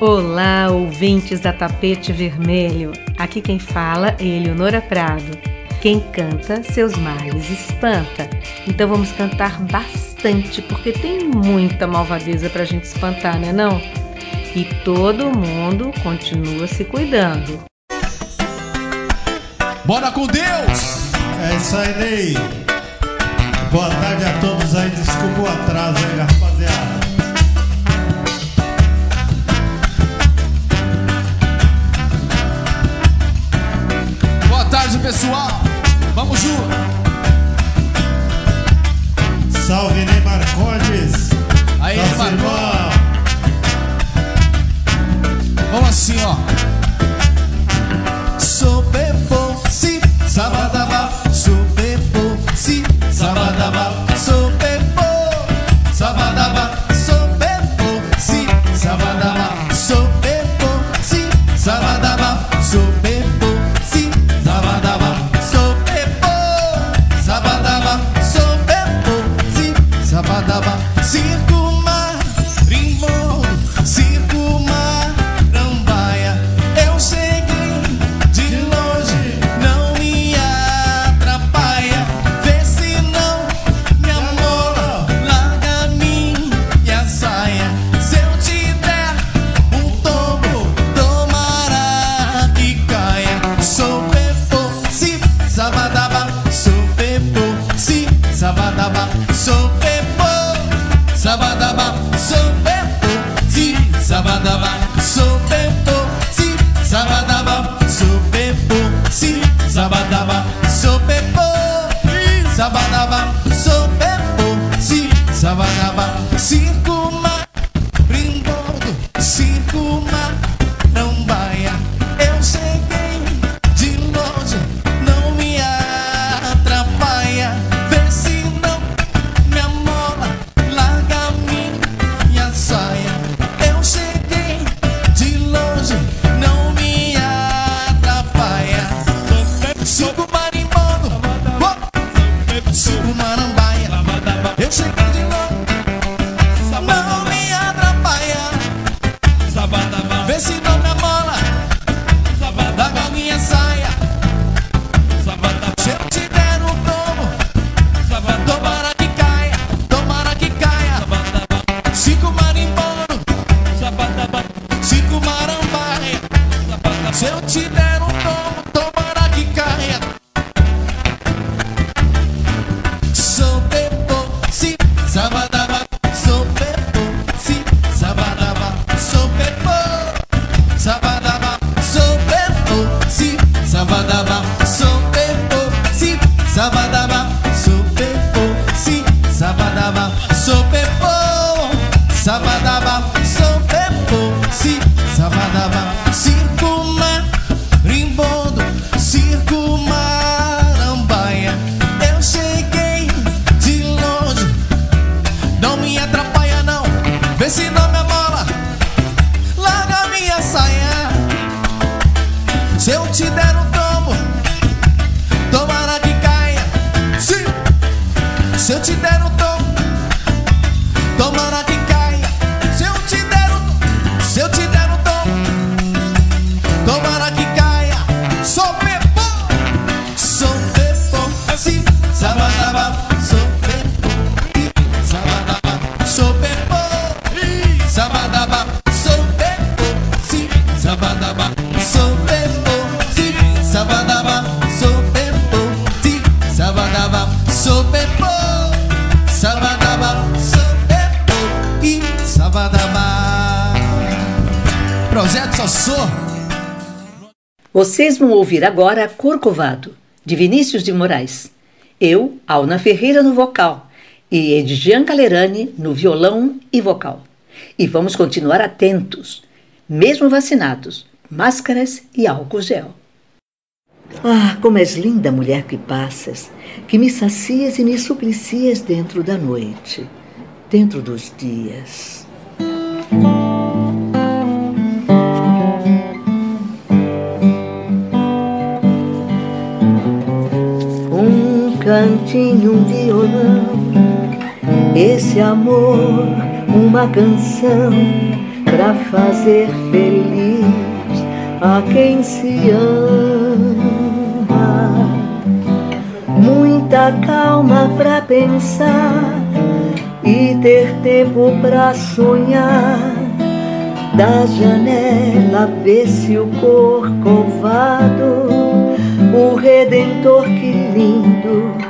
Olá, ouvintes da Tapete Vermelho. Aqui quem fala é Eleonora Prado. Quem canta, seus males espanta. Então vamos cantar bastante, porque tem muita malvadeza pra gente espantar, né não? E todo mundo continua se cuidando. Bora com Deus! É isso aí, Ney. Boa tarde a todos aí, desculpa o atraso aí, rapaziada. pessoal. Vamos junto. Salve Neymar Condes. Aí, Neymar. Vamos assim, ó. Super Sabadaba. Super Sabadaba. Super ouvir agora Corcovado, de Vinícius de Moraes. Eu, Alna Ferreira, no vocal e Edjan Calerani no violão e vocal. E vamos continuar atentos, mesmo vacinados, máscaras e álcool gel. Ah, como és linda mulher que passas, que me sacias e me suplicias dentro da noite, dentro dos dias. cantinho, um violão. Esse amor, uma canção pra fazer feliz a quem se ama. Muita calma pra pensar e ter tempo pra sonhar. Da janela vê-se o corcovado, o redentor que lindo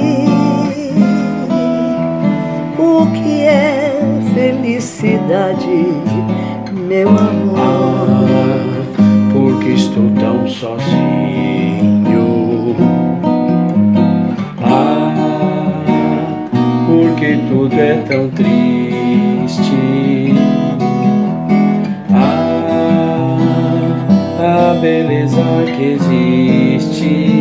o que é felicidade, meu amor. porque estou tão sozinho. Ah, porque tudo é tão triste. Ah, a beleza que existe.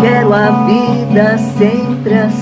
Quero a vida sempre assim,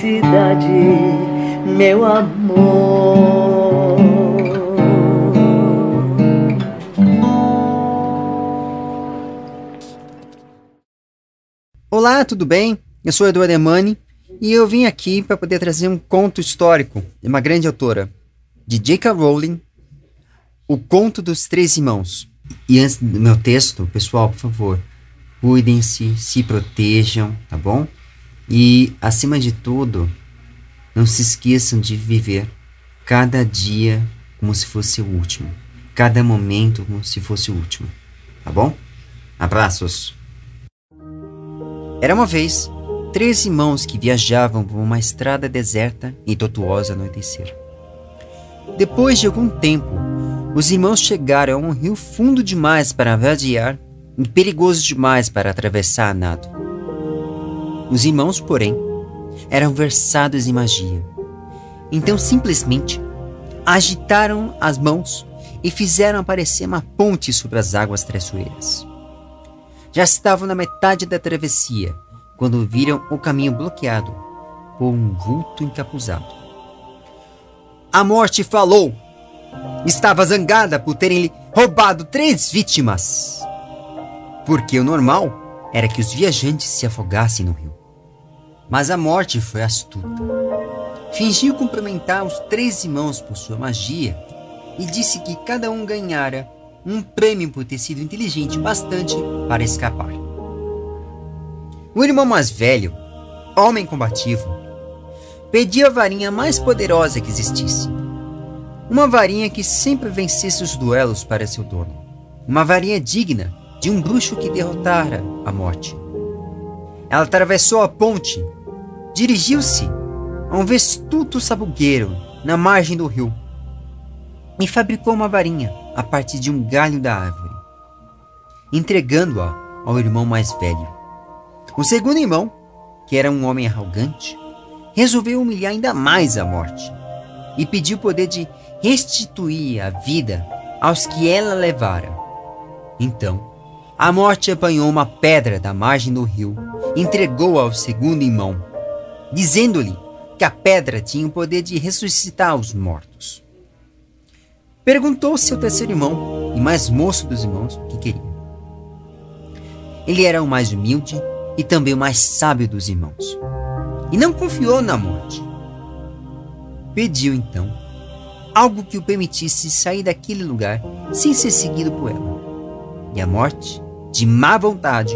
felicidade, meu amor. Olá, tudo bem? Eu sou Eduardo Emani e eu vim aqui para poder trazer um conto histórico de uma grande autora, de J.K. Rowling, O Conto dos Três Irmãos. E antes do meu texto, pessoal, por favor, cuidem-se, se protejam, tá bom? E, acima de tudo, não se esqueçam de viver cada dia como se fosse o último, cada momento como se fosse o último, tá bom? Abraços! Era uma vez três irmãos que viajavam por uma estrada deserta e tortuosa anoitecer. Depois de algum tempo, os irmãos chegaram a um rio fundo demais para vadear e perigoso demais para atravessar a nado. Os irmãos, porém, eram versados em magia. Então simplesmente agitaram as mãos e fizeram aparecer uma ponte sobre as águas traiçoeiras. Já estavam na metade da travessia quando viram o caminho bloqueado por um vulto encapuzado. A morte falou. Estava zangada por terem lhe roubado três vítimas. Porque o normal era que os viajantes se afogassem no rio. Mas a morte foi astuta. Fingiu cumprimentar os três irmãos por sua magia e disse que cada um ganhara um prêmio por ter sido inteligente bastante para escapar. O irmão mais velho, homem combativo, pediu a varinha mais poderosa que existisse. Uma varinha que sempre vencesse os duelos para seu dono. Uma varinha digna de um bruxo que derrotara a morte. Ela atravessou a ponte, dirigiu-se a um vestuto sabugueiro na margem do rio e fabricou uma varinha a partir de um galho da árvore, entregando-a ao irmão mais velho. O segundo irmão, que era um homem arrogante, resolveu humilhar ainda mais a morte e pediu o poder de restituir a vida aos que ela levara. Então, a morte apanhou uma pedra da margem do rio e entregou ao segundo irmão, dizendo-lhe que a pedra tinha o poder de ressuscitar os mortos. Perguntou seu terceiro irmão e mais moço dos irmãos o que queria. Ele era o mais humilde e também o mais sábio dos irmãos, e não confiou na morte. Pediu então algo que o permitisse sair daquele lugar sem ser seguido por ela. E a morte, de má vontade,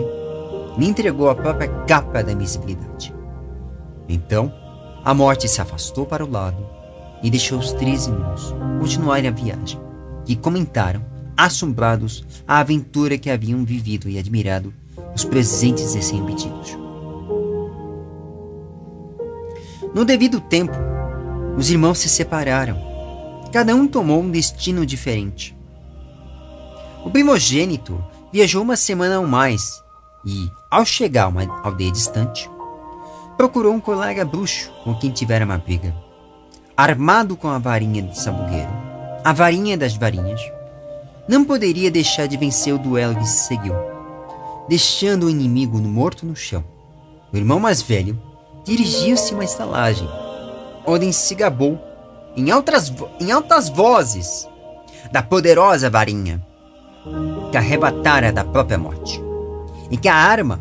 lhe entregou a própria capa da invisibilidade. Então, a morte se afastou para o lado e deixou os três irmãos continuarem a viagem, que comentaram, assombrados, a aventura que haviam vivido e admirado os presentes recém-obtidos. No devido tempo, os irmãos se separaram. Cada um tomou um destino diferente. O primogênito viajou uma semana ou mais e, ao chegar a uma aldeia distante, procurou um colega bruxo com quem tivera uma briga. Armado com a varinha de sabugueiro, a varinha das varinhas, não poderia deixar de vencer o duelo que se seguiu, deixando o inimigo morto no chão. O irmão mais velho dirigiu-se a uma estalagem, onde se gabou, em altas, em altas vozes, da poderosa varinha que arrebatara da própria morte, e que a arma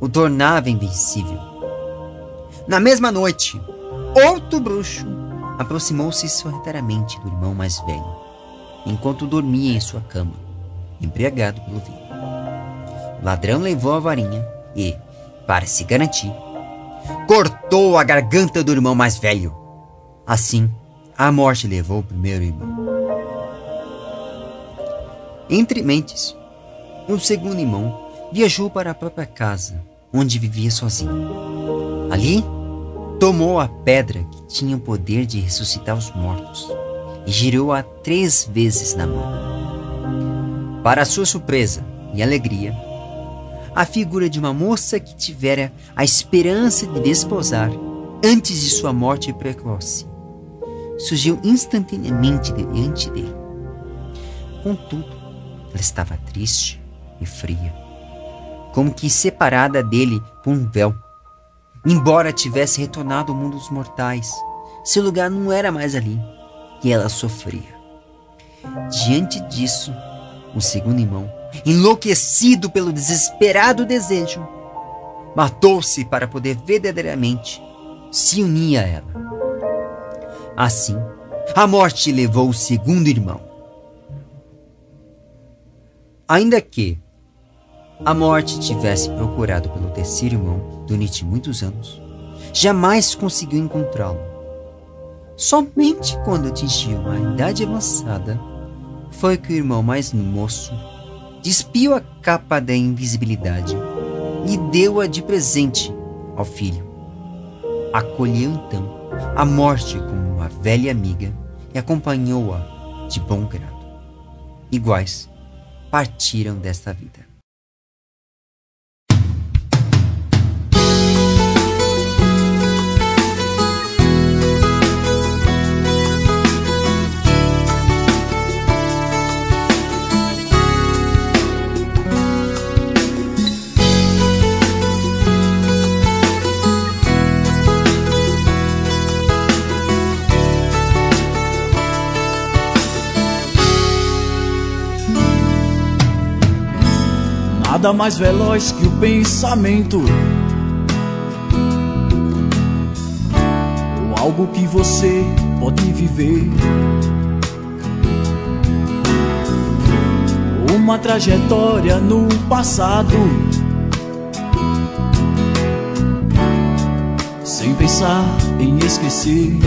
o tornava invencível. Na mesma noite, outro bruxo aproximou-se sorrateiramente do irmão mais velho, enquanto dormia em sua cama, embriagado pelo vinho. O ladrão levou a varinha e, para se garantir, cortou a garganta do irmão mais velho. Assim, a morte levou o primeiro irmão. Entre mentes, o segundo irmão viajou para a própria casa, onde vivia sozinho. Ali, tomou a pedra que tinha o poder de ressuscitar os mortos e girou-a três vezes na mão. Para sua surpresa e alegria, a figura de uma moça que tivera a esperança de desposar antes de sua morte precoce surgiu instantaneamente diante dele. Contudo, ela estava triste e fria, como que separada dele por um véu. Embora tivesse retornado ao mundo dos mortais, seu lugar não era mais ali, e ela sofria. Diante disso, o segundo irmão, enlouquecido pelo desesperado desejo, matou-se para poder verdadeiramente se unir a ela. Assim, a morte levou o segundo irmão. Ainda que a morte tivesse procurado pelo terceiro irmão durante muitos anos, jamais conseguiu encontrá-lo. Somente quando atingiu a idade avançada foi que o irmão mais moço despiu a capa da invisibilidade e deu-a de presente ao filho. Acolheu então a morte como uma velha amiga e acompanhou-a de bom grado. Iguais partiram desta vida. Nada mais veloz que o pensamento. Ou algo que você pode viver. Uma trajetória no passado. Sem pensar em esquecer.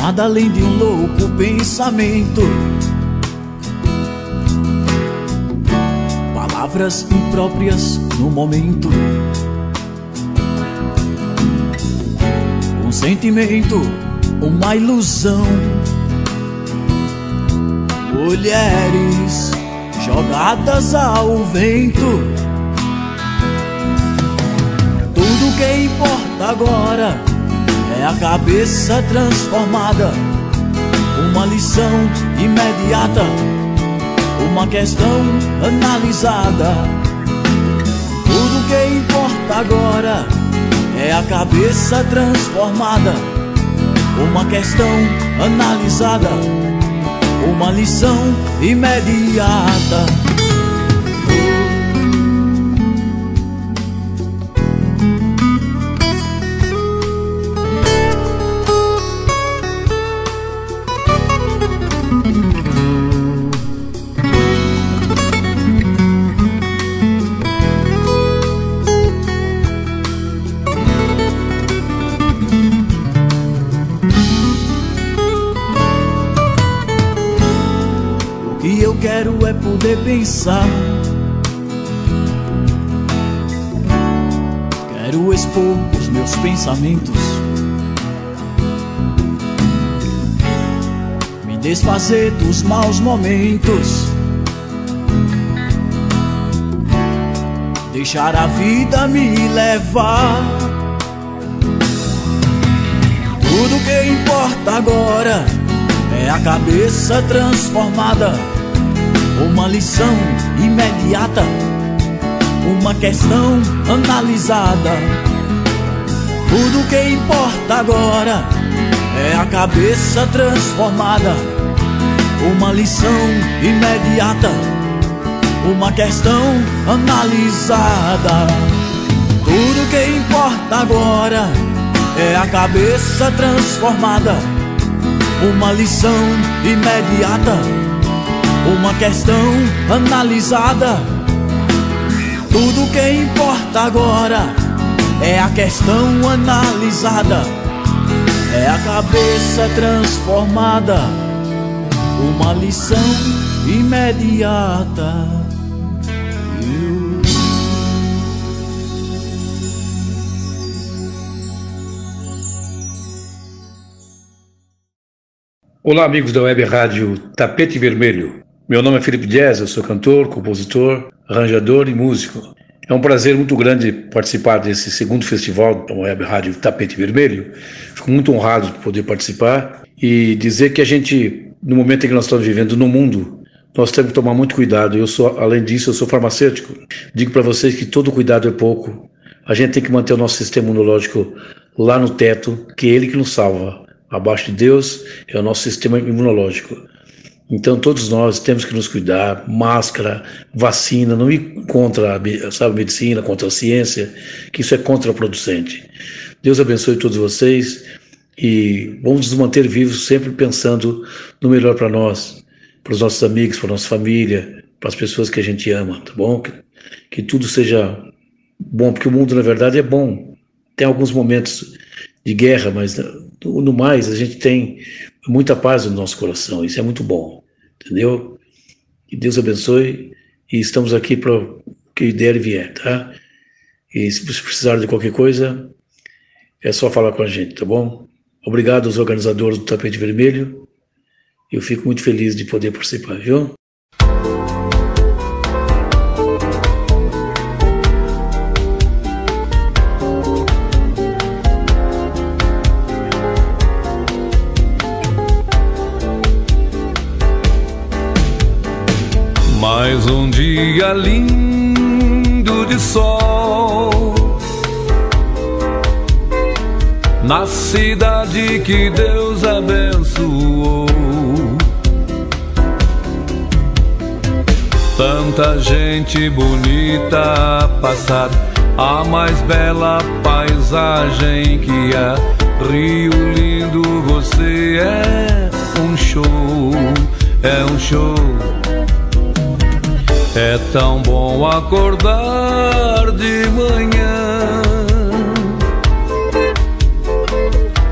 Nada além de um louco pensamento. Palavras impróprias no momento. Um sentimento, uma ilusão. Mulheres jogadas ao vento. Tudo que importa agora é a cabeça transformada. Uma lição imediata uma questão analisada. Tudo que importa agora é a cabeça transformada. Uma questão analisada, uma lição imediata. É poder pensar. Quero expor os meus pensamentos. Me desfazer dos maus momentos. Deixar a vida me levar. Tudo que importa agora é a cabeça transformada. Uma lição imediata, uma questão analisada. Tudo que importa agora é a cabeça transformada. Uma lição imediata, uma questão analisada. Tudo que importa agora é a cabeça transformada. Uma lição imediata, uma questão analisada. Tudo que importa agora é a questão analisada, é a cabeça transformada, uma lição imediata. Olá, amigos da web rádio Tapete Vermelho. Meu nome é Felipe Dias, eu sou cantor, compositor, arranjador e músico. É um prazer muito grande participar desse segundo festival da web rádio Tapete Vermelho. Fico muito honrado de poder participar e dizer que a gente, no momento em que nós estamos vivendo no mundo, nós temos que tomar muito cuidado. Eu sou, além disso, eu sou farmacêutico. Digo para vocês que todo cuidado é pouco. A gente tem que manter o nosso sistema imunológico lá no teto, que é ele que nos salva. Abaixo de Deus é o nosso sistema imunológico. Então todos nós temos que nos cuidar, máscara, vacina, não ir contra sabe, a medicina, contra a ciência, que isso é contraproducente. Deus abençoe todos vocês e vamos nos manter vivos sempre pensando no melhor para nós, para os nossos amigos, para a nossa família, para as pessoas que a gente ama, tá bom? Que, que tudo seja bom, porque o mundo na verdade é bom. Tem alguns momentos de guerra, mas no mais a gente tem muita paz no nosso coração, isso é muito bom, entendeu? Que Deus abençoe e estamos aqui para que der e vier, tá? E se vocês precisarem de qualquer coisa, é só falar com a gente, tá bom? Obrigado aos organizadores do Tapete Vermelho. Eu fico muito feliz de poder participar, viu? Mais um dia lindo de sol na cidade que Deus abençoou. Tanta gente bonita a passar, a mais bela paisagem que há. Rio lindo, você é um show, é um show. É tão bom acordar de manhã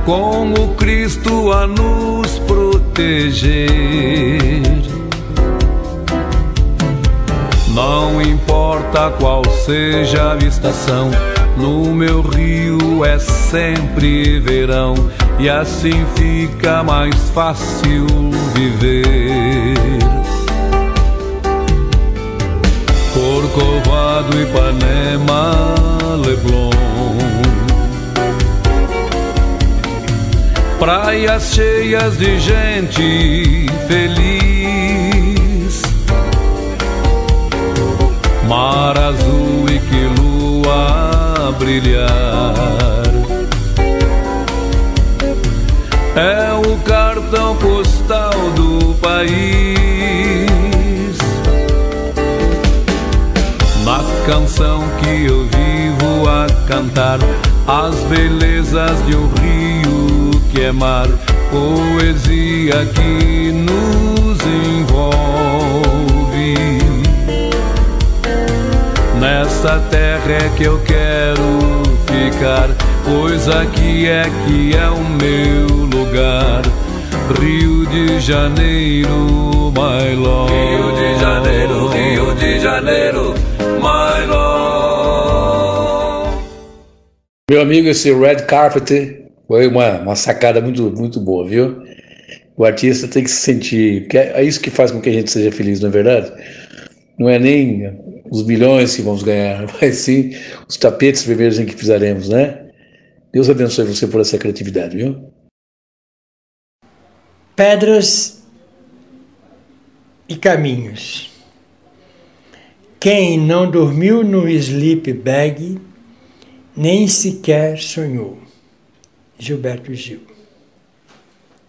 com o Cristo a nos proteger. Não importa qual seja a estação, no meu rio é sempre verão e assim fica mais fácil viver. Corcovado, Ipanema, Leblon. Praias cheias de gente feliz. Mar azul e que lua brilhar. É o cartão postal do país. Canção que eu vivo a cantar as belezas de um rio que é mar, poesia que nos envolve. Nessa terra é que eu quero ficar, pois aqui é que é o meu lugar. Rio de Janeiro, my love. Rio de Janeiro, Rio de Janeiro, my love. Meu amigo, esse Red Carpet foi uma, uma sacada muito, muito boa, viu? O artista tem que se sentir. que É é isso que faz com que a gente seja feliz, não é verdade? Não é nem os milhões que vamos ganhar, mas sim os tapetes vermelhos em que pisaremos, né? Deus abençoe você por essa criatividade, viu? Pedras e caminhos. Quem não dormiu no sleep bag, nem sequer sonhou. Gilberto Gil.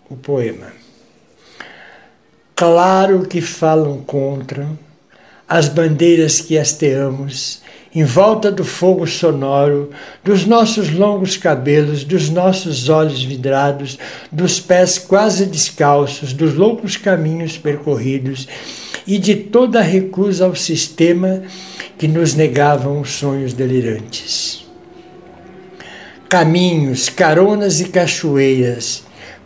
O poema. Claro que falam contra as bandeiras que hasteamos em volta do fogo sonoro, dos nossos longos cabelos, dos nossos olhos vidrados, dos pés quase descalços, dos loucos caminhos percorridos e de toda recusa ao sistema que nos negavam os sonhos delirantes. Caminhos, caronas e cachoeiras,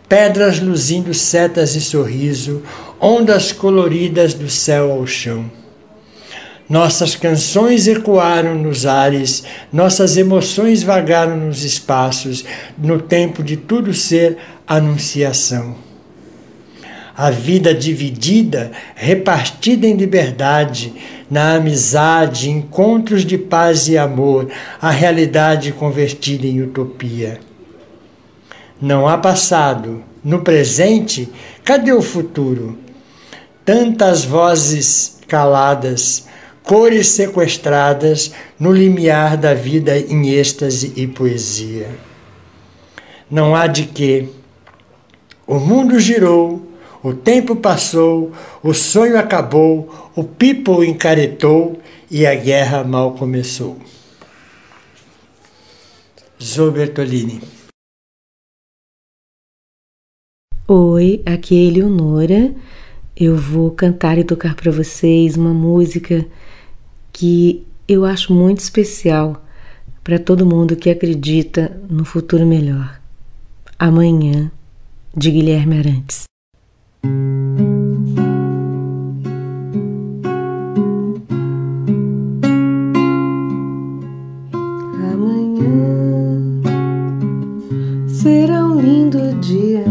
pedras luzindo setas e sorriso, ondas coloridas do céu ao chão nossas canções ecoaram nos ares, nossas emoções vagaram nos espaços, no tempo de tudo ser anunciação. A vida dividida, repartida em liberdade, na amizade, encontros de paz e amor, a realidade convertida em utopia. Não há passado, no presente, cadê o futuro? Tantas vozes caladas, cores sequestradas no limiar da vida em êxtase e poesia. Não há de que. O mundo girou, o tempo passou, o sonho acabou, o people encaretou e a guerra mal começou. Zoe Bertolini. Oi, aqui é Eleonora. Eu vou cantar e tocar para vocês uma música que eu acho muito especial para todo mundo que acredita no futuro melhor. Amanhã, de Guilherme Arantes. Amanhã será um lindo dia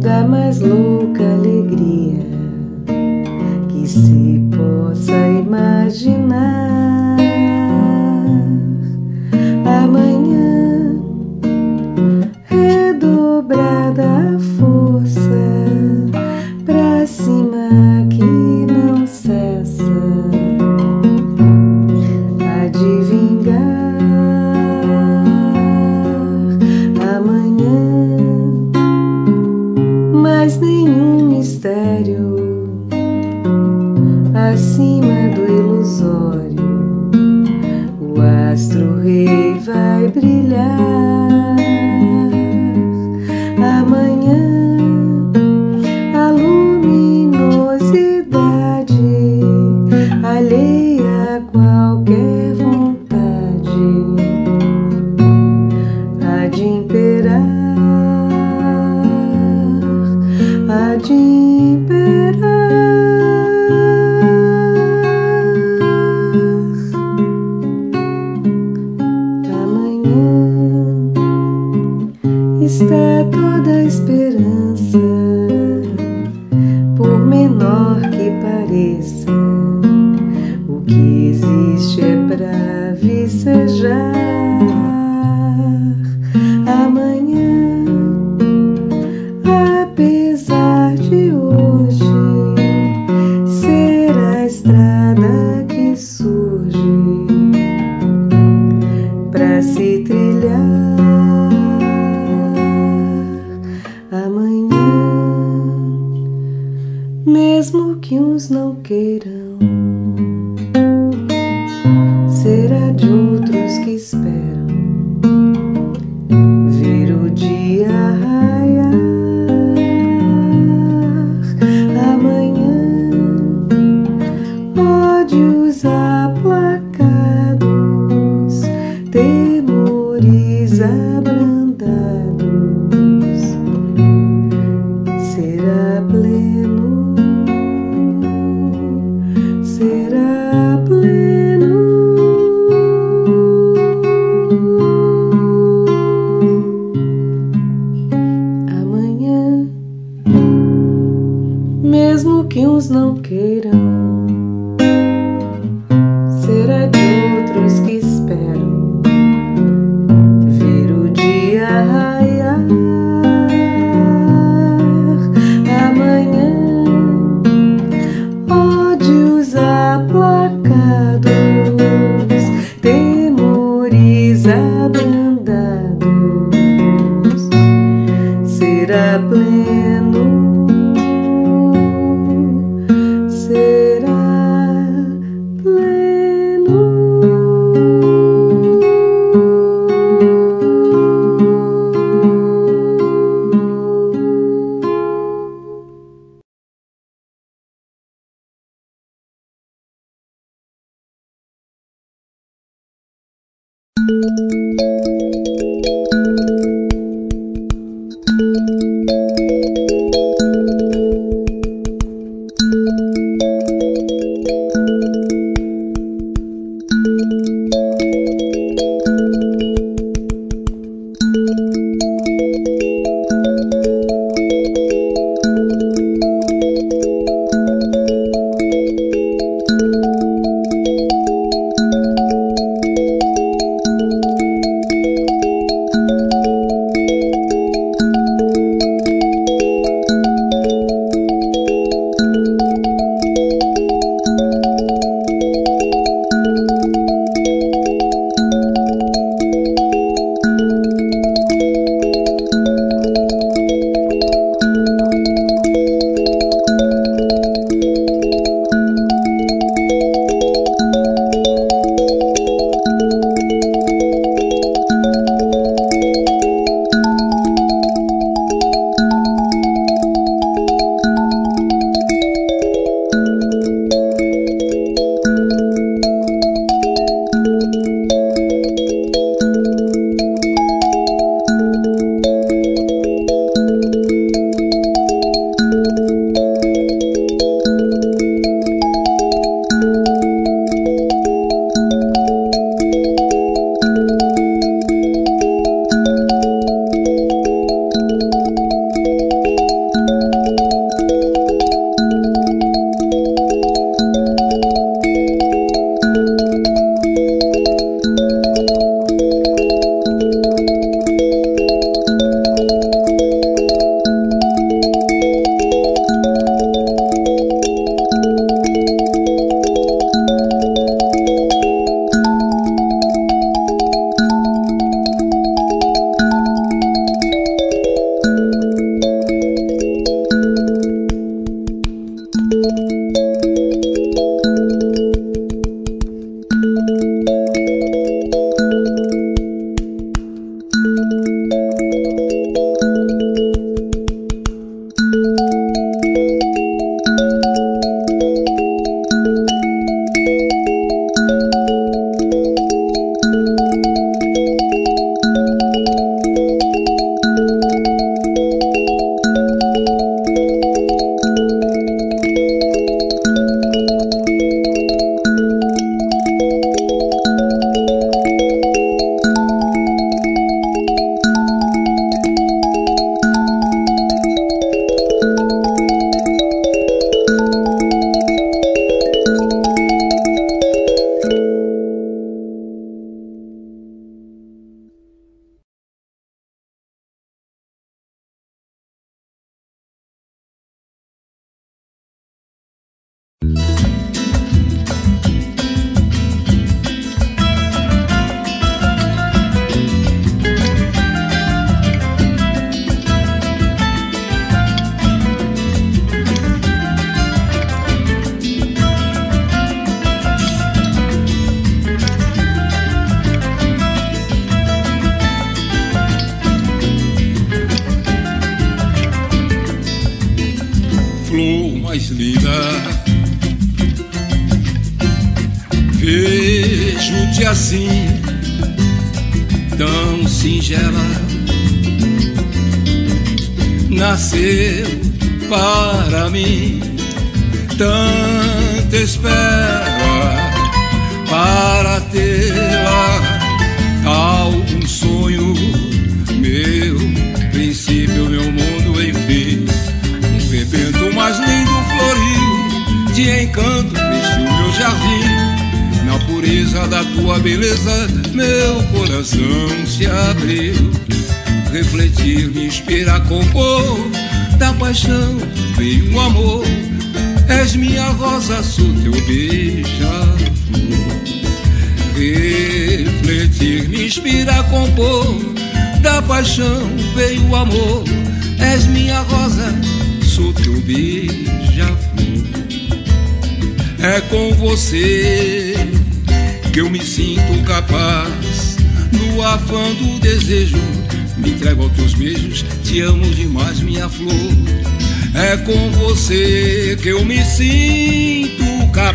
da mais louca alegria que se possa imaginar.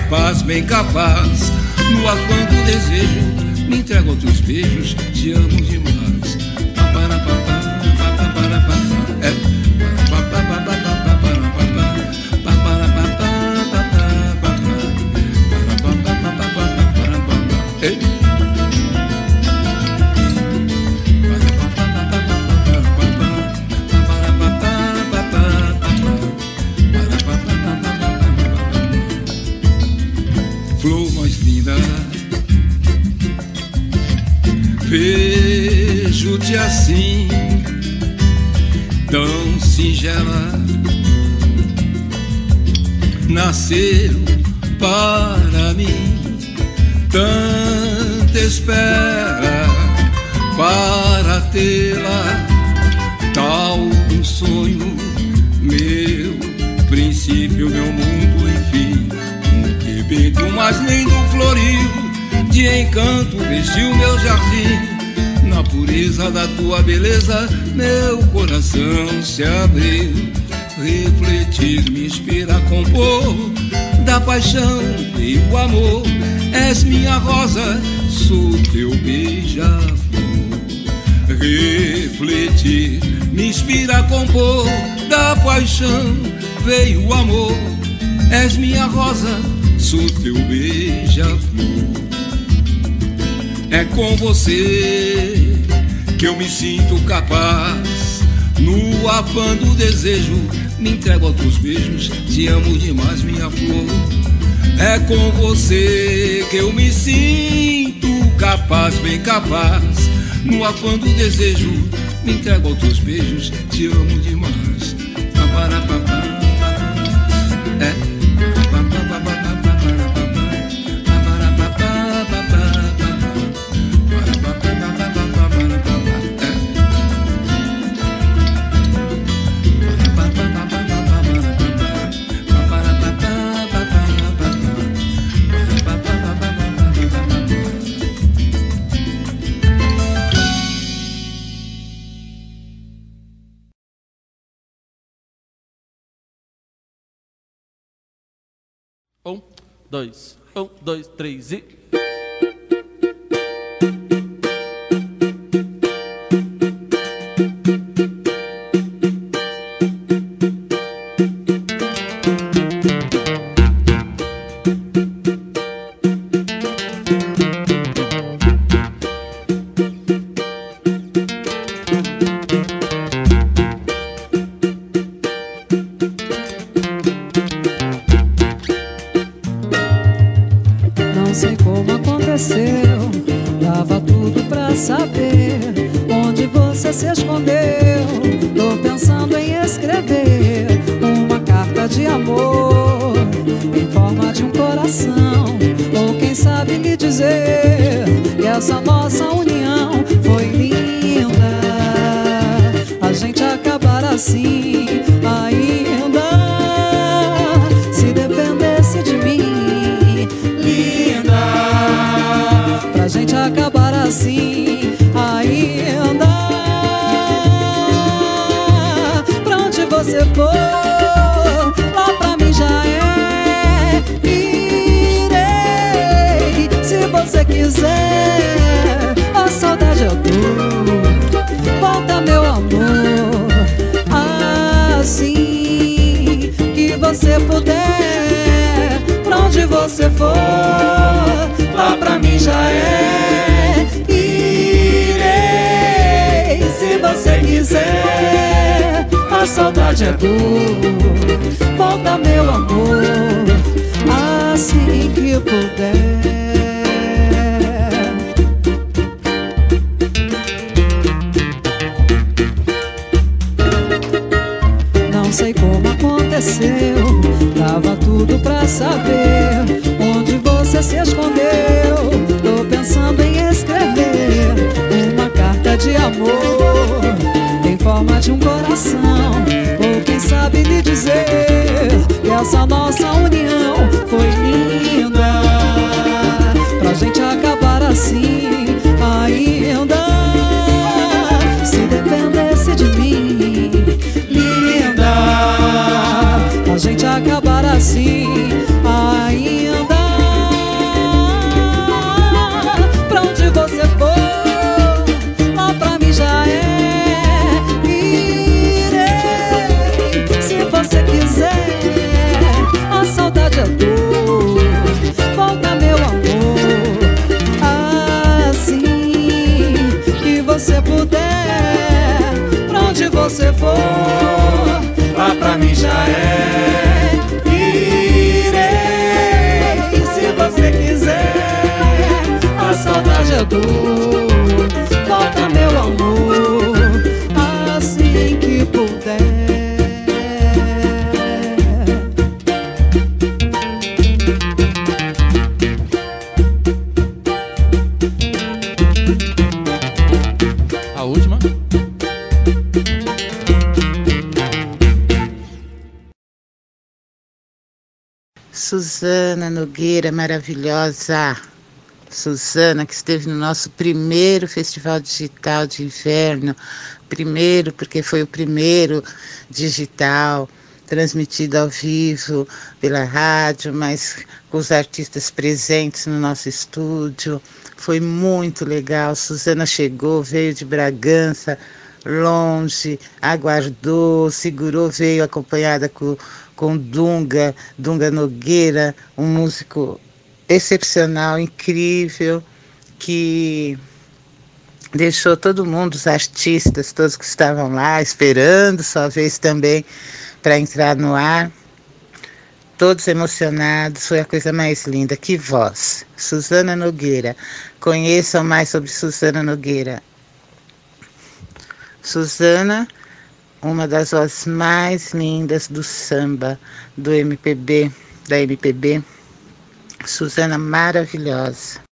capaz, bem capaz. No afã do desejo, me entrega outros beijos, te amo sou teu beija-flor. Refletir me inspira a compor, da paixão veio o amor. És minha rosa, sou teu beija-flor. É com você que eu me sinto capaz. No afã do desejo, me entrego aos teus beijos. Te amo demais, minha flor. É com você que eu me sinto capaz, bem capaz. No afã do desejo, me entrego aos teus beijos, te amo demais. dois, três e. That. Suzana Nogueira, maravilhosa. Suzana, que esteve no nosso primeiro Festival Digital de Inverno. Primeiro, porque foi o primeiro digital, transmitido ao vivo pela rádio, mas com os artistas presentes no nosso estúdio. Foi muito legal. Suzana chegou, veio de Bragança, longe, aguardou, segurou, veio acompanhada com, com Dunga, Dunga Nogueira, um músico excepcional, incrível, que deixou todo mundo, os artistas, todos que estavam lá, esperando sua vez também para entrar no ar. Todos emocionados, foi a coisa mais linda. Que voz! Suzana Nogueira. Conheçam mais sobre Suzana Nogueira. Suzana, uma das vozes mais lindas do samba, do MPB, da MPB. Suzana maravilhosa.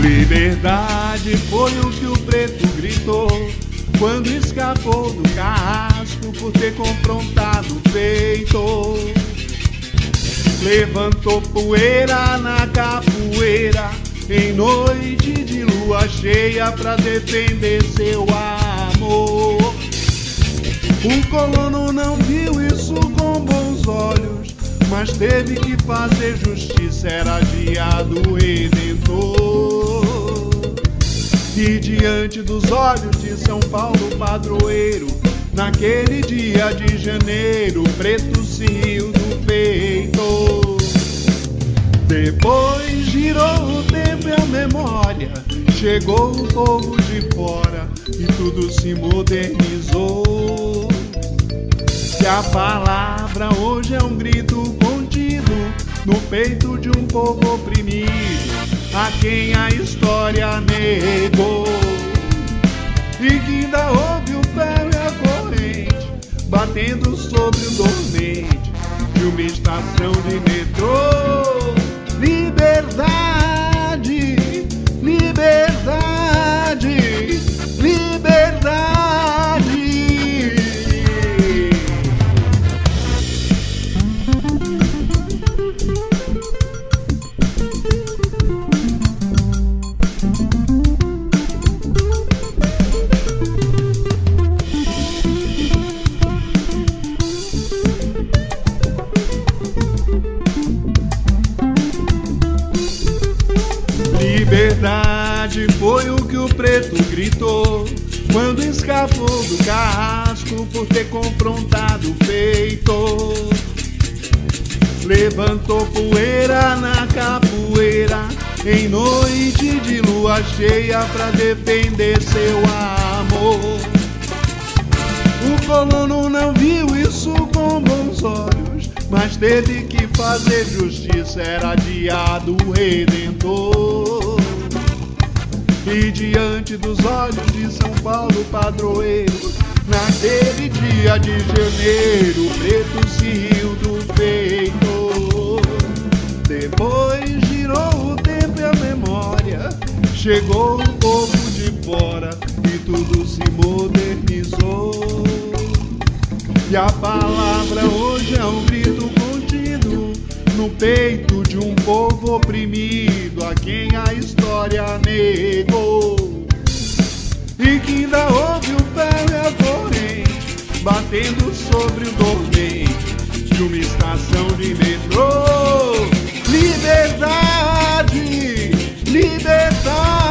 Liberdade foi o que o preto gritou quando escapou do carrasco por ter confrontado o peito. Levantou poeira na capoeira em noite de lua cheia pra defender seu amor. O colono não viu isso com bons olhos, mas teve que fazer justiça, era dia do Redentor. E diante dos olhos de São Paulo padroeiro, naquele dia de janeiro, preto se riu do peito. Depois girou o tempo e a memória, chegou o povo de fora e tudo se modernizou. Se a palavra hoje é um grito contido no peito de um povo oprimido, a quem a história negou. E que ainda houve batendo sobre o dormente de uma estação de metrô. Liberdade, liberdade, liberdade. Liberdade foi o que o preto gritou quando escapou do carrasco por ter confrontado o feito. Levantou poeira na capoeira em noite de lua cheia pra defender seu amor. O colono não viu isso com bons olhos, mas teve que fazer justiça, era dia do Redentor. E diante dos olhos de São Paulo padroeiro, naquele dia de janeiro, preto se riu do peito. Depois girou o tempo e a memória, chegou o povo de fora e tudo se modernizou. E a palavra hoje é um grito no peito de um povo oprimido a quem a história negou. E que ainda houve o ferro corrente batendo sobre o dormente de uma estação de metrô. Liberdade, liberdade,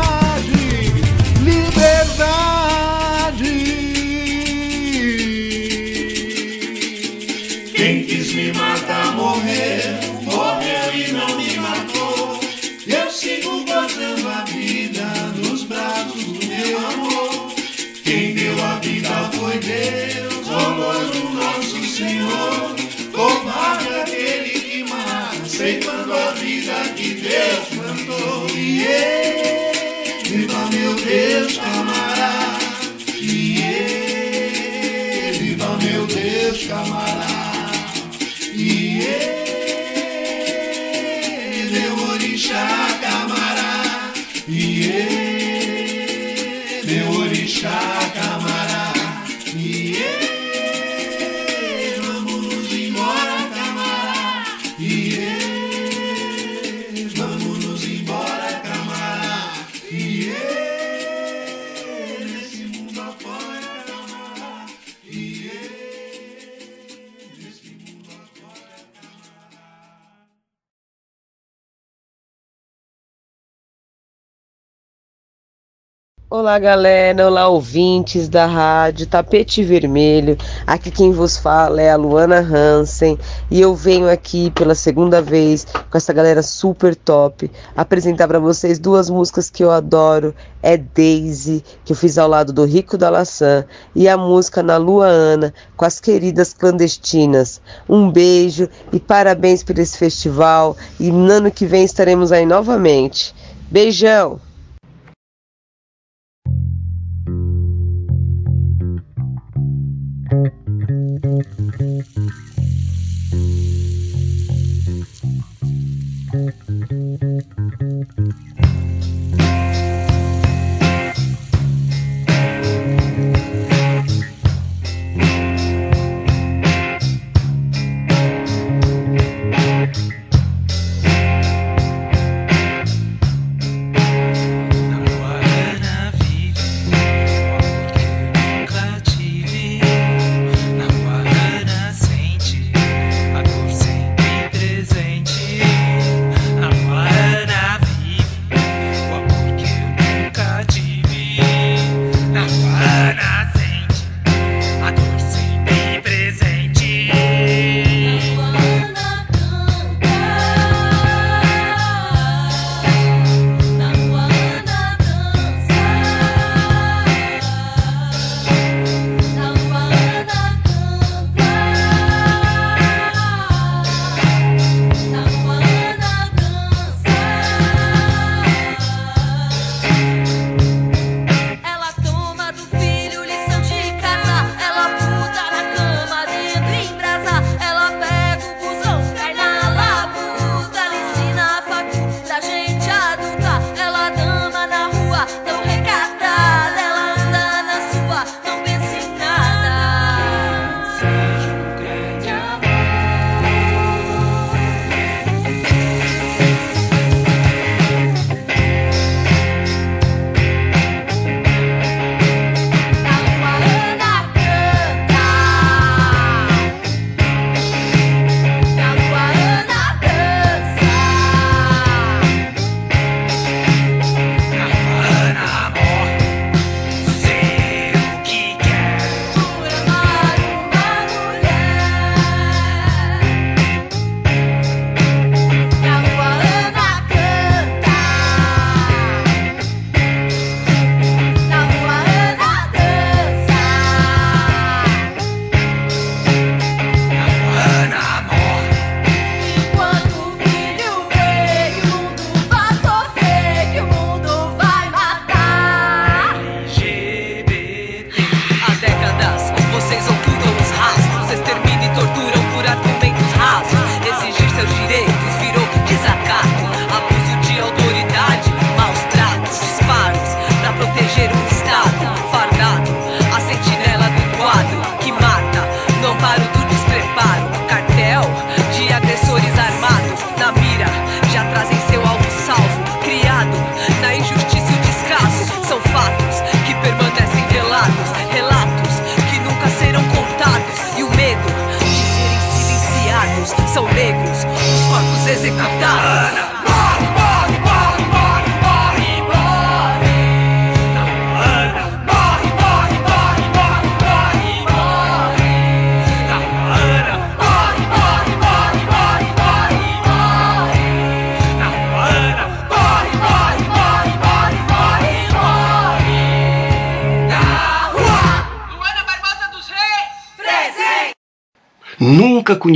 Olá, galera. Olá, ouvintes da rádio Tapete Vermelho. Aqui quem vos fala é a Luana Hansen e eu venho aqui pela segunda vez com essa galera super top apresentar para vocês duas músicas que eu adoro. É Daisy, que eu fiz ao lado do Rico da Laçã, e a música Na Lua Ana, com as queridas clandestinas. Um beijo e parabéns por esse festival. E no ano que vem estaremos aí novamente. Beijão!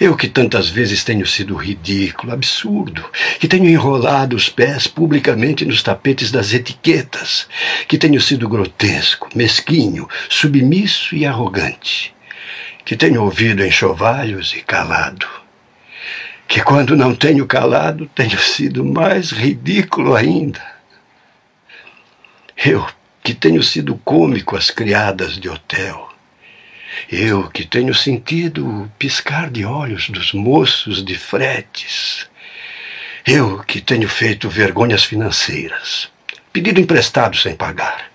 Eu que tantas vezes tenho sido ridículo, absurdo, que tenho enrolado os pés publicamente nos tapetes das etiquetas, que tenho sido grotesco, mesquinho, submisso e arrogante, que tenho ouvido enxovalhos e calado, que quando não tenho calado tenho sido mais ridículo ainda. Eu que tenho sido cômico às criadas de hotel, Eu que tenho sentido o piscar de olhos dos moços de fretes. Eu que tenho feito vergonhas financeiras, pedido emprestado sem pagar.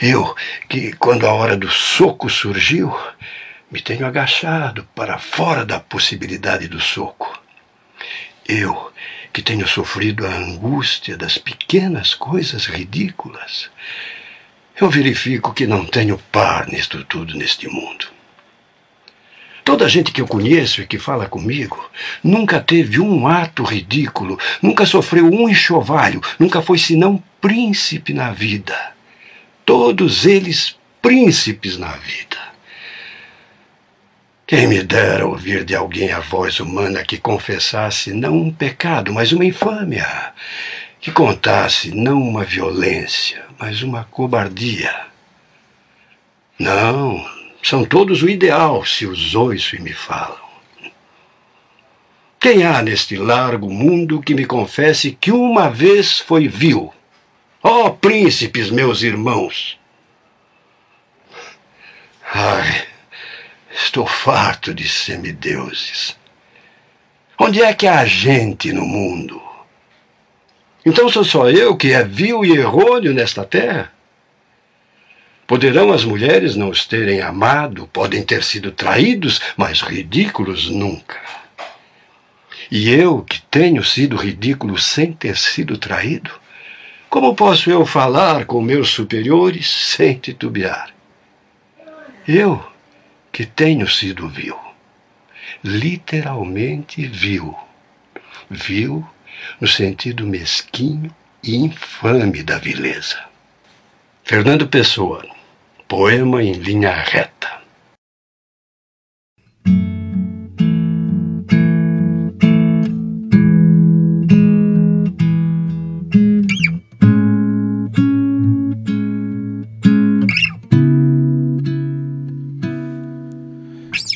Eu que, quando a hora do soco surgiu, me tenho agachado para fora da possibilidade do soco. Eu que tenho sofrido a angústia das pequenas coisas ridículas. Eu verifico que não tenho par nisto tudo neste mundo. Toda a gente que eu conheço e que fala comigo nunca teve um ato ridículo, nunca sofreu um enxovalho, nunca foi senão príncipe na vida. Todos eles príncipes na vida. Quem me dera ouvir de alguém a voz humana que confessasse não um pecado, mas uma infâmia, que contasse não uma violência, mas uma cobardia. Não, são todos o ideal se os ouço e me falam. Quem há neste largo mundo que me confesse que uma vez foi vil? Ó oh, príncipes, meus irmãos! Ai, estou farto de semideuses. Onde é que há gente no mundo? Então sou só eu que é vil e errôneo nesta terra? Poderão as mulheres não os terem amado, podem ter sido traídos, mas ridículos nunca. E eu, que tenho sido ridículo sem ter sido traído, como posso eu falar com meus superiores sem titubear? Eu, que tenho sido vil, literalmente vil, vil no sentido mesquinho e infame da vileza. Fernando Pessoa, poema em linha reta.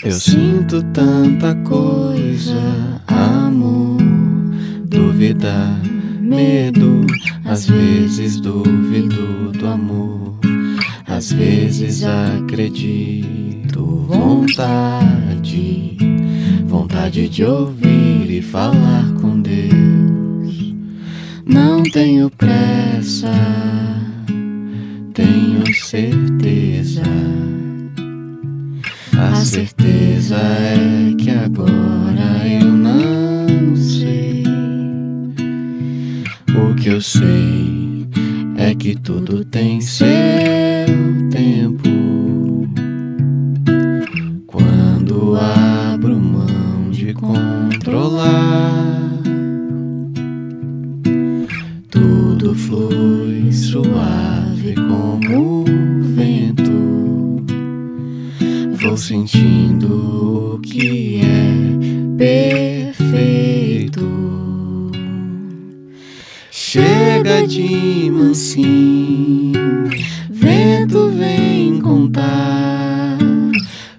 Eu sinto tanta coisa, dúvida, medo. Às vezes duvido do amor, às vezes acredito. Vontade, vontade de ouvir e falar com Deus. Não tenho pressa, tenho certeza. A certeza é que agora que eu sei é que tudo tem seu tempo. Quando abro mão de controlar, tudo flui suave como o vento. Vou sentindo o que é perfeito. Chega de mansinho, vento vem contar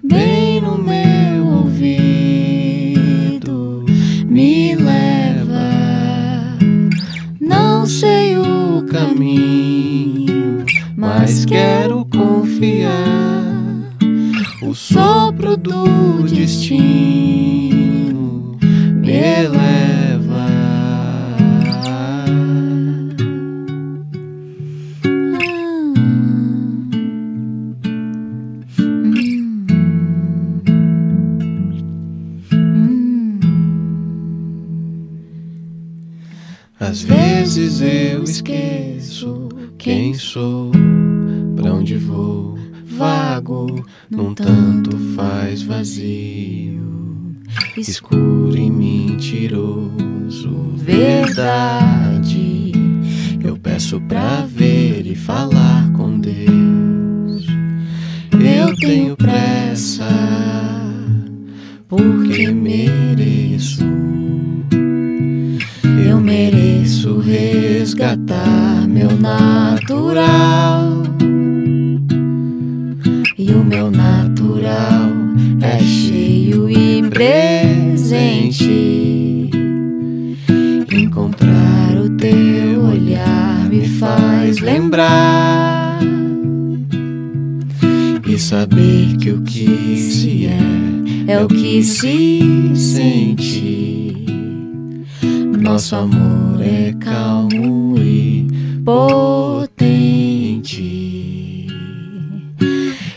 bem no meu ouvido. Me leva, não sei o caminho, mas quero confiar o sopro do destino me eleva. Às vezes eu esqueço quem sou, pra onde vou vago, num tanto faz vazio, escuro e mentiroso, verdade. Eu peço pra ver e falar com Deus. Eu tenho pressa, natural. E o meu natural é cheio e presente. Encontrar o teu olhar me faz lembrar. E saber que o que se é é o que se sente. Nosso amor é calmo potente.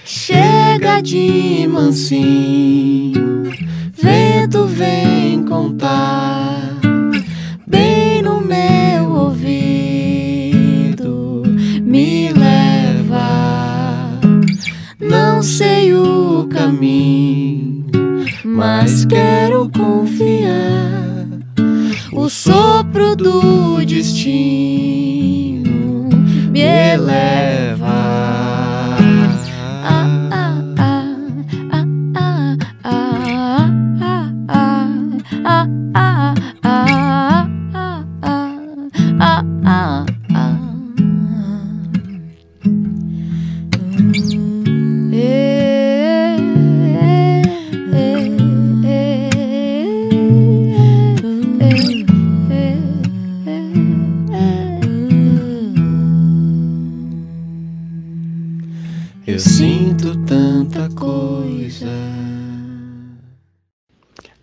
Chega de mansinho, vento vem contar bem no meu ouvido, me leva. Não sei o caminho, mas quero confiar. Sopro do destino me eleva.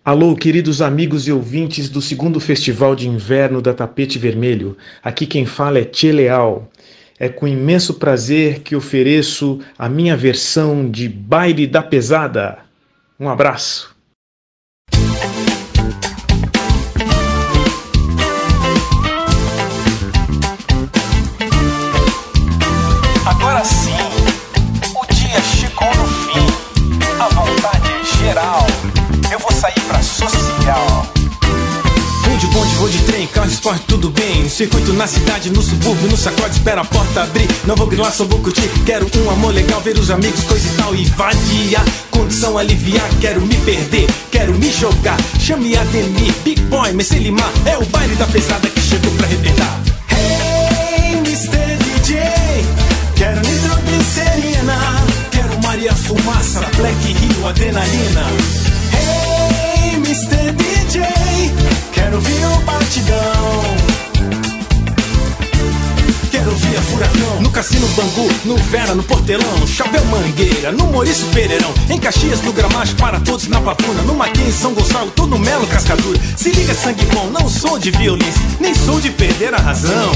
Alô, queridos amigos e ouvintes do segundo Festival de Inverno da Tapete Vermelho. Aqui quem fala é Tchê Leal. É com imenso prazer que ofereço a minha versão de Baile da Pesada. Um abraço. Bonde, vou de trem, carro, esporte, tudo bem. Circuito na cidade, no subúrbio, no sacode, espera a porta abrir. Não vou grilar, só vou curtir. Quero um amor legal, ver os amigos, coisa e tal. E vadiar, condição aliviar. Quero me perder, quero me jogar. Chame a Demi, Big Boy, Messi Limar. É o baile da pesada que chegou pra arrebentar. Hey, Mr. DJ, quero nitroglicerina. Quero Maria Fumaça, Black Rio, adrenalina. Quero ver o batidão. Quero ver a furacão. No cassino Bangu, no Vera, no Portelão. Chapéu Mangueira, no Maurício Pereirão. Em Caxias, no Gramacho, para todos na Pavuna. No Maquin, São Gonçalo, tô no Melo Cascadura. Se liga sangue bom, não sou de violência Nem sou de perder a razão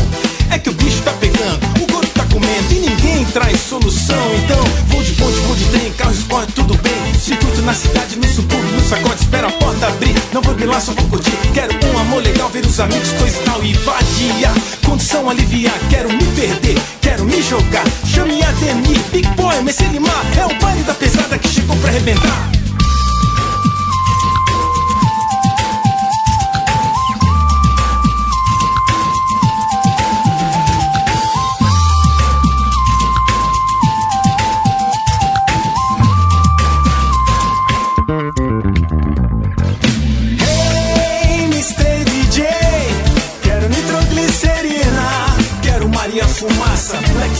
É que o bicho tá pegando, o gordo tá comendo E ninguém traz solução. Então, vou de bonde, vou de trem, carro, esporte, tudo bem. Circuito na cidade, no subúrbio, no sacode Espera a porta abrir, não vou grilar, só vou curtir. Quero um amor legal, ver os amigos, coisa e tal E vadiar, condição aliviar Quero me perder, quero me jogar. Chame a Demi, Big Boy, Messi Limar É o baile da pesada que chegou pra arrebentar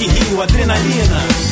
Que Rio Adrenalina.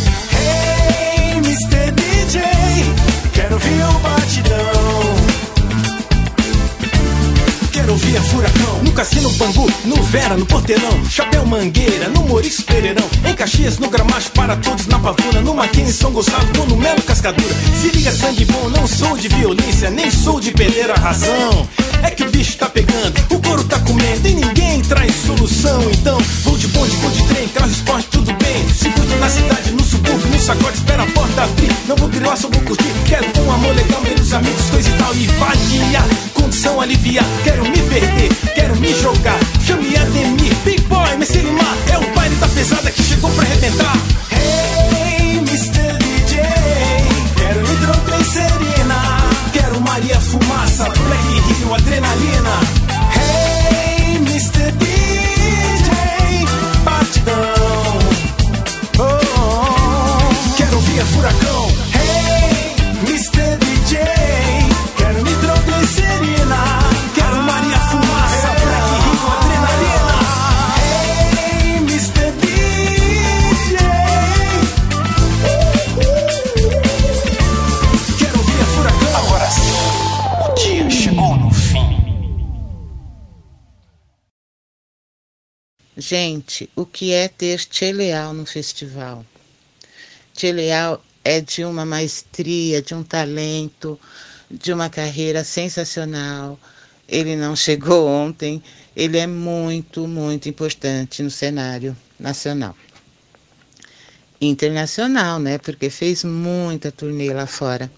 Quero ouvir furacão. No cassino Bangu, no Vera, no Portelão. Chapéu Mangueira, no Maurício Pereirão. Em Caxias, no Gramacho, para todos na Pavuna. No Maquin, São Gonçalo, no Melo Cascadura. Se liga sangue bom, não sou de violência Nem sou de perder a razão. É que o bicho tá pegando, o couro tá comendo E ninguém traz solução. Então, vou de bonde, vou de trem, carro, esporte, tudo bem. Circuito na cidade, no subúrbio, no sacode Espera a porta abrir, não vou grilar, só vou curtir. Quero um amor legal, meus amigos, coisa e tal E vadiar, condição aliviar Quero me perder, quero me jogar Chame a Demi, Big Boy, Messi Limar É o baile da pesada que chegou pra arrebentar Hey, Mr. DJ, quero nitroglicerina. Quero Maria Fumaça, Black Rio, adrenalina Gente, o que é ter Tchê Leal no festival? Tchê Leal é de uma maestria, de um talento, de uma carreira sensacional. Ele não chegou ontem, ele é muito, muito importante no cenário nacional. Internacional, né? Porque fez muita turnê lá fora.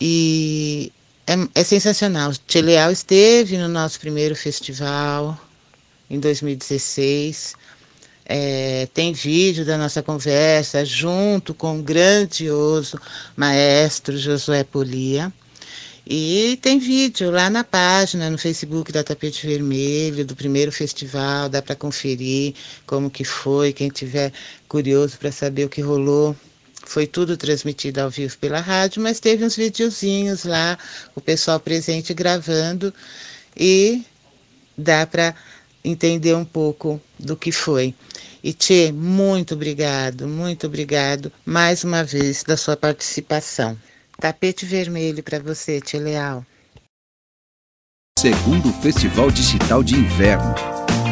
E é, é sensacional. Tchê Leal esteve no nosso primeiro festival em 2016. É, tem vídeo da nossa conversa junto com o grandioso maestro Josué Polia. E tem vídeo lá na página, no Facebook da Tapete Vermelho, do primeiro festival, dá para conferir como que foi, quem tiver curioso para saber o que rolou. Foi tudo transmitido ao vivo pela rádio, mas teve uns videozinhos lá, o pessoal presente gravando e dá para entender um pouco do que foi. E Tchê, muito obrigado, muito obrigado mais uma vez da sua participação. Tapete vermelho para você, Tchê Leal. Segundo Festival Digital de Inverno.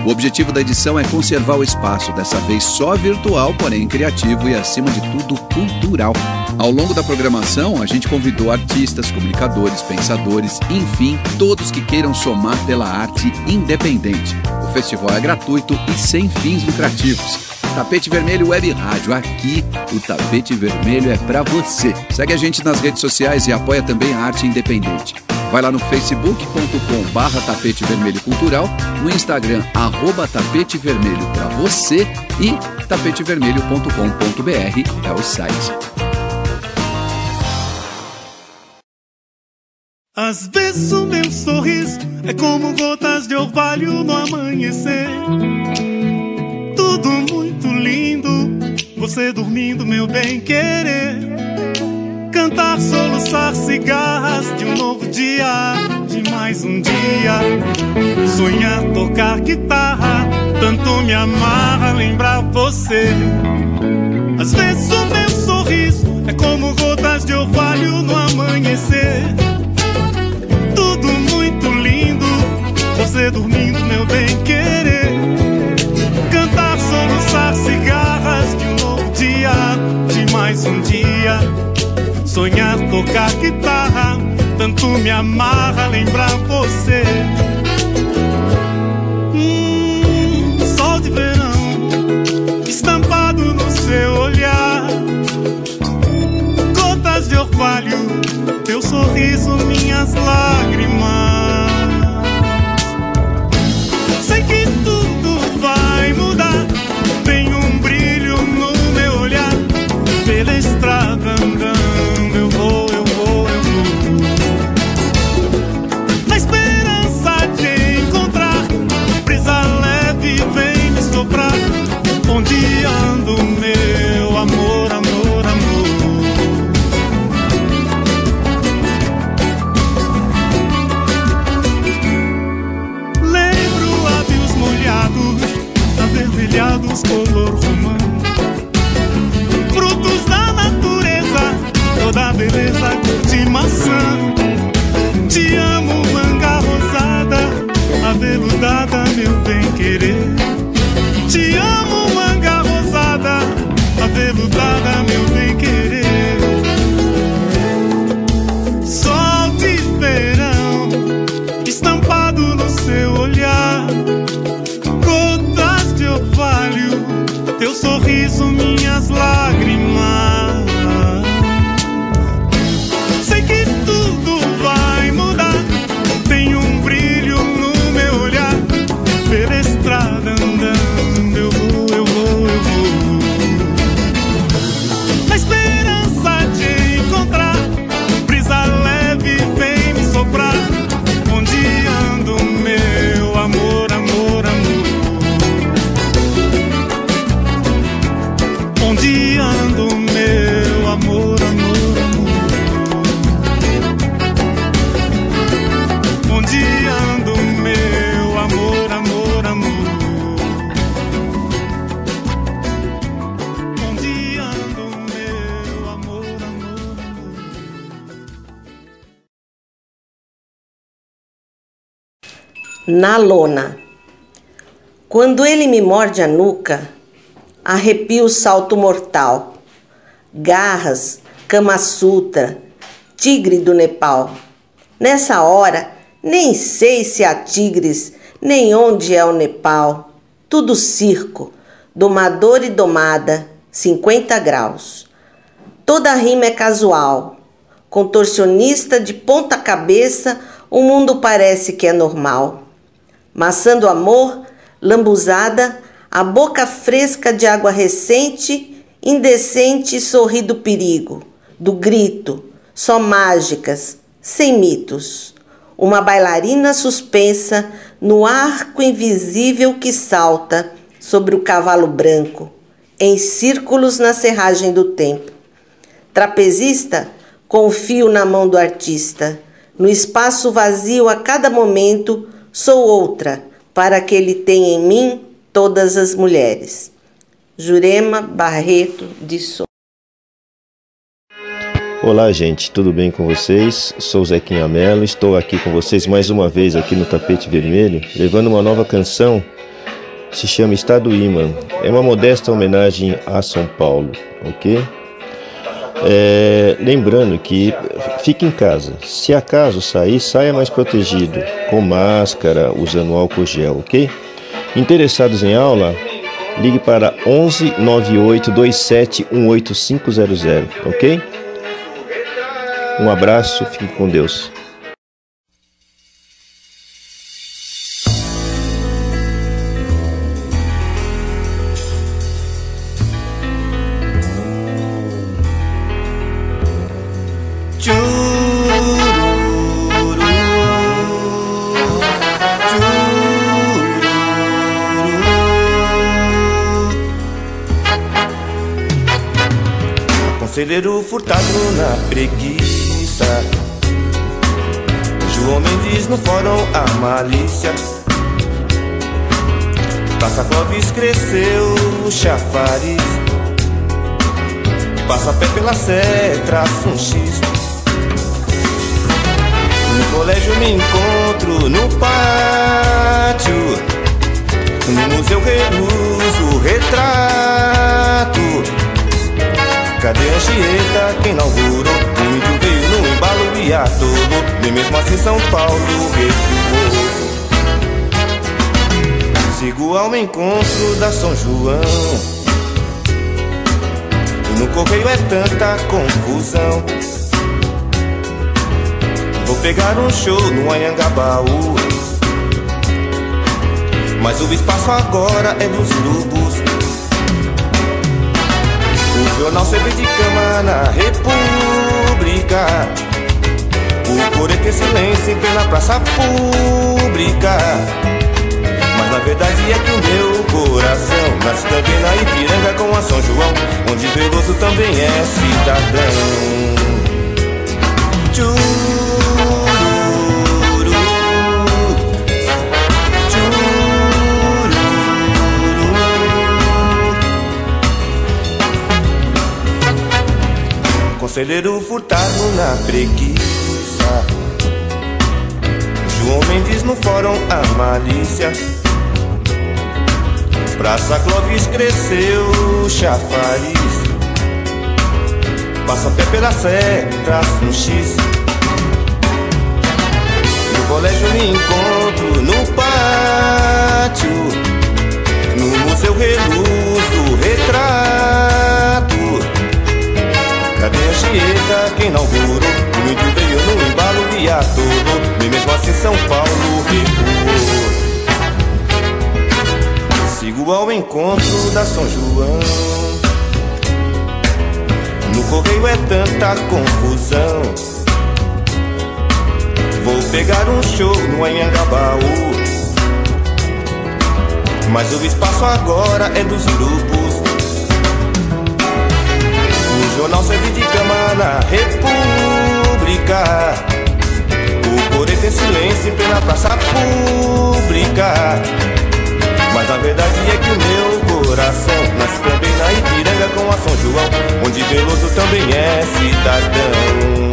O objetivo da edição é conservar o espaço, dessa vez só virtual, porém criativo e, acima de tudo, cultural. Ao longo da programação, a gente convidou artistas, comunicadores, pensadores, enfim, todos que queiram somar pela arte independente. O festival é gratuito e sem fins lucrativos. Tapete Vermelho Web Rádio. Aqui, o Tapete Vermelho é pra você. Segue a gente nas redes sociais e apoia também a arte independente. Vai lá no facebook.com barra tapete vermelho cultural, no Instagram arroba tapete vermelho pra você e tapetevermelho.com.br é o site. Às vezes o meu sorriso é como gotas de orvalho no amanhecer. Tudo muito lindo, você dormindo, meu bem querer. Cantar, soluçar cigarras de um novo dia, de mais um dia. Sonhar, tocar guitarra, tanto me amarra lembrar você. Às vezes o meu sorriso é como gotas de orvalho no amanhecer. Você dormindo, meu bem querer. Cantar, soluçar cigarras de um novo dia, de mais um dia. Sonhar, tocar guitarra, tanto me amarra lembrar você. Hum, sol de verão, estampado no seu olhar. Gotas de orvalho, teu sorriso, minhas lágrimas. Avermelhados, Na lona. Quando ele me morde a nuca, arrepio o salto mortal. Garras Kama Sutra, tigre do Nepal. Nessa hora, nem sei se há tigres, nem onde é o Nepal. Tudo circo, domador e domada, 50 graus. Toda rima é casual, contorcionista de ponta cabeça, o mundo parece que é normal. Maçã do amor, lambuzada, a boca fresca de água recente, indecente sorri do perigo, do grito, só mágicas, sem mitos. Uma bailarina suspensa no arco invisível que salta sobre o cavalo branco, em círculos na serragem do tempo. Trapezista, confio na mão do artista. No espaço vazio a cada momento, sou outra, para que ele tenha em mim todas as mulheres. Jurema Barreto de Souza. Olá, gente, tudo bem com vocês? Sou Zequinha Mello, estou aqui com vocês mais uma vez aqui no Tapete Vermelho, levando uma nova canção. Se chama Estado Imã. É uma modesta homenagem a São Paulo, ok? É, lembrando que fique em casa. Se acaso sair, saia mais protegido, com máscara, usando álcool gel, ok? Interessados em aula, ligue para 11 98 27 18500, ok? Um abraço, fique com Deus. Conselheiro furtado na preguiça. João Mendes no fórum a malícia. Praça Clóvis cresceu o chafariz. Passa pé pela sé, traço um X. No colégio me encontro no pátio. No museu reluzo o retrato Cadê a Anchieta? Que inaugurou? Muito veio no embalo e a todo Nem mesmo assim São Paulo recuou. Sigo ao encontro da São João. E no correio é tanta confusão. Vou pegar um show no Anhangabaú. Mas o espaço agora é dos grupos o jornal serve de cama na República. O coreto em silêncio em plena praça pública. Mas na verdade é que o meu coração Nasce também na Ipiranga com a São João Onde Veloso também é cidadão Conselheiro furtado na preguiça. João Mendes no fórum a malícia. Praça Clóvis cresceu chafariz. Passa pé pela sé, traço um X No colégio me encontro no pátio. No museu reluzo retrato Anchieta que inaugurou? Muito veio no embalo e todo Nem mesmo assim São Paulo recuou. Sigo ao encontro da São João. No correio é tanta confusão. Vou pegar um show no Anhangabaú. Mas o espaço agora é dos grupos o jornal serve de cama na República. O coreto em silêncio em praça pública. Mas a verdade é que o meu coração Nasce também na Ipiranga com a São João Onde Veloso também é cidadão.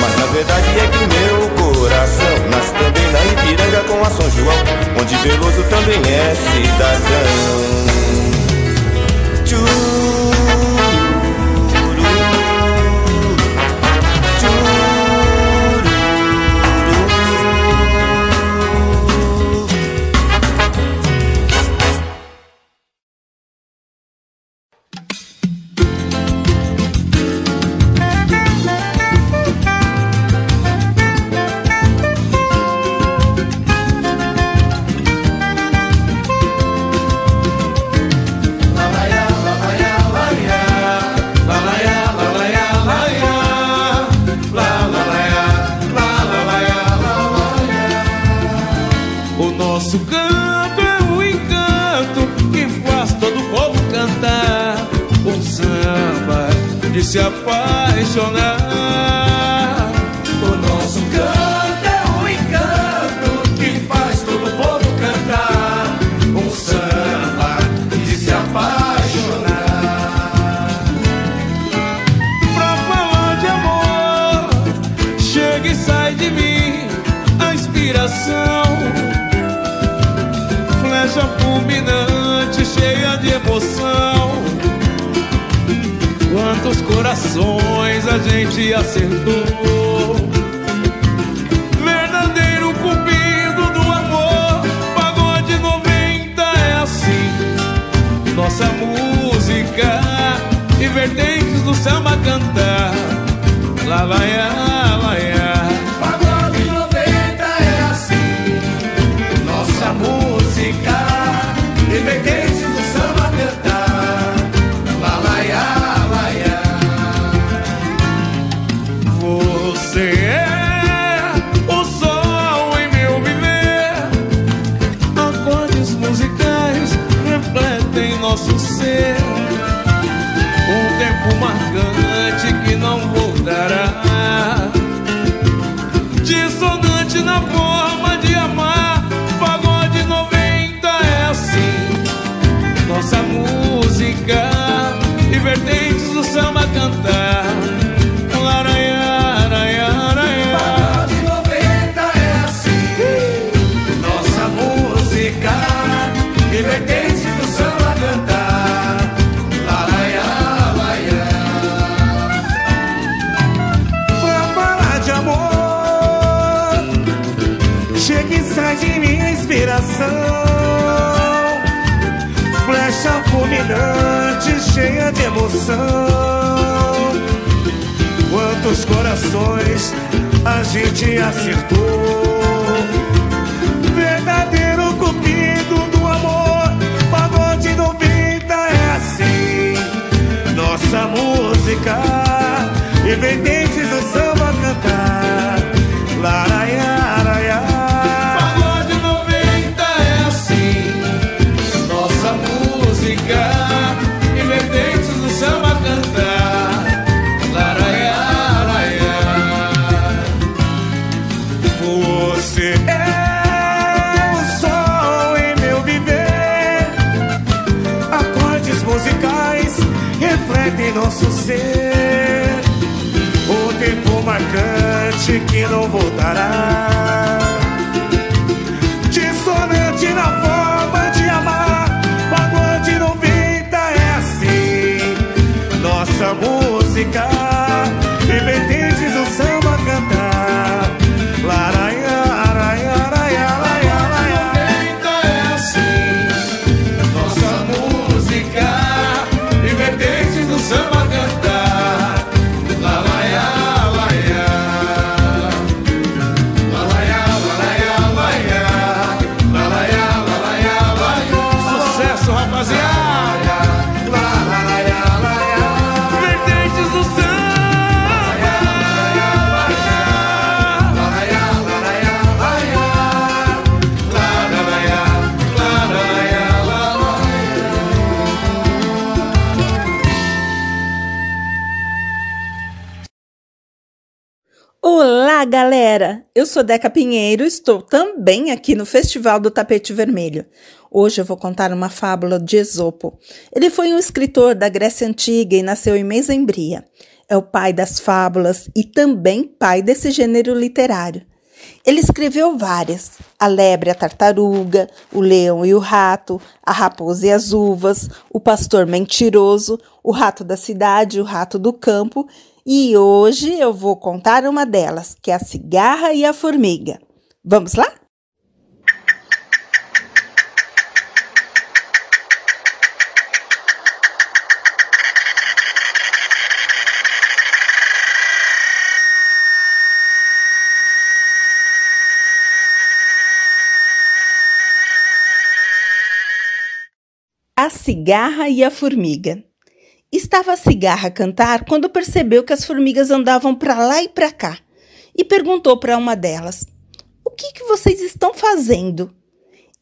Mas na verdade é que o meu coração Nasce também na Ipiranga com a São João Onde Veloso também é cidadão. Tchau sou Deca Pinheiro, estou também aqui no Festival do Tapete Vermelho. Hoje eu vou contar uma fábula de Esopo. Ele foi um escritor da Grécia Antiga e nasceu em Mesembria. É o pai das fábulas e também pai desse gênero literário. Ele escreveu várias: A Lebre, a Tartaruga, O Leão e o Rato, A Raposa e as Uvas, O Pastor Mentiroso, O Rato da Cidade, O Rato do Campo e hoje eu vou contar uma delas, que é a cigarra e a formiga. Vamos lá? A Cigarra e a Formiga Estava a cigarra a cantar quando percebeu que as formigas andavam para lá e para cá e perguntou para uma delas: O que, que vocês estão fazendo?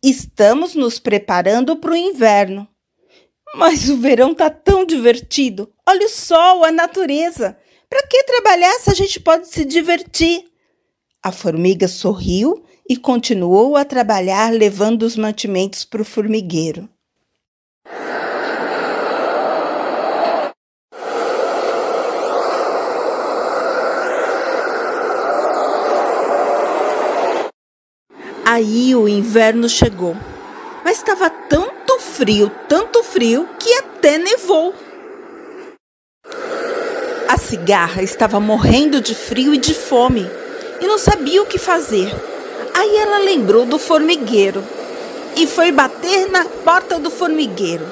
Estamos nos preparando para o inverno. Mas o verão está tão divertido. Olha o sol, a natureza. Para que trabalhar se a gente pode se divertir? A formiga sorriu e continuou a trabalhar, levando os mantimentos para o formigueiro. Aí o inverno chegou, mas estava tanto frio, tanto frio, que até nevou. A cigarra estava morrendo de frio e de fome e não sabia o que fazer. Aí ela lembrou do formigueiro e foi bater na porta do formigueiro.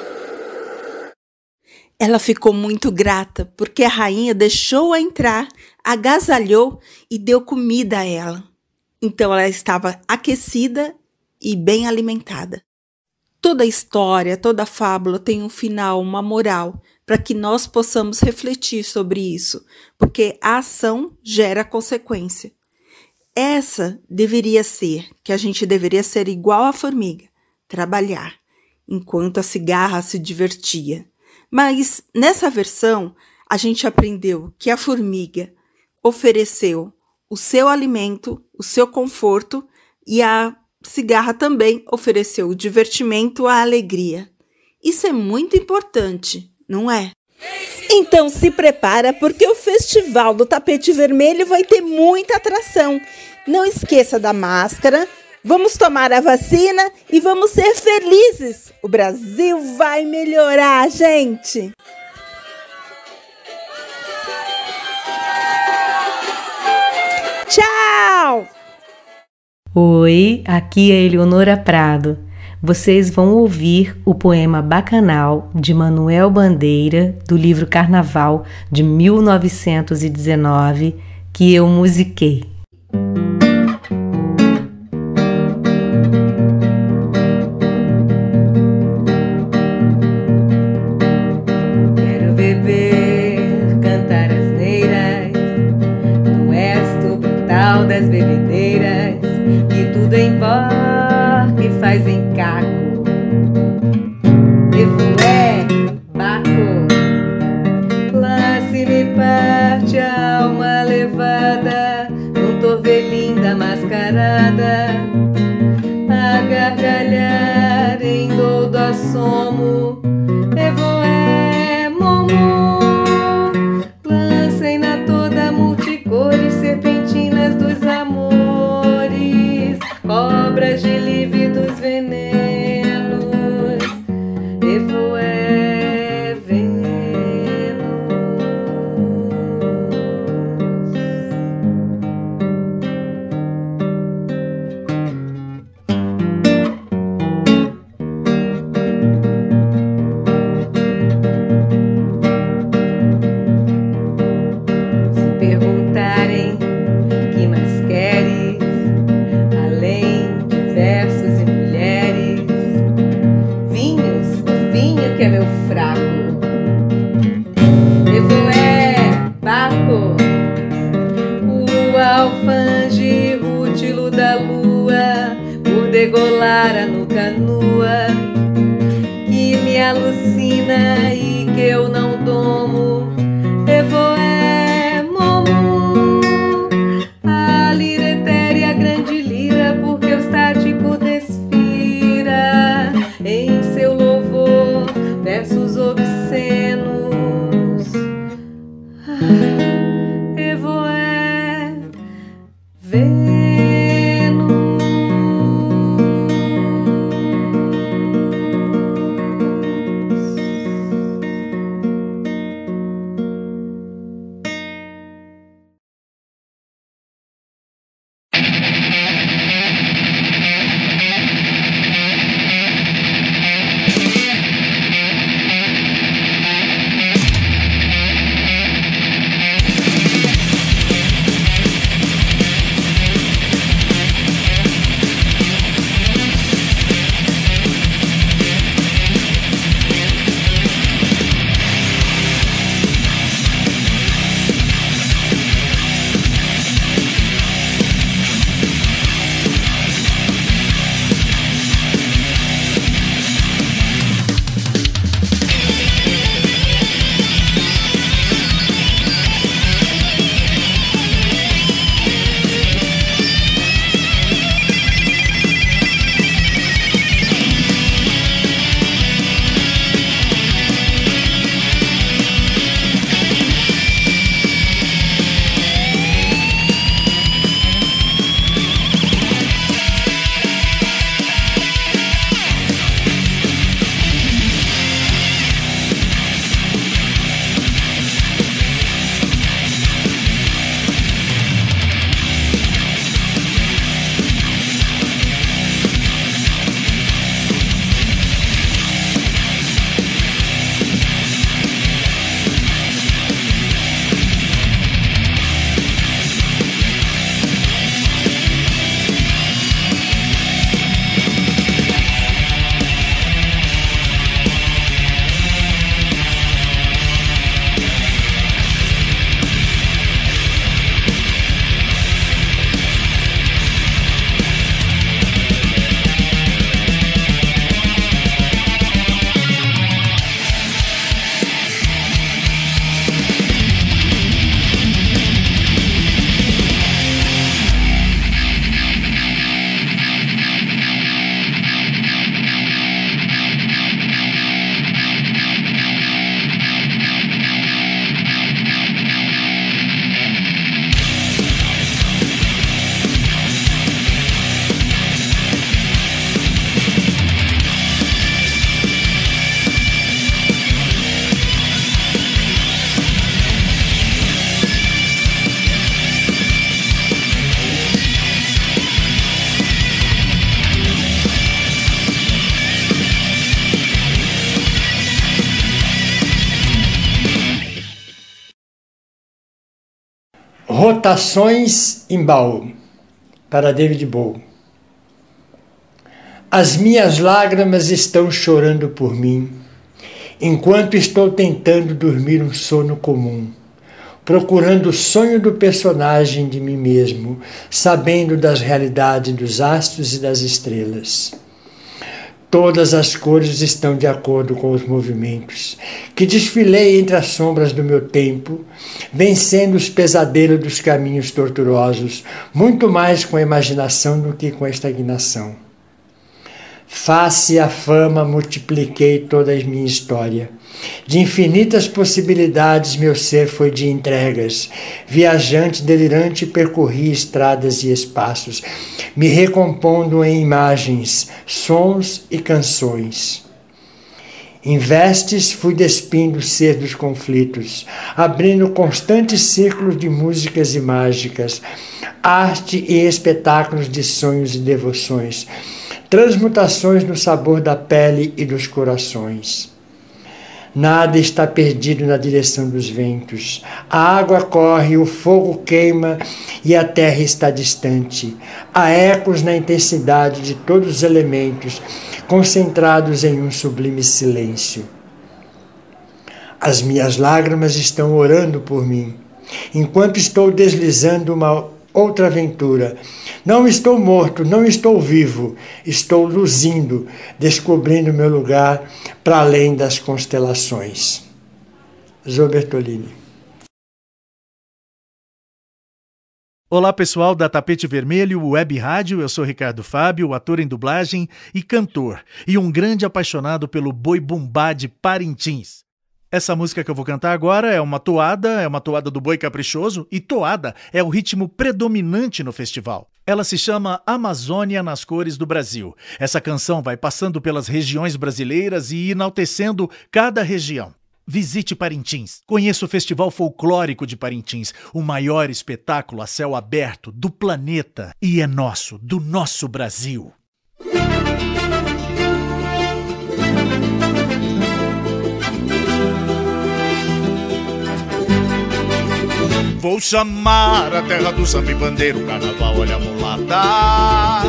Ela ficou muito grata porque a rainha deixou-a entrar, agasalhou e deu comida a ela. Então ela estava aquecida e bem alimentada. Toda história, toda fábula tem um final, uma moral, para que nós possamos refletir sobre isso, porque a ação gera consequência. Essa deveria ser que a gente deveria ser igual à formiga, trabalhar, enquanto a cigarra se divertia. Mas nessa versão, a gente aprendeu que a formiga ofereceu o seu alimento, o seu conforto e a cigarra também ofereceu o divertimento, a alegria. Isso é muito importante, não é? Então se prepara porque o Festival do Tapete Vermelho vai ter muita atração. Não esqueça da máscara. Vamos tomar a vacina e vamos ser felizes. O Brasil vai melhorar, gente. Tchau! Oi, aqui é Eleonora Prado. Vocês vão ouvir o poema Bacanal de Manuel Bandeira, do livro Carnaval de 1919, que eu musiquei. Rotações em baú, para David Bowie. As minhas lágrimas estão chorando por mim, enquanto estou tentando dormir um sono comum, procurando o sonho do personagem de mim mesmo, sabendo das realidades dos astros e das estrelas. Todas as cores estão de acordo com os movimentos, que desfilei entre as sombras do meu tempo, vencendo os pesadelos dos caminhos tortuosos, muito mais com a imaginação do que com a estagnação. Face a fama, multipliquei toda a minha história. De infinitas possibilidades, meu ser foi de entregas. Viajante, delirante, percorri estradas e espaços, me recompondo em imagens, sons e canções. Em vestes fui despindo o ser dos conflitos, abrindo constantes círculos de músicas e mágicas, arte e espetáculos de sonhos e devoções transmutações no sabor da pele e dos corações. Nada está perdido na direção dos ventos. A água corre, o fogo queima e a terra está distante. Há ecos na intensidade de todos os elementos, concentrados em um sublime silêncio. As minhas lágrimas estão orando por mim, enquanto estou deslizando uma outra aventura. Não estou morto, não estou vivo, estou luzindo, descobrindo meu lugar para além das constelações. Zobertolini. Olá pessoal da Tapete Vermelho, Web Rádio, eu sou Ricardo Fábio, ator em dublagem e cantor, e um grande apaixonado pelo boi bumbá de Parintins. Essa música que eu vou cantar agora é uma toada, é uma toada do Boi Caprichoso, e toada é o ritmo predominante no festival. Ela se chama Amazônia nas Cores do Brasil. Essa canção vai passando pelas regiões brasileiras e enaltecendo cada região. Visite Parintins. Conheça o Festival Folclórico de Parintins, o maior espetáculo a céu aberto do planeta. E é nosso, do nosso Brasil. Vou chamar a terra do samba e bandeiro, carnaval, olha a mulata.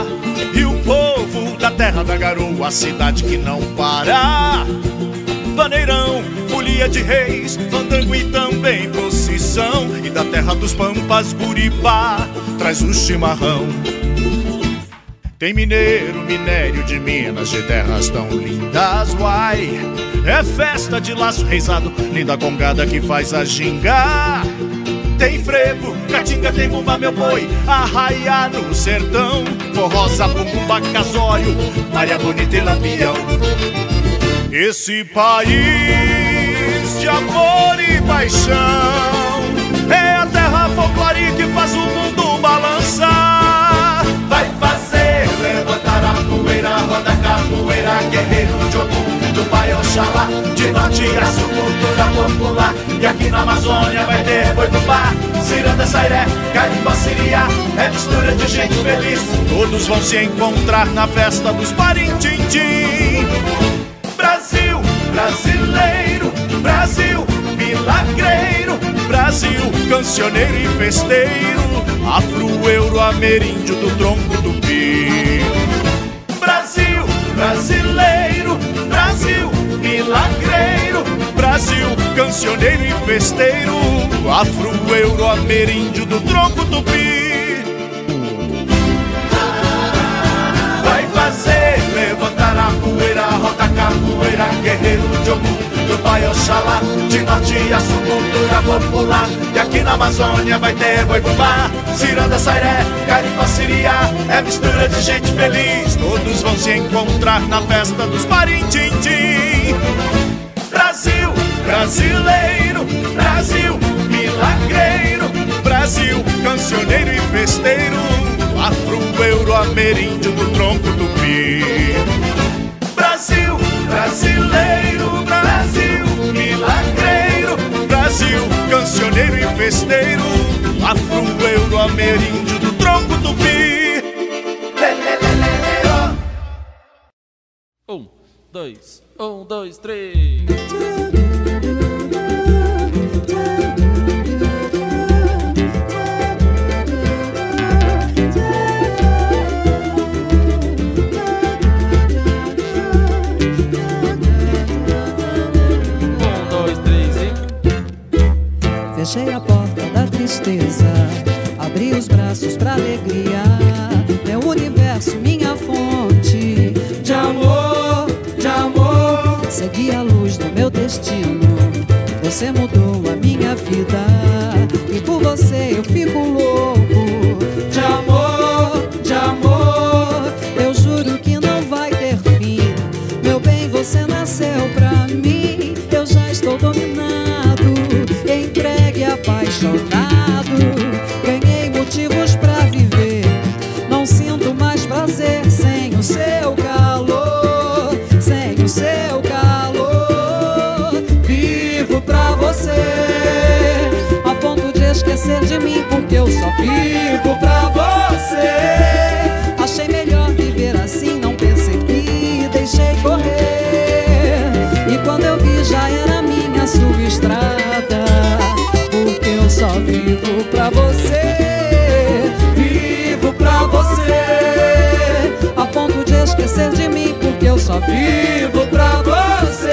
E o povo da terra da garoa, cidade que não para. Vaneirão, folia de reis, fandango e também procissão. E da terra dos pampas, Guribá, traz o chimarrão. Tem mineiro, minério de minas, de terras tão lindas, uai. É festa de laço reizado, linda congada que faz a ginga. Tem frevo, catinga, tem bumba, meu boi, arraia no sertão. Forrosa, bumba, casório, Maria Bonita e Lampião. Esse país de amor e paixão Pai Oxalá, de norte a sul, cultura popular. E aqui na Amazônia vai ter boi bumbá, ciranda, sairé, carimbó, siriá, é mistura de gente feliz. Todos vão se encontrar na festa dos Parintintim. Brasil, brasileiro, Brasil, milagreiro, Brasil, cancioneiro e festeiro, afro-euro, ameríndio do tronco do pi. Brasil, brasileiro, Brasil, milagreiro, Brasil, cancioneiro e festeiro, afro-euro, ameríndio do tronco do pi. Vai fazer levantar a poeira, roda capoeira, guerreiro de Ogum, do Pai Oxalá, de norte a sul, cultura popular. E aqui na Amazônia vai ter boi bumbá, ciranda, sairé, carimbó, siriá, é mistura de gente feliz. Todos vão se encontrar na festa dos Parintintim. Brasil, brasileiro, Brasil, milagreiro, Brasil, cancioneiro e festeiro, afro-euro, ameríndio do tronco do pi. Brasil, brasileiro, Brasil, milagreiro, Brasil, cancioneiro e festeiro, afro-euro, ameríndio do tronco do pi. Um, dois, um, dois, três. Tristeza. Abri os braços pra alegria. Meu universo, minha fonte de amor, de amor. Segui a luz do meu destino. Você mudou a minha vida. E por você eu fico louco. Apaixonado. Ganhei motivos pra viver. Não sinto mais prazer sem o seu calor, sem o seu calor. Vivo pra você, a ponto de esquecer de mim, porque eu só vivo pra você. Vivo pra você. Vivo pra você, a ponto de esquecer de mim, porque eu só vivo pra você.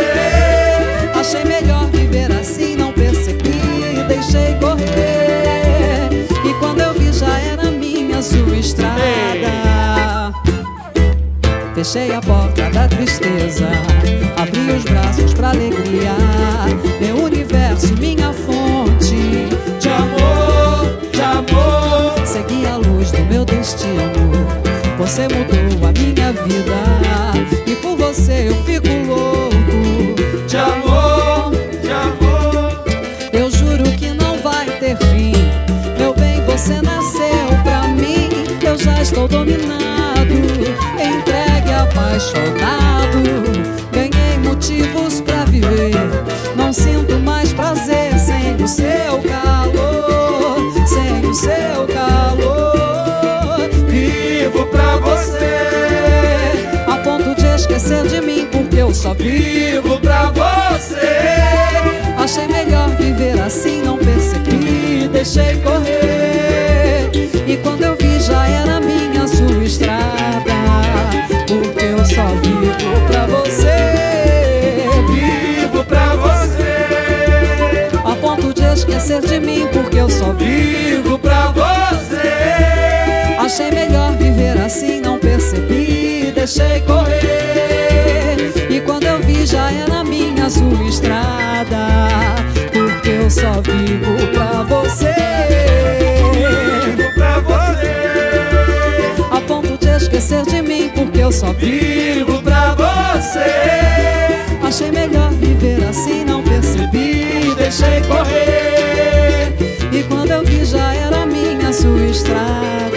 Achei melhor viver assim, não percebi, deixei correr. E quando eu vi, já era minha sua estrada. Fechei a porta da tristeza, abri os braços pra alegria. Meu universo, minha fonte meu destino. Você mudou a minha vida e por você eu fico louco. De amor, de amor. Eu juro que não vai ter fim. Meu bem, você nasceu pra mim. Eu já estou dominado, entregue, apaixonado. De mim, porque eu só vivo pra você. Achei melhor viver assim, não percebi, deixei correr. E quando eu vi, já era minha sua estrada, porque eu só vivo pra você. Vivo pra você, a ponto de esquecer de mim, porque eu só vivo pra você. Achei melhor viver assim, deixei correr. E quando eu vi, já era minha sua estrada, porque eu só vivo pra você. Vivo pra você, a ponto de esquecer de mim, porque eu só vivo pra você. Achei melhor viver assim, não percebi, deixei correr. E quando eu vi, já era minha sua estrada.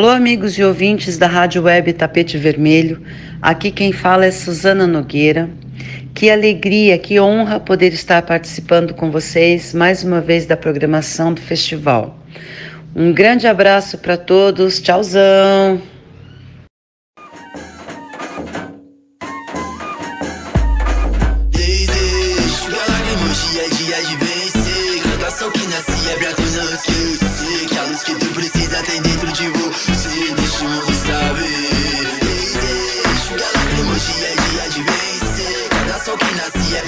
Alô, amigos e ouvintes da Rádio Web Tapete Vermelho. Aqui quem fala é Suzana Nogueira. Que alegria, que honra poder estar participando com vocês mais uma vez da programação do festival. Um grande abraço para todos. Tchauzão.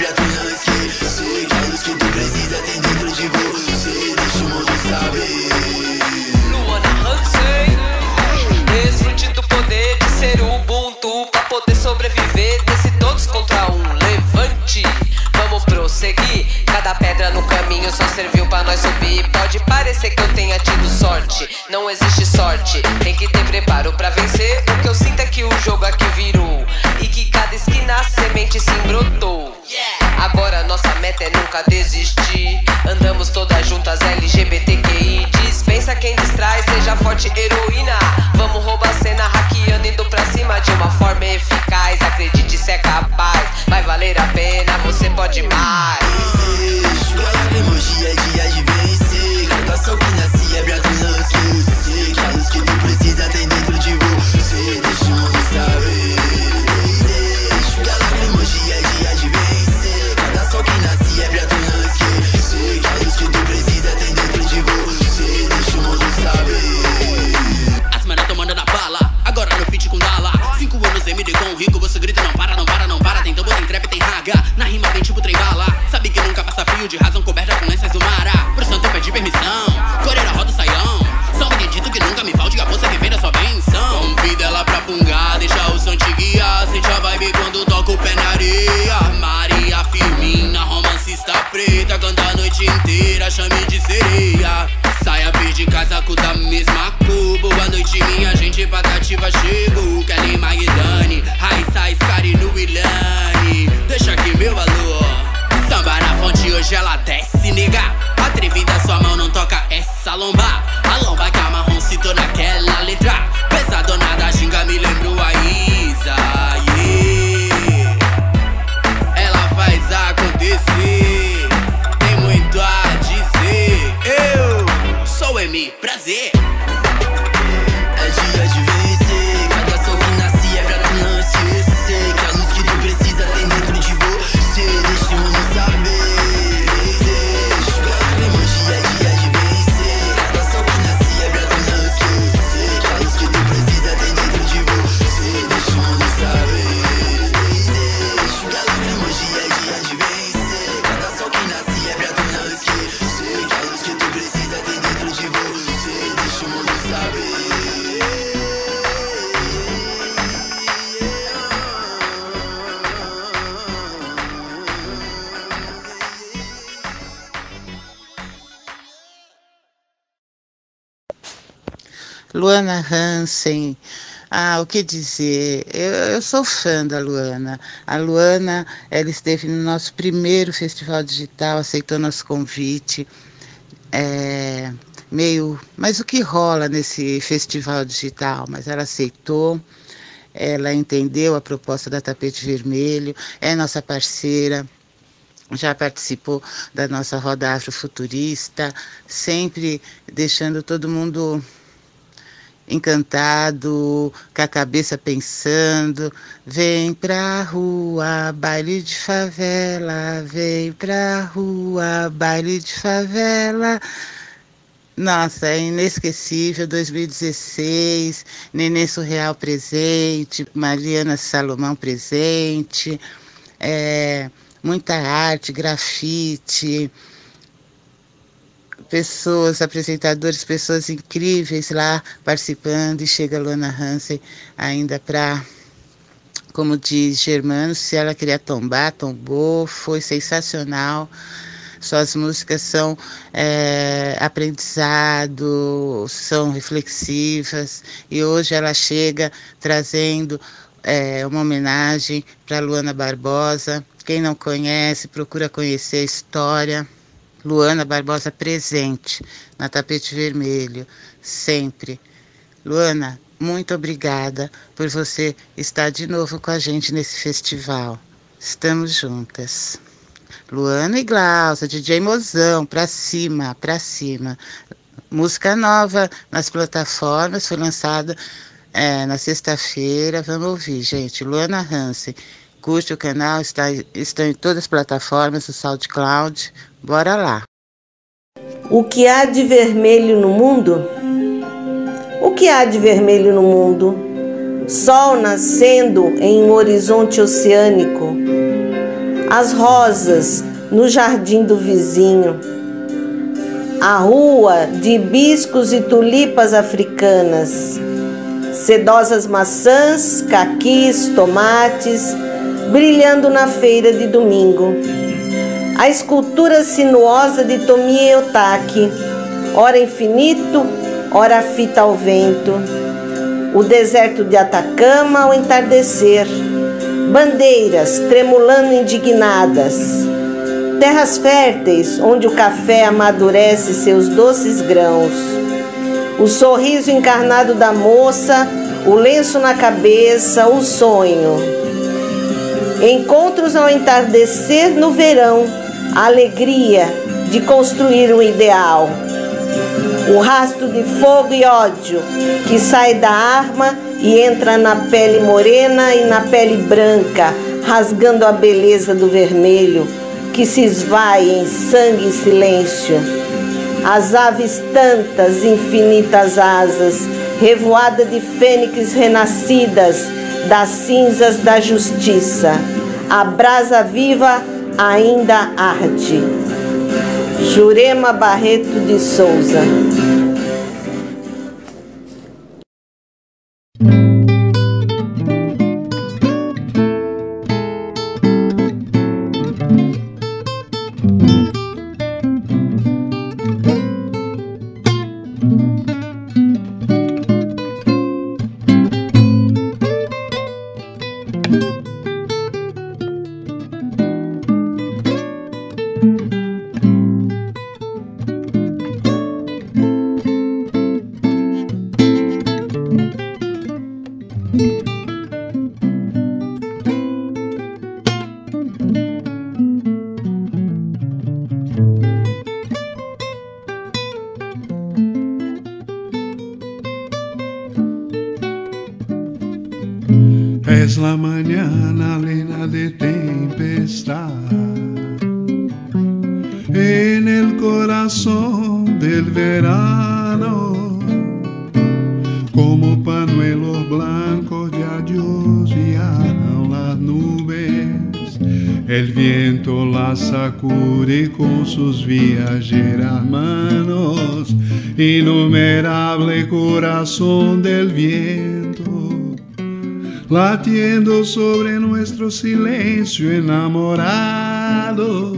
É pra esquecer. Que luz que tu precisa tem dentro de você. Deixa o mundo saber. Luana Hansen Desfrute do poder de ser Ubuntu Pra poder sobreviver desse todos contra um. Levante, vamos prosseguir. Cada pedra no caminho só serviu pra nós subir. Pode parecer que eu tenha tido sorte. Não existe sorte, tem que ter preparo pra vencer. O que eu sinto é que o jogo aqui virou cada esquina a semente se embrotou Agora nossa meta é nunca desistir. Andamos todas juntas LGBTQI Dispensa quem distrai, seja forte heroína. Vamos roubar cena hackeando indo pra cima de uma forma eficaz. Acredite se é capaz, vai valer a pena, você pode mais. Desejo, lágrimas, dia a dia de vencer. De razão coberta com lenças do mar. Pro santo pedi permissão, coreira roda o saião. São bendito que nunca me falte a força que vem da sua benção. Convida ela pra pungar, deixa o te guiar. Sente a vibe quando toca o pé na areia. Maria Firmina, romancista preta, canta a noite inteira, chame de sereia. Saia verde, casaco da mesma cor. Boa noite, minha gente, patativa chegou. Kelly Magdani, Raissa, Scari no Ilane. Hoje ela desce, nega. Atrevida, sua mão não toca essa lomba. A lomba que amarrom citou naquela letra. Pesadona da xinga, me lembro a Isa. yeah. Ela faz acontecer. Tem muito a dizer. Eu sou M, prazer. Luana Hansen. Ah, o que dizer? Eu, eu sou fã da Luana. A Luana, ela esteve no nosso primeiro festival digital, aceitou nosso convite. É, meio, mas o que rola nesse festival digital? Mas ela aceitou. Ela entendeu a proposta da Tapete Vermelho, é nossa parceira, já participou da nossa roda afrofuturista, sempre deixando todo mundo encantado, com a cabeça pensando. Vem pra rua, baile de favela, vem pra rua, baile de favela. Nossa, é inesquecível 2016, Nenê Surreal presente, Mariana Salomão presente, é, muita arte, grafite, pessoas, apresentadores, pessoas incríveis lá participando e chega a Luana Hansen ainda para, como diz Germano, se ela queria tombar, tombou, foi sensacional. Suas músicas são é, aprendizado, são reflexivas e hoje ela chega trazendo é, uma homenagem para Luana Barbosa. Quem não conhece, procura conhecer a história. Luana Barbosa presente na tapete vermelho, sempre. Luana, muito obrigada por você estar de novo com a gente nesse festival. Estamos juntas. Luana e Glaucia, DJ Mozão, pra cima, pra cima. Música nova nas plataformas, foi lançada é, na sexta-feira. Vamos ouvir, gente. Luana Hansen. Curte o canal, está, está em todas as plataformas, o SoundCloud. Bora lá. O que há de vermelho no mundo? O que há de vermelho no mundo? Sol nascendo em um horizonte oceânico. As rosas no jardim do vizinho. A rua de hibiscos e tulipas africanas. Sedosas maçãs, caquis, tomates, brilhando na feira de domingo. A escultura sinuosa de Tomie Otaki, ora infinito, ora fita ao vento, o deserto de Atacama ao entardecer, bandeiras tremulando indignadas, terras férteis onde o café amadurece seus doces grãos, o sorriso encarnado da moça, o lenço na cabeça, o sonho. Encontros ao entardecer no verão, a alegria de construir um ideal. O rastro de fogo e ódio que sai da arma e entra na pele morena e na pele branca, rasgando a beleza do vermelho, que se esvai em sangue e silêncio. As aves tantas infinitas asas, revoada de fênix renascidas das cinzas da justiça. A brasa viva ainda arde. Jurema Barreto de Souza. Latiendo sobre nuestro silencio enamorado,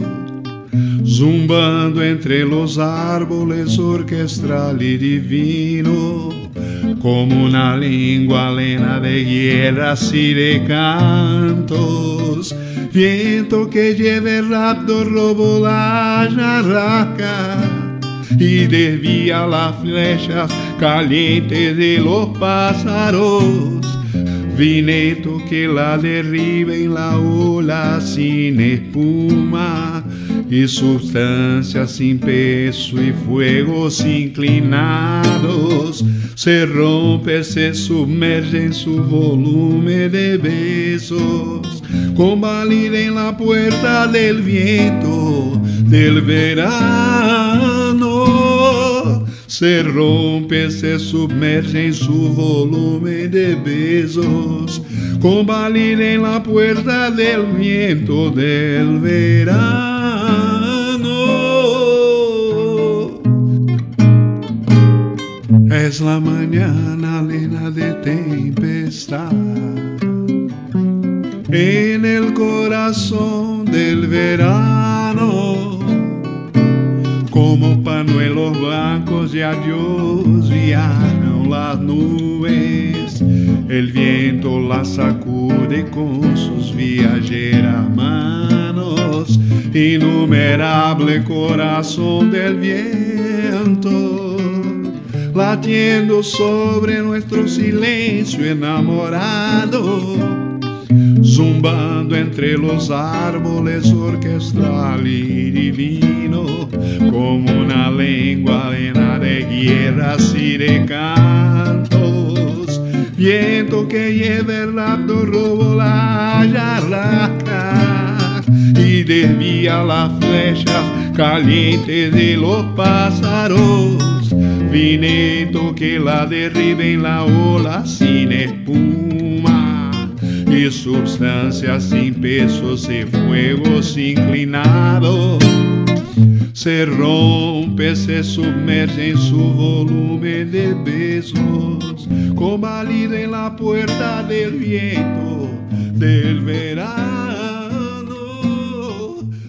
zumbando entre los árboles orquestral y divino, como una lengua llena de guerras y de cantos, viento que lleve rapto robo la jarraca y desvía las flechas calientes de los pájaros Vineto que la derriba en la ola sin espuma y sustancias sin peso y fuegos inclinados. Se rompe, se sumerge en su volumen de besos, convalida en la puerta del viento del verano se rompe, se submerge en su volumen de besos, convalida en la puerta del viento del verano. Es la mañana llena de tempestad. En el corazón del verano como panuelos blancos de adiós viajan las nubes. El viento la sacude con sus viajeras manos. Innumerable corazón del viento, latiendo sobre nuestro silencio enamorado zumbando entre los árboles orquestral y divino, como una lengua llena de guerras y de cantos. Viento que lleva el rapto robo la yarraca y desvía las flechas calientes de los pájaros. Vineto que la derriba en la ola sin espuma y sustancias sin pesos y fuegos inclinados. Se rompe, se sumerge en su volumen de besos, convalida en la puerta del viento del verano.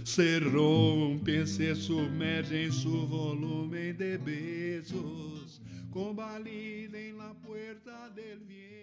Se rompe, se sumerge en su volumen de besos, convalida en la puerta del viento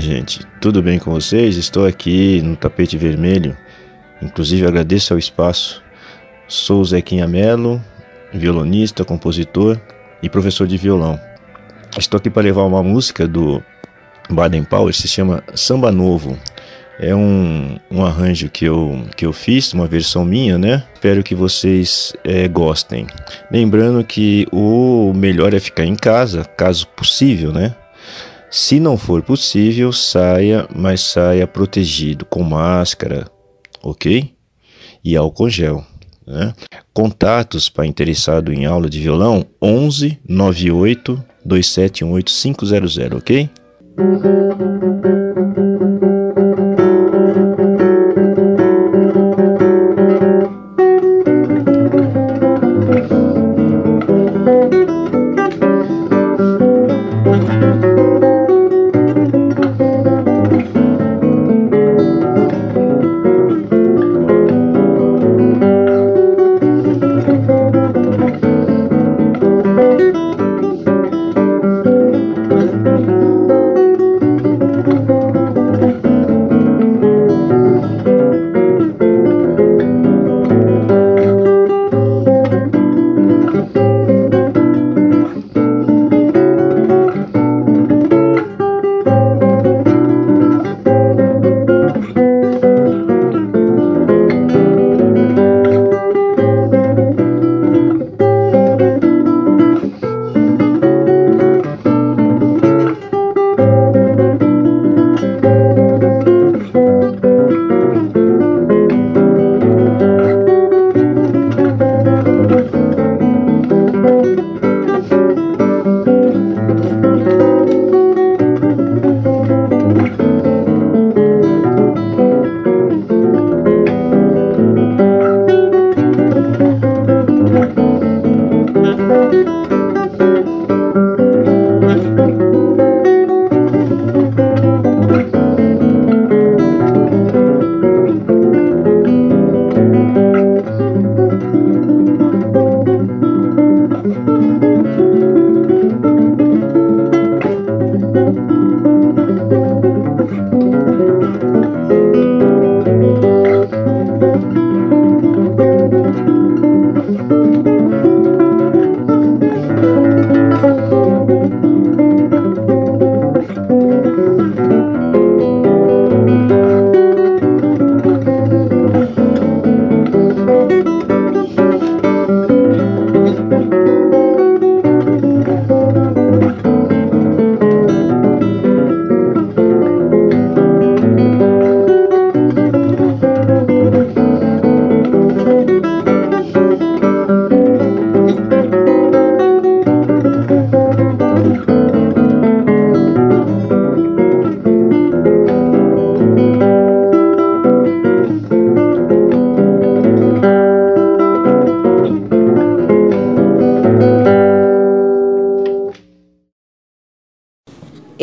Gente. Tudo bem com vocês? Estou aqui no tapete vermelho. Inclusive agradeço ao espaço. Sou Zequinha Melo, violonista, compositor e professor de violão. Estou aqui para levar uma música do Baden Powell, se chama Samba Novo. É um, um arranjo que eu, que eu fiz, uma versão minha, né? Espero que vocês é, gostem. Lembrando que o melhor é ficar em casa, caso possível, né? Se não for possível, saia, mas saia protegido, com máscara, ok? E álcool gel. Né? Contatos para interessado em aula de violão 11 98 2718 500, ok?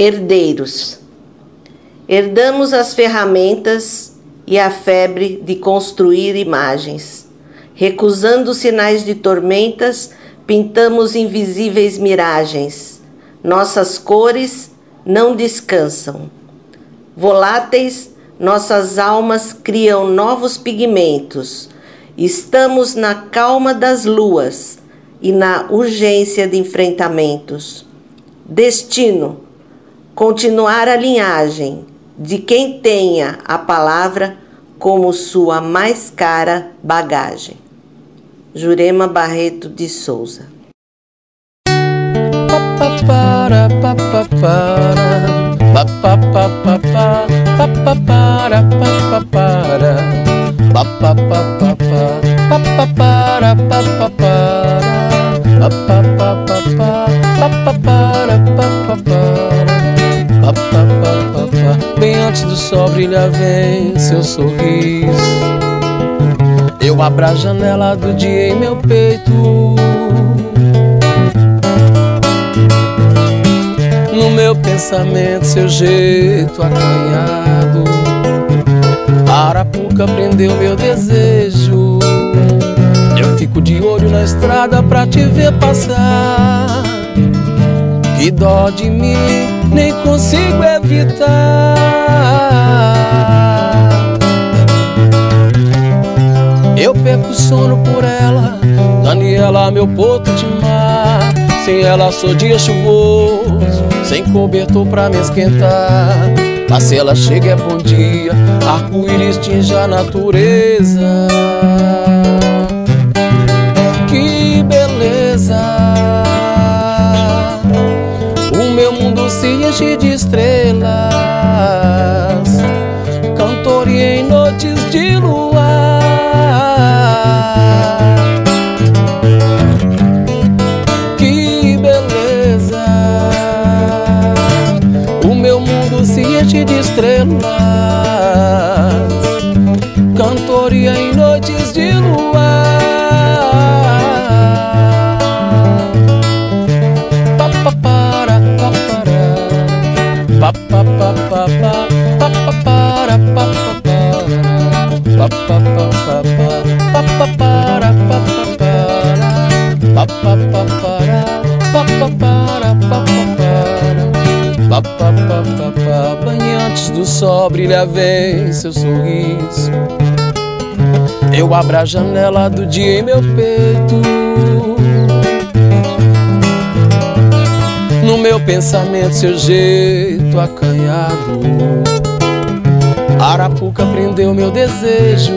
Herdeiros. Herdamos as ferramentas e a febre de construir imagens. Recusando sinais de tormentas, pintamos invisíveis miragens. Nossas cores não descansam. Voláteis, nossas almas criam novos pigmentos. Estamos na calma das luas e na urgência de enfrentamentos. Destino continuar a linhagem de quem tenha a palavra como sua mais cara bagagem. Jurema Barreto de Souza. Antes do sol brilhar vem seu sorriso eu abro a janela do dia em meu peito no meu pensamento seu jeito acanhado. Arapuca prendeu meu desejo. Eu fico de olho na estrada pra te ver passar. Que dó de mim, nem consigo evitar. Eu perco sono por ela, Daniela, meu porto de mar. Sem ela sou dia chuvoso, sem cobertor pra me esquentar. Mas se ela chega é bom dia, arco-íris tinge a natureza. Enche de estrelas, do sol brilha vem seu sorriso. Eu abro a janela do dia em meu peito. No meu pensamento, seu jeito acanhado. Arapuca prendeu meu desejo.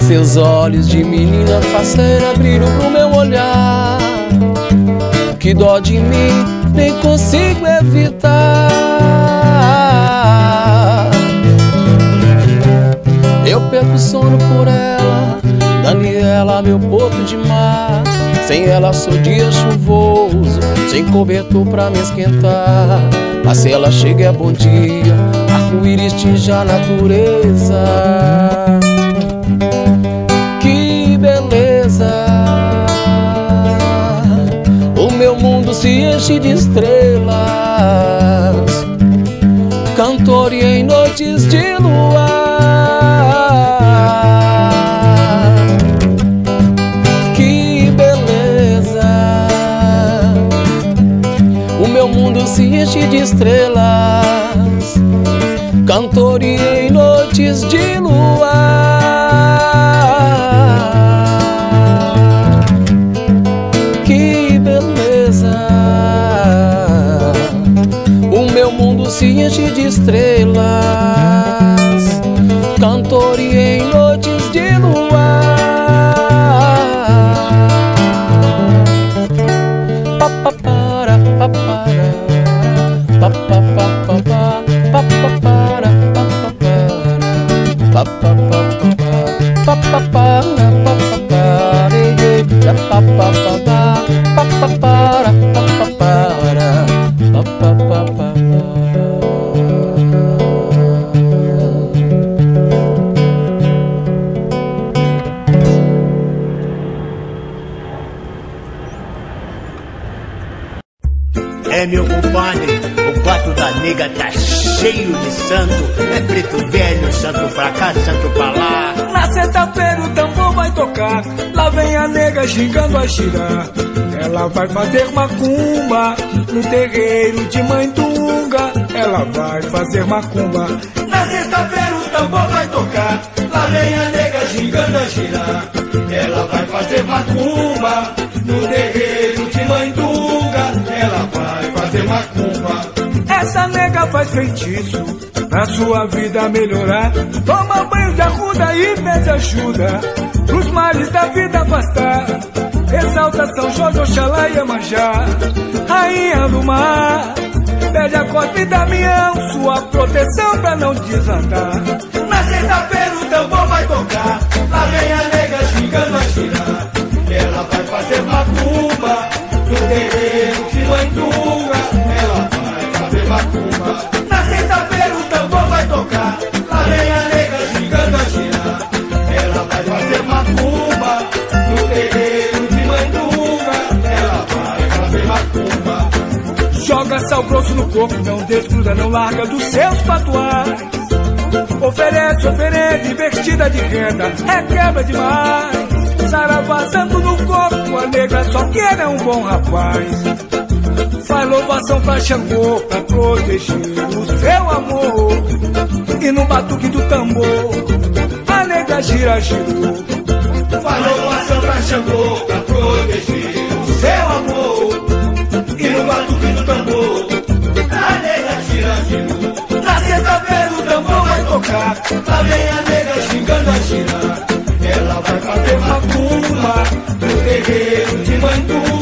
Seus olhos de menina faceira brilham pro meu olhar. Que dó de mim, nem consigo evitar. Perco sono por ela, Daniela, meu porto de mar. Sem ela sou dia chuvoso, sem cobertor pra me esquentar. Mas se ela chega é bom dia, arco-íris tinge a natureza. Que beleza! O meu mundo se enche de estrelas, cantoria em noites de estrelas, cantoria em noites de luar. A girar. Ela vai fazer macumba no terreiro de Mãe Dunga. Ela vai fazer macumba. Na sexta-feira o tambor vai tocar, a nega xingando a girar. Ela vai fazer macumba no terreiro de Mãe Dunga. Ela vai fazer macumba. Essa nega faz feitiço pra sua vida melhorar. Toma banho de arruda e pede ajuda pros males da vida afastar. Exalta São Jorge, Oxalá e Iemanjá, Rainha do Mar. Pede a Cosme e Damião sua proteção pra não desandar. Na sexta-feira o tambor vai tocar, lá vem a nega xingando a girar. Ela vai fazer macumba no terreiro Joga sal grosso no corpo, não desgruda, não larga dos seus patuais. Oferece oferenda investida de renda, requebra demais. Saravá santo no corpo, a negra só quer é um bom rapaz. Faz louvação pra Xangô pra proteger o seu amor. E no batuque do tambor, a nega gira, girou. Faz louvação pra Xangô pra proteger tocar, lá vem a nega xingando a girar. Ela vai fazer macumba no terreiro de Manduga.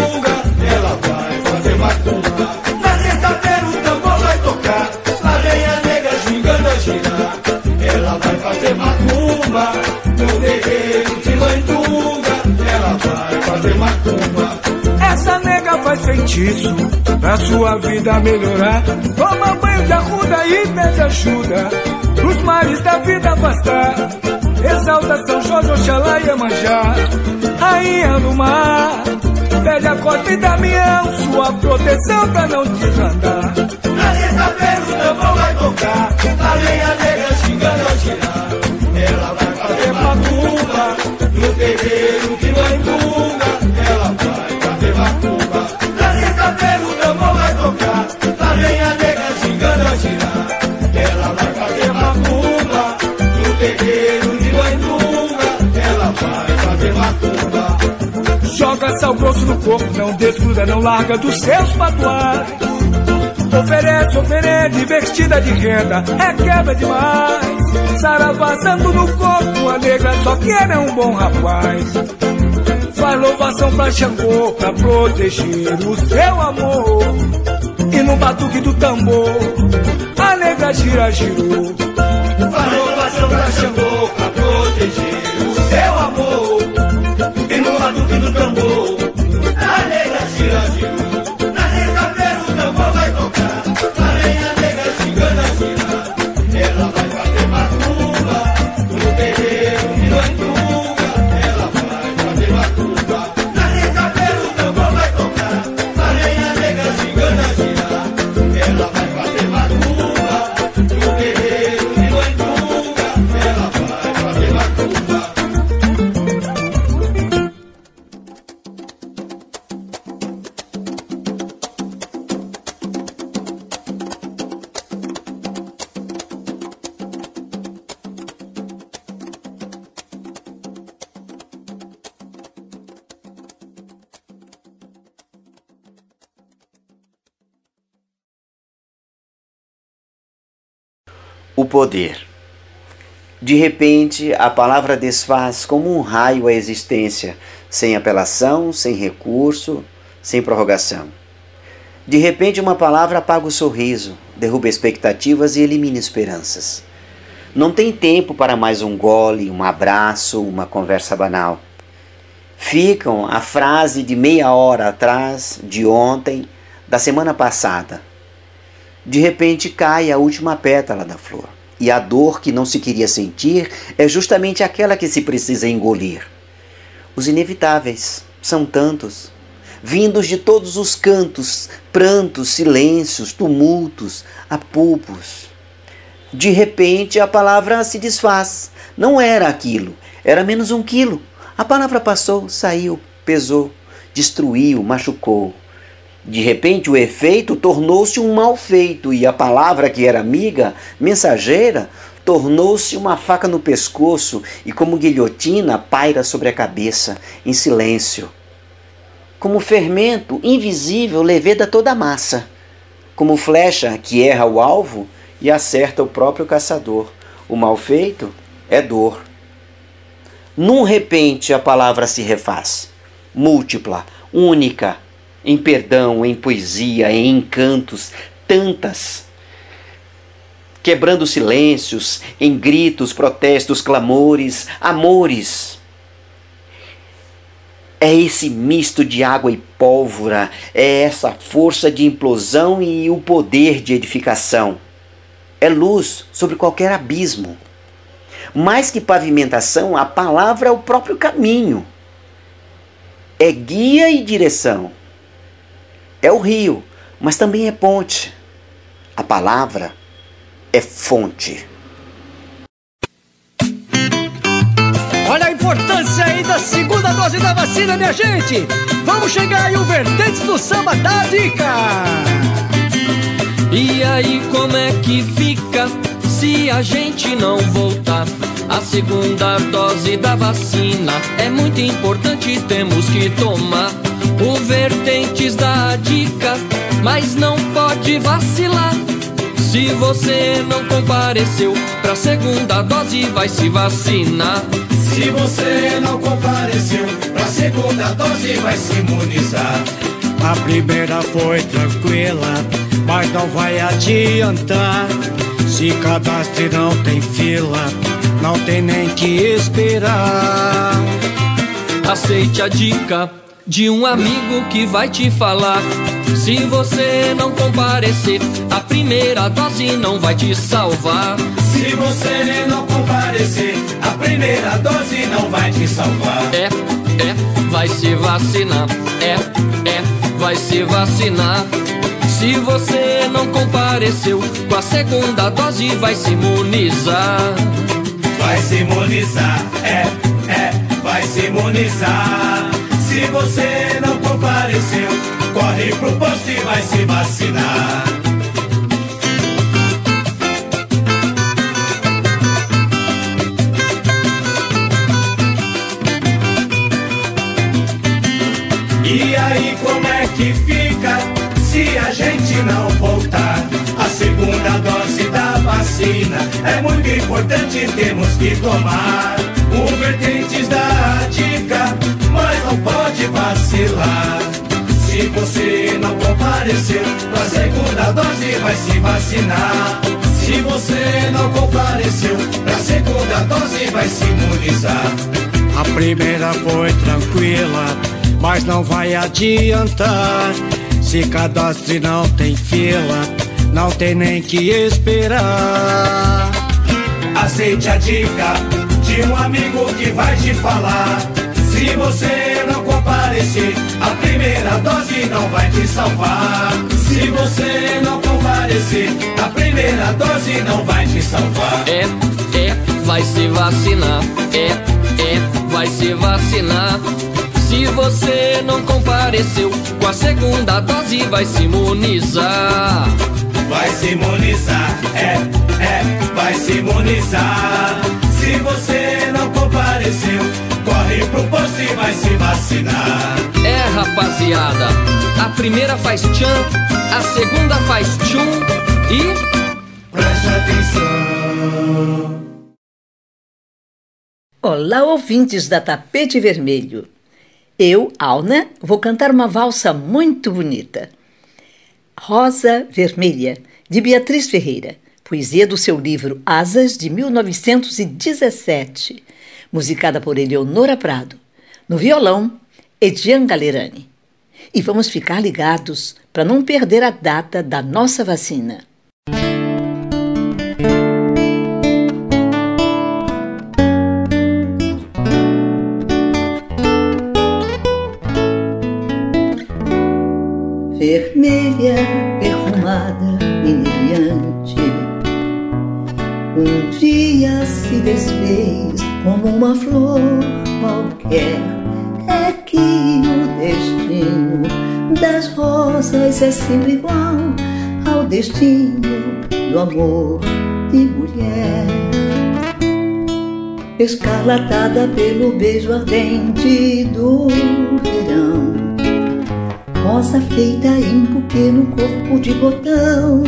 Feitiço pra sua vida melhorar. Toma banho de arruda e pede ajuda. Os mares da vida afastar. Exalta São Jorge, Oxalá e Iemanjá Rainha do mar Pede a cota e Damião Sua proteção pra não desandar No corpo, não desgruda, não larga dos seus patuais Oferece, oferece, vestida de renda, é quebra demais. Saravá santo no corpo, a negra só quer é um bom rapaz. Faz louvação pra Xangô, pra proteger o seu amor. E no batuque do tambor, a negra gira, girou. Faz louvação pra Xangô, pra proteger o seu amor. E no batuque do tambor, poder. De repente, a palavra desfaz como um raio a existência, sem apelação, sem recurso, sem prorrogação. De repente, uma palavra apaga o sorriso, derruba expectativas e elimina esperanças. Não tem tempo para mais um gole, um abraço, uma conversa banal. Ficam a frase de meia hora atrás, de ontem, da semana passada. De repente cai a última pétala da flor. E a dor que não se queria sentir é justamente aquela que se precisa engolir. Os inevitáveis são tantos, vindos de todos os cantos, prantos, silêncios, tumultos, apupos. De repente a palavra se desfaz. Não era aquilo, era menos um quilo. A palavra passou, saiu, pesou, destruiu, machucou. De repente, o efeito tornou-se um mal feito e a palavra que era amiga, mensageira, tornou-se uma faca no pescoço e, como guilhotina, paira sobre a cabeça, em silêncio. Como fermento invisível, leveda toda a massa. Como flecha que erra o alvo e acerta o próprio caçador. O mal feito é dor. Num repente, a palavra se refaz, múltipla, única, em perdão, em poesia, em encantos, tantas. Quebrando silêncios, em gritos, protestos, clamores, amores. É esse misto de água e pólvora, é essa força de implosão e o poder de edificação. É luz sobre qualquer abismo. Mais que pavimentação, a palavra é o próprio caminho. É guia e direção é o rio, mas também é ponte. A palavra é fonte. Olha a importância aí da segunda dose da vacina, minha gente! Vamos chegar aí o vertente do samba da dica! E aí como é que fica se a gente não voltar? A segunda dose da vacina é muito importante, temos que tomar. O vertentes da dica, mas não pode vacilar. Se você não compareceu pra segunda dose, vai se vacinar. Se você não compareceu pra segunda dose, vai se imunizar. A primeira foi tranquila, mas não vai adiantar. Se cadastre não tem fila, não tem nem que esperar. Aceite a dica de um amigo que vai te falar. Se você não comparecer, a primeira dose não vai te salvar. Se você não comparecer, a primeira dose não vai te salvar. É, é, vai se vacinar. É, é, vai se vacinar. Se você não compareceu, com a segunda dose vai se imunizar. Vai se imunizar, é, é, vai se imunizar. Se você não compareceu, corre pro posto e vai se vacinar. E aí como é que fica se a gente não voltar? A segunda dose da vacina é muito importante, temos que tomar. O vertentes da dica, mas não pode vacilar. Se você não compareceu, a segunda dose vai se vacinar. Se você não compareceu, a segunda dose vai se imunizar. A primeira foi tranquila, mas não vai adiantar. Se cadastre não tem fila, não tem nem que esperar. Aceite a dica de um amigo que vai te falar. Se você não comparecer, a primeira dose não vai te salvar. Se você não comparecer, a primeira dose não vai te salvar. É, é, vai se vacinar. É, é, vai se vacinar. Se você não compareceu, com a segunda dose vai se imunizar. Vai se imunizar, é, é, vai se imunizar. Se você não compareceu, corre pro posto e vai se vacinar. É, rapaziada, a primeira faz tchan, a segunda faz tchum e. Preste atenção. Olá, ouvintes da Tapete Vermelho. Eu, Alna, vou cantar uma valsa muito bonita. Rosa Vermelha, de Beatriz Ferreira, poesia do seu livro Asas, de 1917, musicada por Eleonora Prado. No violão, Edian Galerani. E vamos ficar ligados para não perder a data da nossa vacina. Vermelha, perfumada, inebriante. Um dia se desfez como uma flor qualquer. É que o destino das rosas é sempre igual ao destino do amor de mulher. Escarlatada pelo beijo ardente do verão rosa feita em buquê no corpo de botão.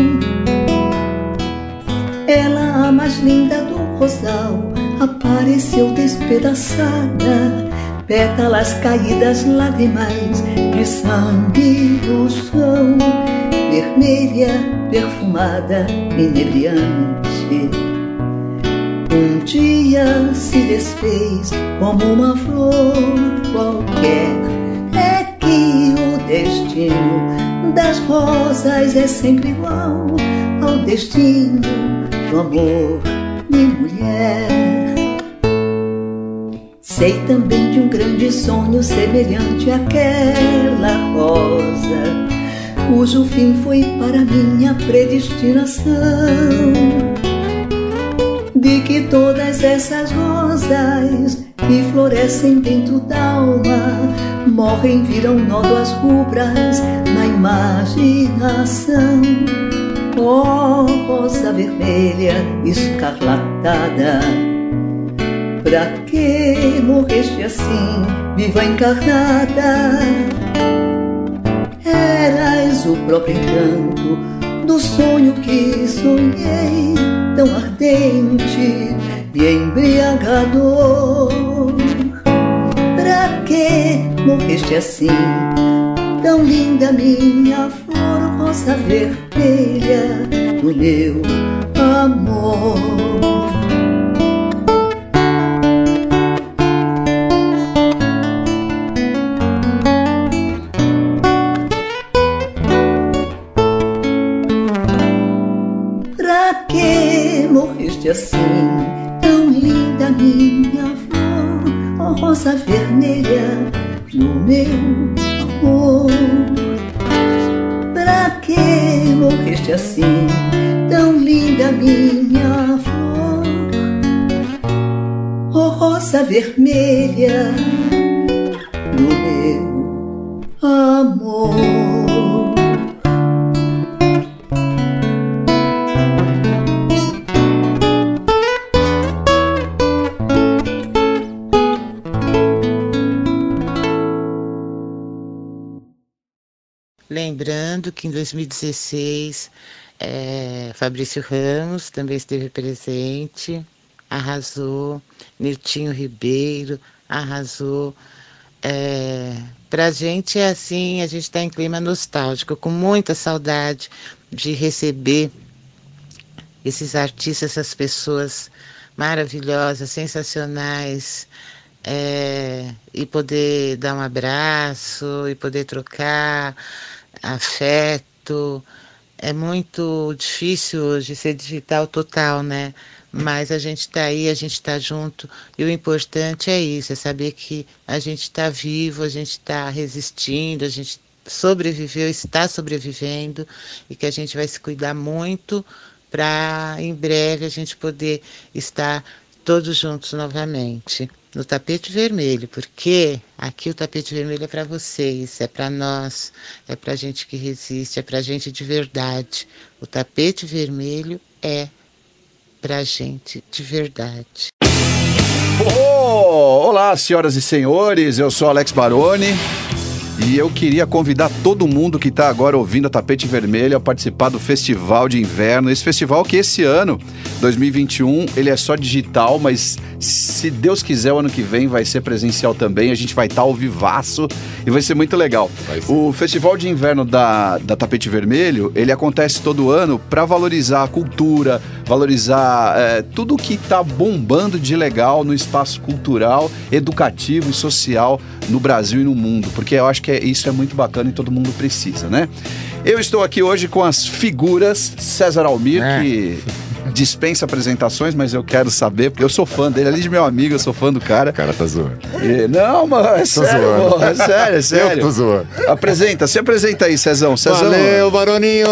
Ela, a mais linda do rosal, apareceu despedaçada, pétalas caídas, lágrimas de sangue no chão, vermelha, perfumada, inebriante. Um dia se desfez como uma flor qualquer. Que destino das rosas é sempre igual ao destino do amor de mulher. Sei também de um grande sonho semelhante àquela rosa, cujo fim foi para minha predestinação. De que todas essas rosas e florescem dentro da alma, morrem, viram nódoas rubras na imaginação. Oh, rosa vermelha escarlatada, pra que morreste assim, viva encarnada? Eras o próprio encanto do sonho que sonhei, tão ardente e embriagador. Que morreste assim, tão linda minha flor rosa vermelha do meu amor? Pra que morreste assim, tão linda minha oh rosa vermelha do meu amor? Pra que morreste assim, tão linda minha flor, oh rosa vermelha do meu amor? Lembrando que em 2016 é, Fabrício Ramos também esteve presente, arrasou, Niltinho Ribeiro arrasou. É, Para a gente é assim, a gente está em clima nostálgico, com muita saudade de receber esses artistas, essas pessoas maravilhosas, sensacionais, é, e poder dar um abraço, e poder trocar afeto. É muito difícil hoje ser digital total, né? Mas a gente está aí, a gente está junto, e o importante é isso, é saber que a gente está vivo, a gente está resistindo, a gente sobreviveu, está sobrevivendo, e que a gente vai se cuidar muito para em breve a gente poder estar todos juntos novamente no tapete vermelho, porque aqui o tapete vermelho é para vocês, é para nós, é para gente que resiste, é para gente de verdade. O tapete vermelho é para gente de verdade. Oh, olá, senhoras e senhores, eu sou Alex Baroni. E eu queria convidar todo mundo que está agora ouvindo a Tapete Vermelho a participar do Festival de Inverno. Esse festival que esse ano, 2021, ele é só digital, mas se Deus quiser, o ano que vem vai ser presencial também. A gente vai estar ao vivaço e vai ser muito legal. O Festival de Inverno da, da Tapete Vermelho, ele acontece todo ano para valorizar a cultura, valorizar é, tudo que está bombando de legal no espaço cultural, educativo e social no Brasil e no mundo, porque eu acho que é- isso é muito bacana e todo mundo precisa, né? Eu estou aqui hoje com as figuras César Almir, que dispensa apresentações, mas eu quero saber, porque eu sou fã dele, além de meu amigo, eu sou fã do cara. O cara tá zoando. não, mano, é sério, pô, é sério, é sério. Eu tô zoando. Apresenta, se apresenta aí, Cezão. Cezão. Valeu, Baroninho!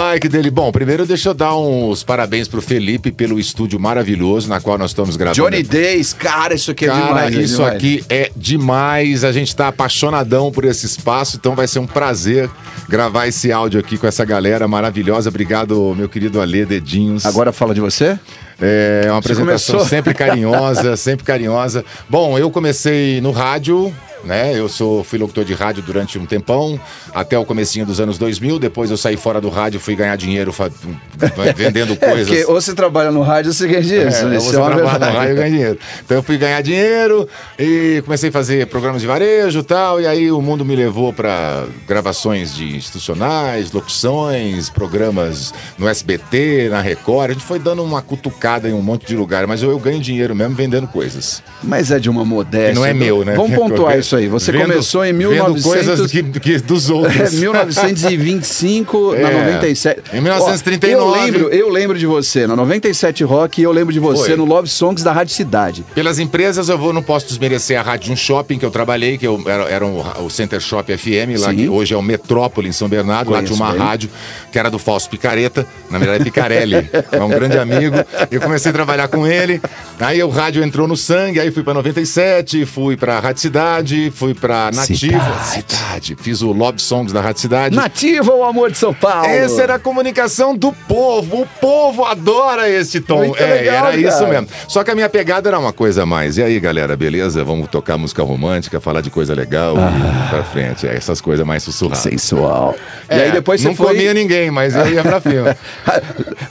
Ai, que dele. Bom, primeiro deixa eu dar uns parabéns pro Felipe pelo estúdio maravilhoso na qual nós estamos gravando. Johnny Days, cara, isso aqui é Cara, demais. é isso demais. aqui é demais. A gente tá apaixonadão por esse espaço, então vai ser um prazer gravar esse áudio aqui com essa galera maravilhosa. Obrigado, meu querido Ale Dedinhos. Agora fala de você? É uma Você apresentação começou? sempre carinhosa, sempre carinhosa. Bom, eu comecei no rádio, né? Eu sou fui locutor de rádio durante um tempão, até o comecinho dos anos 2000. Depois eu saí fora do rádio, fui ganhar dinheiro fa- vendendo É, coisas. porque ou você trabalha no rádio ou você ganha dinheiro. É, isso ou você é trabalha verdade. no rádio ganha dinheiro. Então eu fui ganhar dinheiro e comecei a fazer programas de varejo e tal. E aí o mundo me levou para gravações de institucionais, locuções, programas no SBT, na Record. A gente foi dando uma cutucada em um monte de lugar, mas eu, eu ganho dinheiro mesmo vendendo coisas. Mas é de uma modéstia. E não é meu, né? Vamos pontuar isso aí. Você Vendo- começou em vendo 1900... coisas que, que dos outros. É, 1925, na É. 97. Em 1939. Ó, eu, lembro, eu lembro de você, na 97 Rock, e eu lembro de você Foi. no Love Songs da Rádio Cidade. Pelas empresas, eu vou, não posso desmerecer a Rádio Um Shopping, que eu trabalhei, que eu, era, era um- o Center Shop FM, lá Sim. que hoje é o Metrópole, em São Bernardo. lá Conheço tinha uma bem. rádio que era do Fausto Picareta, na verdade é Picarelli, é um grande amigo. Eu comecei a trabalhar com ele. Aí o rádio entrou no sangue, aí fui pra 97, fui pra Rádio Cidade, fui pra Nativa. Cidade. Fiz o Love Songs da Rádio Cidade. Nativa o amor de São Paulo. Essa era a comunicação do povo. O povo adora esse tom. Muito é, legal, era isso cara. mesmo. Só que a minha pegada era uma coisa a mais. E aí, galera, beleza? Vamos tocar música romântica, falar de coisa legal e pra frente. É, essas coisas mais sussurradas. Sensual. É, e aí depois você não foi... comia ninguém, mas eu ia pra cima.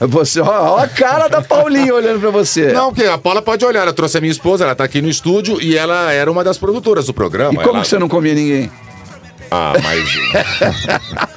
Você, ó, ó a cara da Paulinha olhando pra você. Não, porque a Paula pode olhar. Ela trouxe a minha esposa, ela tá aqui no estúdio e ela era uma das produtoras do programa. E como Ela- que você não comia ninguém? Ah, mas.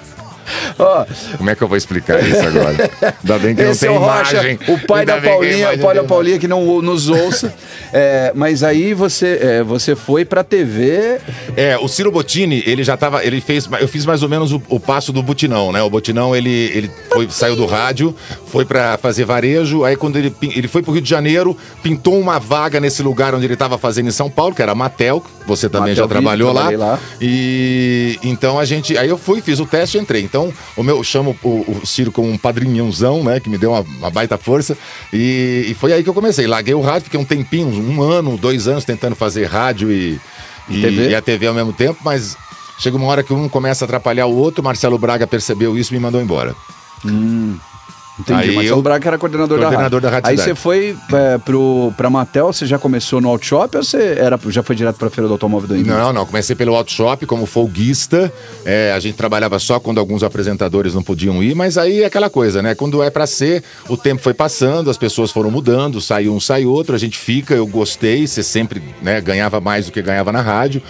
Como é que eu vou explicar isso agora? Ainda bem que Esse não é tem o Rocha, imagem. o pai Ainda da Paulinha, o pai da Paulinha que não nos ouça. É, mas aí você, é, você foi pra TV. É, o Ciro Bottini, ele já tava. Ele fez. Eu fiz mais ou menos o, o passo do Butinão, né? O Butinão, ele, ele foi- saiu do rádio, foi pra fazer varejo. Aí, quando ele, ele foi pro Rio de Janeiro, pintou uma vaga nesse lugar onde ele tava fazendo em São Paulo, que era a Matel. Você também Matel já trabalhou Vídeo, lá. lá. E então a gente. Aí eu fui, fiz o teste e entrei. Então, o meu eu chamo o, o Ciro como um padrinhãozão, né? Que me deu uma, uma baita força. E, e foi aí que eu comecei. Larguei o rádio, fiquei um tempinho, um ano, dois anos tentando fazer rádio e, e, TV? e a TV ao mesmo tempo, mas chega uma hora que um começa a atrapalhar o outro. Marcelo Braga percebeu isso e me mandou embora. Entendi. Aí Marcelo eu- Braga era coordenador, Coordenador da da rádio. Rádio Aí você foi é, pro, pra Matel, você já começou no Outshop ou você era, já foi direto pra Feira do Automóvel do Emílio? Não, não. Comecei pelo Auto Shop como folguista. É, a gente trabalhava só quando alguns apresentadores não podiam ir, mas aí é aquela coisa, né? Quando é pra ser, o tempo foi passando, as pessoas foram mudando, saiu um, sai outro, a gente fica, eu gostei, você sempre né, ganhava mais do que ganhava na rádio.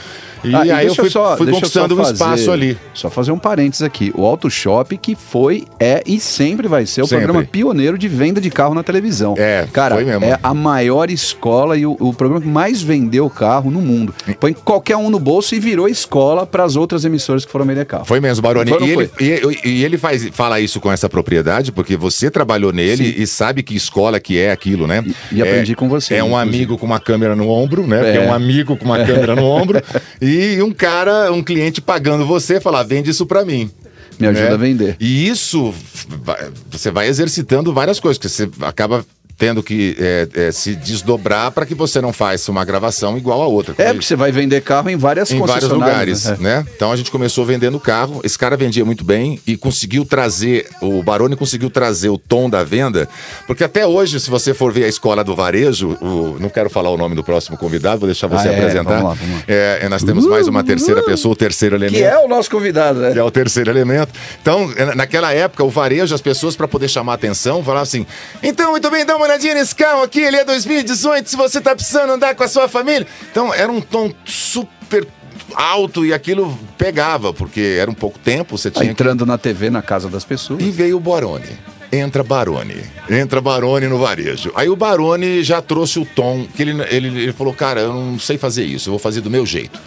E Ah, aí eu deixa fui, só- fui eu conquistando só um fazer- espaço ali. Só fazer um parênteses aqui. O Auto Shop que foi, é e sempre vai ser o Sempre. programa pioneiro de venda de carro na televisão. É, Cara, foi mesmo. é a maior escola e o, o programa que mais vendeu carro no mundo. Põe qualquer um no bolso e virou escola para as outras emissoras que foram vender carro. Foi mesmo, Baroni. Foi E ele, e, e ele faz, fala isso com essa propriedade, porque você trabalhou nele e sabe que escola que é aquilo, né? e aprendi com você, É um inclusive. amigo com uma câmera no ombro, né? Porque É. é um amigo com uma câmera no ombro. E um cara, um cliente pagando você, falar, vende isso pra mim. Me ajuda né? a vender. E isso, você vai exercitando várias coisas, que você acaba tendo que é, é, se desdobrar para que você não faça uma gravação igual a outra. É, porque você vai vender carro em várias em vários lugares, né? né? Então a gente começou vendendo carro. Esse cara vendia muito bem e conseguiu trazer, o Baroni conseguiu trazer o tom da venda, porque até hoje, se você for ver a escola do varejo, o- não quero falar o nome do próximo convidado, vou deixar você Ah, é? apresentar. Vamos lá, vamos lá. É, nós temos mais uma terceira pessoa, o terceiro elemento. Que é o nosso convidado, né? Que é o terceiro elemento. Então, é, naquela época, o varejo, as pessoas, para poder chamar a atenção, falavam assim: então, muito bem, dá uma olhadinha nesse carro aqui, ele é 2018, se você tá precisando andar com a sua família. Então, era um tom super alto e aquilo pegava, porque era um pouco tempo, você tinha que... entrando na TV, na casa das pessoas. E veio o Baroni. Entra Baroni. Entra Baroni no varejo. Aí o Baroni já trouxe o tom, que ele, ele, ele falou, cara, eu não sei fazer isso, eu vou fazer do meu jeito.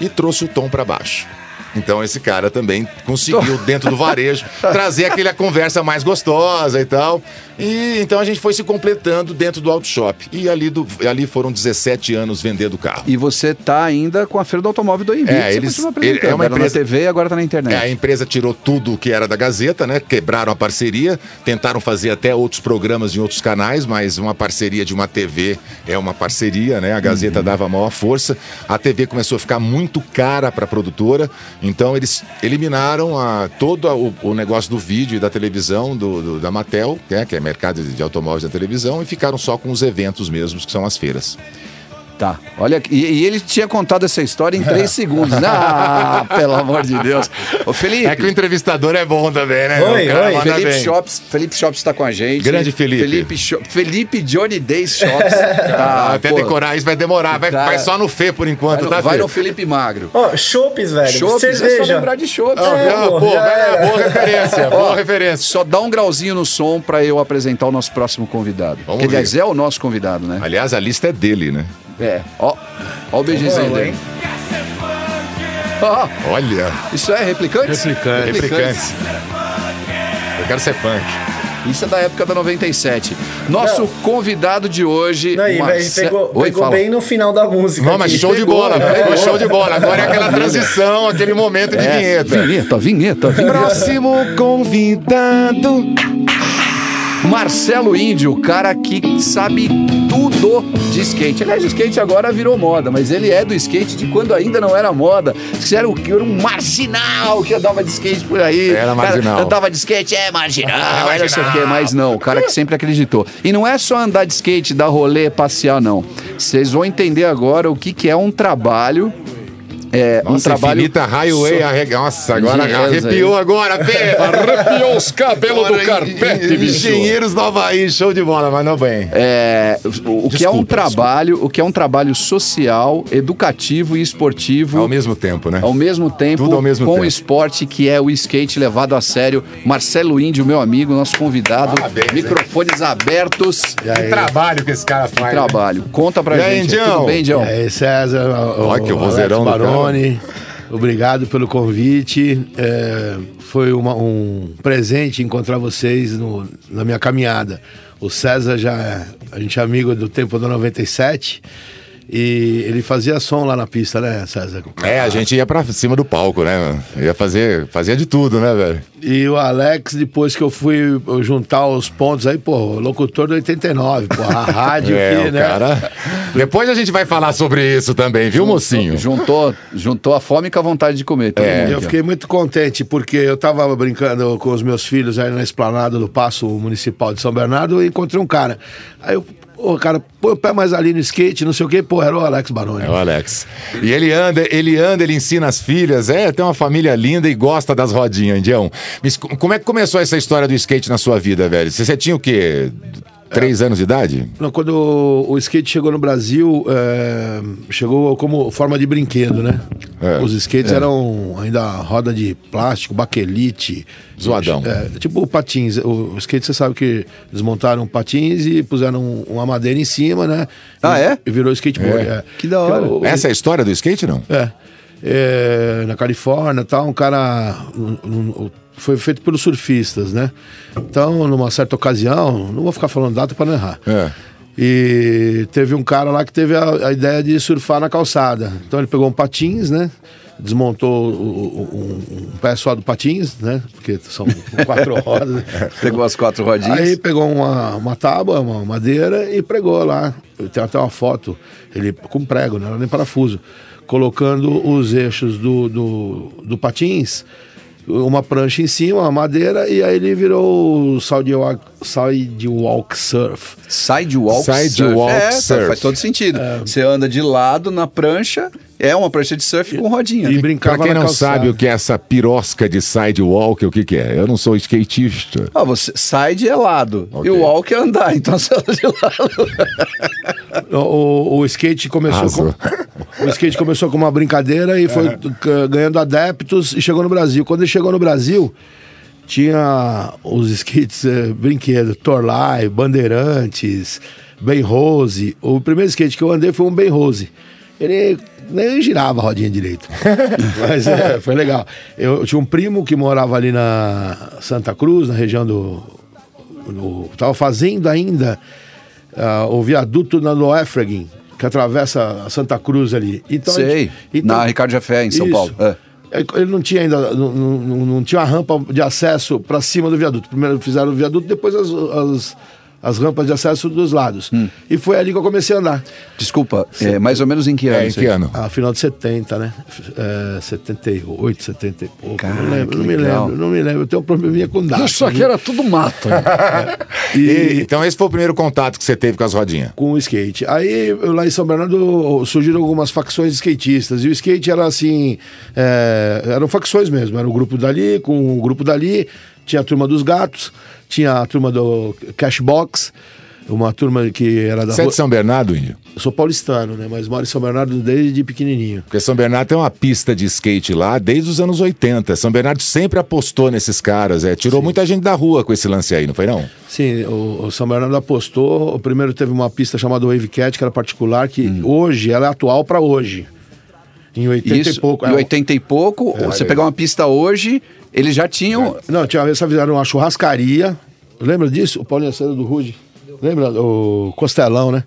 E trouxe o tom para baixo. Então esse cara também conseguiu, dentro do varejo, trazer aquela conversa mais gostosa e tal. E então a gente foi se completando dentro do auto shop. E ali, do, ali foram 17 anos vendendo carro. E você tá ainda com a Feira do Automóvel do Emílio. É, eles- ele- é uma Era empresa- na TV e agora tá na internet. É, a empresa tirou tudo o que era da Gazeta, né? Quebraram a parceria, tentaram fazer até outros programas em outros canais, mas uma parceria de uma TV é uma parceria, né? A Uhum. Gazeta dava a maior força. A TV começou a ficar muito cara para a produtora, então eles eliminaram a, todo a- o, o negócio do vídeo e da televisão do, do- da Matel, né? que é mercado de automóveis da televisão, e ficaram só com os eventos mesmos, que são as feiras. Tá, olha, e, e ele tinha contado essa história em três segundos. Ah, pelo amor de Deus. Ô, Felipe. É que o entrevistador é bom também, né? Oi, oi. Felipe bem. Shops, Felipe Shops tá com a gente. Grande Felipe. Felipe, Felipe Johnny Days Shops. Ah, até pô, decorar isso vai demorar, vai, Cara, vai só no Fê por enquanto, vai, tá, no, vai Fê? no Felipe Magro. Ó, chopes, velho. Chopes, é só cerveja. lembrar de chopes. Ah, É, pô, era. boa referência, boa referência. Só dá um grauzinho no som pra eu apresentar o nosso próximo convidado. Vamos que, aliás, ver. é o nosso convidado, né? Aliás, a lista é dele, né? É, ó. Ó o BGzinho dele. Ó, Olha. isso é replicante? Replicante. Replicantes. Eu quero ser punk. Isso é da época da 97. Nosso convidado de hoje. Não, e, velho, Marce- pegou, Oi, pegou fala. bem no final da música. Não, mas show de bola, né? pegou show de bola. Agora é aquela transição, aquele momento de É, vinheta. Vinheta, vinheta, vinheta. Próximo convidado. Marcelo Índio, o cara que sabe tudo de skate. Aliás, o skate agora virou moda, mas ele é do skate de quando ainda não era moda. Isso era, o- era um marginal que andava de skate por aí. Era cara marginal. Andava de skate, é marginal, É era não sei o marginal. quê, mas não, o cara que sempre acreditou. E não é só andar de skate, dar rolê, passear, não. Vocês vão entender agora o que, que é um trabalho. É, um Nossa, trabalho. Infinita Highway so- arrega... Nossa, agora Yes, arrepiou aí. agora, Pê! Arrepiou os cabelos do Agora, carpete, en- bicho. Engenheiros do Havaí, show de bola, mas não bem. É, o, o que é um Desculpa, trabalho, o que é um trabalho social, educativo e esportivo Ao mesmo tempo, né? ao mesmo tempo Tudo ao mesmo com tempo. o esporte que é o skate levado a sério. Marcelo Índio, meu amigo, nosso convidado, Parabéns, hein? microfones abertos. Que trabalho que esse cara faz. né? Trabalho. Conta pra E aí, gente. Indião? Tudo bem, Indião? E aí, César, o, Olha que o vozeirão do Baroni, obrigado pelo convite. É, foi uma- um presente encontrar vocês no- na minha caminhada. O César já, é- a gente é amigo do tempo do 97 e ele fazia som lá na pista, né, César? É, a gente ia pra cima do palco, né? Ia fazer, fazia de tudo, né, velho? E o Alex, depois que eu fui juntar os pontos aí, pô, locutor do 89, pô, a rádio é, aqui, o né? cara. Depois a gente vai falar sobre isso também, viu, mocinho? Juntou, juntou a fome com a vontade de comer. todo É. mundo Eu fiquei muito contente porque eu tava brincando com os meus filhos aí na esplanada do Paço Municipal de São Bernardo e encontrei um cara. Aí eu, pô, cara, põe o pé mais ali no skate, não sei o quê, pô, era o Alex Baroni. É o Alex. E ele anda, ele anda, ele ensina as filhas. É, tem uma família linda e gosta das rodinhas, Indião. Como é que começou essa história do skate na sua vida, velho? Você, você tinha o quê? Três anos de idade? Não, quando o, o skate chegou no Brasil, é, chegou como forma de brinquedo, né? É, Os skates é. eram ainda roda de plástico, baquelite. Zoadão. É, tipo patins. O, o skate, você sabe que desmontaram patins e puseram um- uma madeira em cima, né? Ah, E- é? E virou skateboard. É. é. Que da hora. Essa é a história do skate, não? é. É, na Califórnia tal, um cara. um- um- foi feito pelos surfistas, né? Então, numa certa ocasião, não vou ficar falando data para não errar. É. E teve um cara lá que teve a, a ideia de surfar na calçada. Então ele pegou um patins, né? Desmontou o- um, um pé só do patins, né? Porque são quatro rodas. né? Pegou as quatro rodinhas. Aí pegou uma, uma tábua, uma madeira e pregou lá. Tem até uma foto, ele com prego, não era nem parafuso, colocando os eixos do, do, do patins, uma prancha em cima, uma madeira, e aí ele virou o sidewalk, sidewalk surf. Sidewalk Sidewalk surf. É, surf. faz todo sentido. Você anda de lado na prancha, é uma prancha de surf com rodinha. E brincava Pra quem não calçada. sabe o que é essa pirosca de sidewalk, o que que é? Eu não sou skatista. Ah, você side é lado Ok. e o walk é andar, então você anda de lado. O, o- o skate começou com, o skate começou com uma brincadeira e foi c- ganhando adeptos e chegou no Brasil. Quando ele chegou no Brasil, tinha os skates eh, brinquedos, Torlai, Bandeirantes, Ben Rose. O primeiro skate que eu andei foi um Ben Rose. Ele nem girava a rodinha direito. Mas é, foi legal. Eu, tinha um primo que morava ali na Santa Cruz, na região do. do tava fazendo ainda ah, o viaduto na Noefraguin, que atravessa a Santa Cruz ali. Então, Sei, gente- então- na Ricardo Jafé, em São Isso. Paulo. É. É, Ele não tinha ainda, não, não, não- não tinha uma rampa de acesso para cima do viaduto. Primeiro fizeram o viaduto, depois as, as, as rampas de acesso dos lados. Hum. E foi ali que eu comecei a andar. Desculpa, é, mais ou menos em que ano? É, em que ano? A final de 70, né? É, 78, 70 e pouco. Cara, não lembro, que não me lembro, não me lembro. Eu tenho um probleminha com data. Isso aqui era tudo mato. E- então esse foi o primeiro contato que você teve com as rodinhas. com o skate. Aí eu, lá em São Bernardo surgiram algumas facções de skatistas. E o skate era assim. é, eram facções mesmo. Era o grupo dali com o grupo dali. Tinha a turma dos gatos, tinha a turma do Cashbox, uma turma que era da Você é de São Bernardo, Índio? Eu sou paulistano, né? Mas moro em São Bernardo desde pequenininho. Porque São Bernardo tem uma pista de skate lá desde os anos 80. São Bernardo sempre apostou nesses caras. É, tirou muita gente da rua com esse lance aí, não foi não? Sim, o, o São Bernardo apostou. O primeiro teve uma pista chamada Wave Cat, que era particular, que Hum. hoje ela é atual para hoje. Em 80 Isso, e pouco. em é, 80 e pouco, você pegar uma pista hoje, eles já tinham. Não, tinha uma vez que fizeram uma churrascaria. Lembra disso? O Paulinho Acedo do Rude. Lembra? O Costelão, né?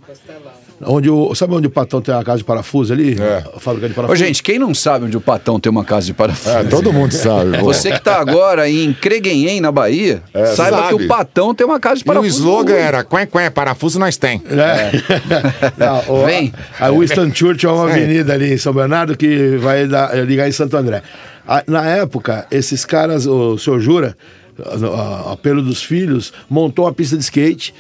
Onde o, sabe onde o Patão tem a casa de parafuso ali? A fábrica de Ô, parafuso. gente, quem não sabe onde o Patão tem uma casa de parafuso? É, todo mundo sabe, pô. Você que tá agora em Creguenhem, na Bahia, É, saiba sabe. que o Patão tem uma casa de E o parafuso. slogan era quen, quen, parafuso nós tem. É. Não, o- Vem. A Winston Churchill é uma É. avenida ali em São Bernardo que vai dar- ligar em Santo André. Na época, esses caras, o senhor Jura, a- a- apelo dos filhos, montou uma pista de skate,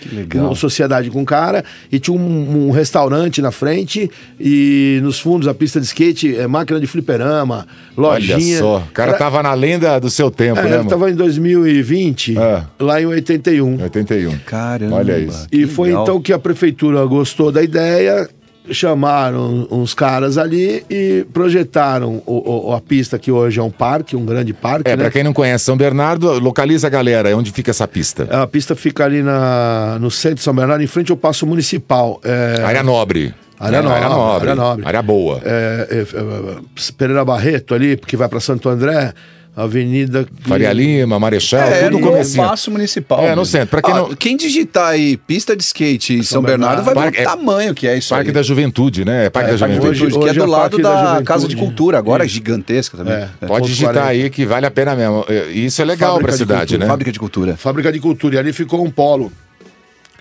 uma sociedade com o cara, e tinha um, um restaurante na frente, e nos fundos a pista de skate, é, máquina de fliperama, lojinha. Olha só, o cara Era- tava na lenda do seu tempo, é, né, ele tava em 2020, lá em 81. 81. Caramba. Olha isso. E foi legal. então que a prefeitura gostou da ideia, chamaram uns caras ali e projetaram o- o- a pista que hoje é um parque, um grande parque. É, né? pra quem não conhece São Bernardo, localiza a galera. Onde fica essa pista? A pista fica ali na, no centro de São Bernardo, em frente ao Paço Municipal. É, Área nobre. Área É, nobre, Área nobre. área nobre. Área boa. é, é, é, Pereira Barreto ali, porque vai para Santo André, Avenida... que- Faria Lima, Marechal, É, tudo no no comecinho. Paço Municipal. É, no centro. Pra quem Ó, não- quem digitar aí pista de skate em São, Bernardo, vai ver o é- tamanho que é isso Parque aí. da Juventude, né? É Parque É, da Juventude. Juventude, que é Hoje do é o lado da, da. Casa de Cultura, agora Isso. gigantesca também. É. É. Pode ponto digitar 40. aí que vale a pena mesmo. Isso é legal Fábrica pra de cidade, cultura, né? Fábrica de Cultura. Fábrica de Cultura. E ali ficou um polo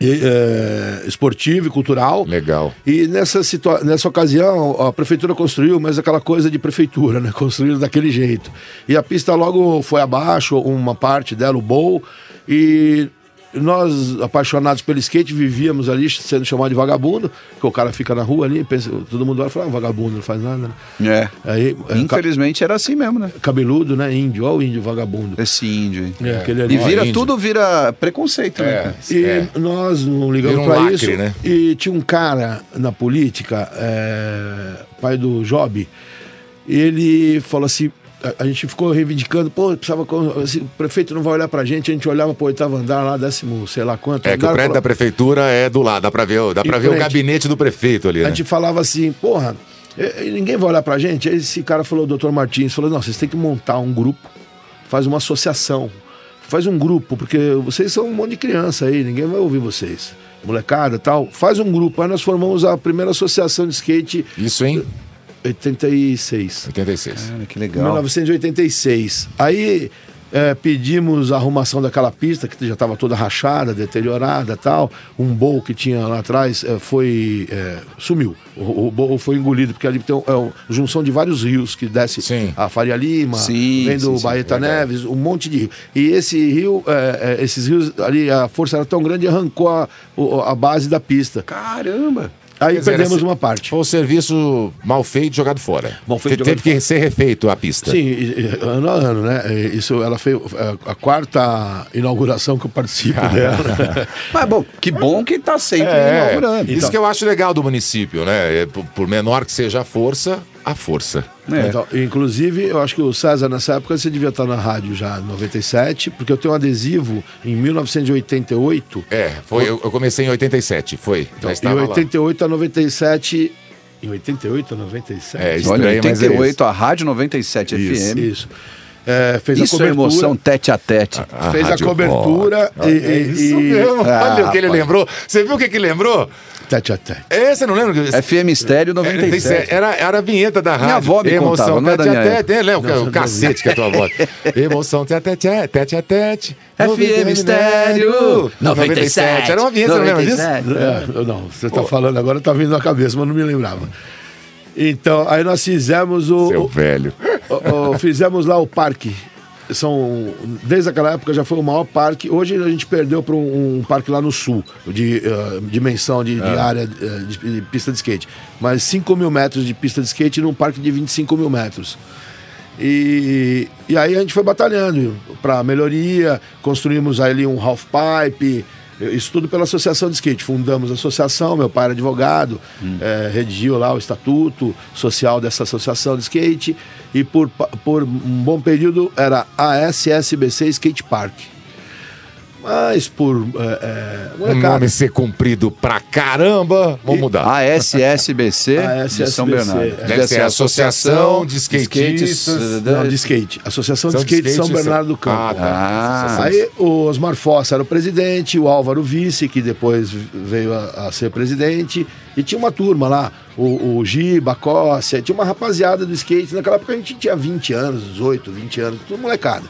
é, esportivo e cultural. Legal. E nessa, situa nessa ocasião, a prefeitura construiu, mas aquela coisa de prefeitura, né? Construíram daquele jeito. E a pista logo foi abaixo, uma parte dela, o bowl, e nós, apaixonados pelo skate, vivíamos ali sendo chamados de vagabundo, porque o cara fica na rua ali, pensa, todo mundo olha e fala, ah, vagabundo, não faz nada, né? É. Aí, é, Infelizmente era assim mesmo, né? ca- cabeludo, né? Índio, olha o índio vagabundo. Esse índio aí. É, aquele ali. E vira, índio. tudo vira preconceito, né? cara? E É. nós não ligamos um pra lacre, isso. né? E tinha um cara na política, é, pai do Job, ele falou assim. A, a gente ficou reivindicando, pô, precisava. assim, o prefeito não vai olhar pra gente, a gente olhava pro oitavo andar lá, décimo, sei lá quanto. É que o prédio da falou- prefeitura é do lado, dá pra ver, o- dá pra ver o gabinete do prefeito ali, A né? gente falava assim, porra, ninguém vai olhar pra gente. Aí esse cara falou, o doutor Martins, falou, não, vocês têm que montar um grupo, faz uma associação, faz um grupo, porque vocês são um monte de criança aí, ninguém vai ouvir vocês. Molecada e tal, faz um grupo. Aí nós formamos a primeira associação de skate. Isso em 86. 86. Cara, que 1986. Aí é, pedimos a arrumação daquela pista que já estava toda rachada, deteriorada tal. Um bowl que tinha lá atrás é, foi. é, sumiu. O, o bowl foi engolido, porque ali tem um- é uma junção de vários rios que desce a Faria Lima, Sim, vem do sim, sim, Baeta. Neves, um monte de rio. E esse rio, é, é, esses rios ali, a força era tão grande arrancou a, a base da pista. Caramba! Aí dizer, perdemos era- uma parte. Foi o serviço mal feito, jogado fora. Mal feito, Teve que ser refeito a pista. Sim, ano a ano, né? Isso, ela fez é, a quarta inauguração que eu participo dela. Mas bom, que bom que tá sempre É, inaugurando. isso que eu acho legal do município, né? É, por, por menor que seja a força, a força. Então, inclusive, eu acho que o César, nessa época, você devia estar na rádio já, em 97, porque eu tenho um adesivo em 1988. É, foi, eu, eu comecei em 87, foi. Então, estava em lá. 88 a 97. Em 88 a 97? É, Olha, estranho, mas é 88, a Rádio 97 Isso, FM. isso. É, fez Isso a é cobertura. emoção tete a tete. fez a cobertura e, É isso e- mesmo. Ah, Olha o que ele lembrou. Você viu o que que lembrou? Tete a tete. É, você não lembra? que- FM Estéreo 97. Era, era a vinheta da rádio. Minha avó me Emoção contava, não é da tete a minha tete. É, lembra? Não, o não, cacete que é a tua voz. Emoção tete a tete, tete tete. FM Estéreo 97. Era uma vinheta, você não lembra disso? É, não, você está falando agora, tá vindo na cabeça, mas não me lembrava. Então, aí nós fizemos o. Seu velho. o- o- fizemos lá o parque. São, desde aquela época já foi o maior parque. Hoje a gente perdeu para um, um parque lá no sul, de eh, dimensão de, de Ah. área eh, de, de pista de skate. Mas 5 mil metros de pista de skate num parque de 25 mil metros. E, e aí a gente foi batalhando para melhoria, construímos ali um half pipe, isso tudo pela associação de skate. Fundamos a associação, meu pai era advogado, eh, redigiu lá o estatuto social dessa associação de skate e por, por um bom período era a SSBC Skate Park. Mas por. É, é, Um nome ser cumprido pra caramba, vamos mudar. ASSBC de São Bernardo. Deve ser a Associação de Skatistas. Não, de skate. Associação de São Skate de São Bernardo do Campo. Ah, tá. Ah. Aí o Osmar Fossa era o presidente, o Álvaro vice, que depois veio a, a ser presidente. E tinha uma turma lá, o, o Giba, a Cóssia, tinha uma rapaziada do skate. Naquela época a gente tinha 20 anos, 18, 20 anos, tudo molecada.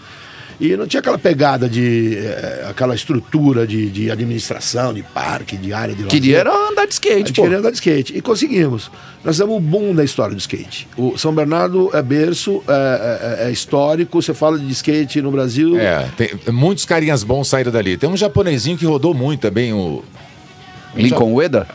E não tinha aquela pegada de. eh, aquela estrutura de, de administração, de parque, de área de lazer. Queria era andar de skate, A gente pô. queria andar de skate. E conseguimos. Nós temos o boom da história do skate. O São Bernardo é berço, é, é- é histórico. Você fala de skate no Brasil. É, tem muitos carinhas bons saíram dali. Tem um japonesinho que rodou muito também, o. Lincoln Ueda?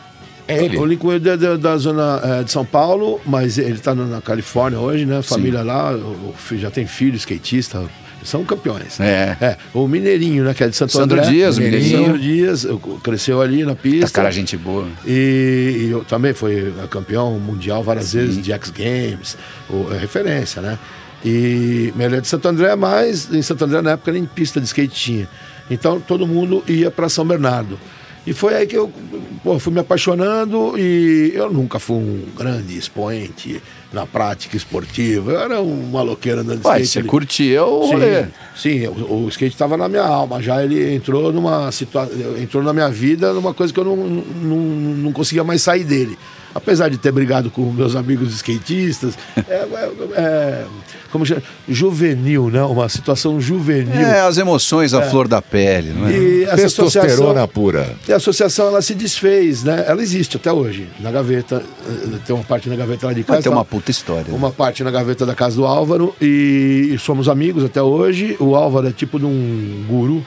É ele. O Lincoln é da, zona é, de São Paulo, mas ele está na Califórnia hoje, né? Família lá, o, o fi- já tem filho skatista. São campeões. É. O Mineirinho, né? Que é de Santo Sandro André. Dias, o Mineirinho. Sandro Dias, eu- cresceu ali na pista. Tá cara, gente boa. E, e eu também foi campeão mundial várias Sim. vezes de X Games, o, é referência, né? E ele é de Santo André, mas em Santo André na época nem pista de skate tinha. Então todo mundo ia para São Bernardo. E foi aí que eu pô, fui me apaixonando e eu nunca fui um grande expoente na prática esportiva. Eu era um maloqueiro andando de Ué, skate. você ali. curtia o rolê. Sim, sim o, o skate estava na minha alma. Já ele entrou numa situação, entrou na minha vida numa coisa que eu não, não, não conseguia mais sair dele. Apesar de ter brigado com meus amigos skatistas, é, é- é- como chama? Juvenil, né? Uma situação juvenil. É, as emoções à É. flor da pele, não é? E essa Testosterona pura. E a associação ela se desfez, né? Ela existe até hoje, na gaveta. eh, Tem uma parte na gaveta lá de casa. Ter tá? uma puta história. Uma parte na gaveta da casa do Álvaro e, e somos amigos até hoje. O Álvaro é tipo de um guru,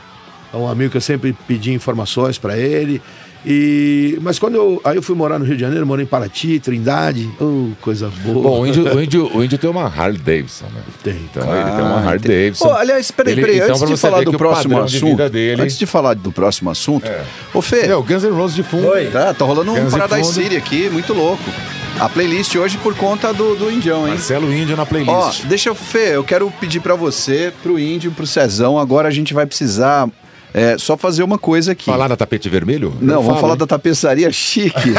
é um amigo que eu sempre pedi informações para ele. E, mas quando eu, aí eu fui morar no Rio de Janeiro, morei em Paraty, Trindade, oh, coisa boa. Bom, o índio, o, índio, o índio tem uma Harley Davidson, né? Tem. Então ele tem uma Harley Davidson. Pô, aliás, peraí, Ele- peraí, então, antes pra de falar do próximo de assunto, vida dele- antes de falar do próximo assunto, ô Fê, É, o Guns N' Roses de fundo. Tá, tá rolando um Guns N' Paradise. City aqui, muito louco. A playlist hoje por conta do, do Indião, hein? Marcelo Índio na Ó, playlist. deixa eu, Fê, eu quero pedir pra você, pro Índio, pro Cezão, agora a gente vai precisar é, só fazer uma coisa aqui. Falar da tapete vermelho? Não, Eu vamos falo, falar hein? da tapeçaria chique.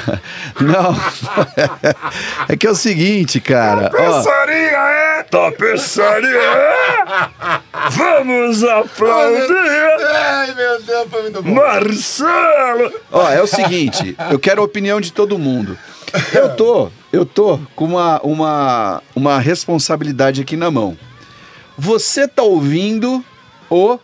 Não, é que é o seguinte, cara. ó, é? Tapeçaria é? Vamos aplaudir! Ai, meu Deus, foi muito bom. Marcelo! Ó, é o seguinte, eu quero a opinião de todo mundo. Eu tô, eu tô com uma, uma, uma responsabilidade aqui na mão. Você tá ouvindo o.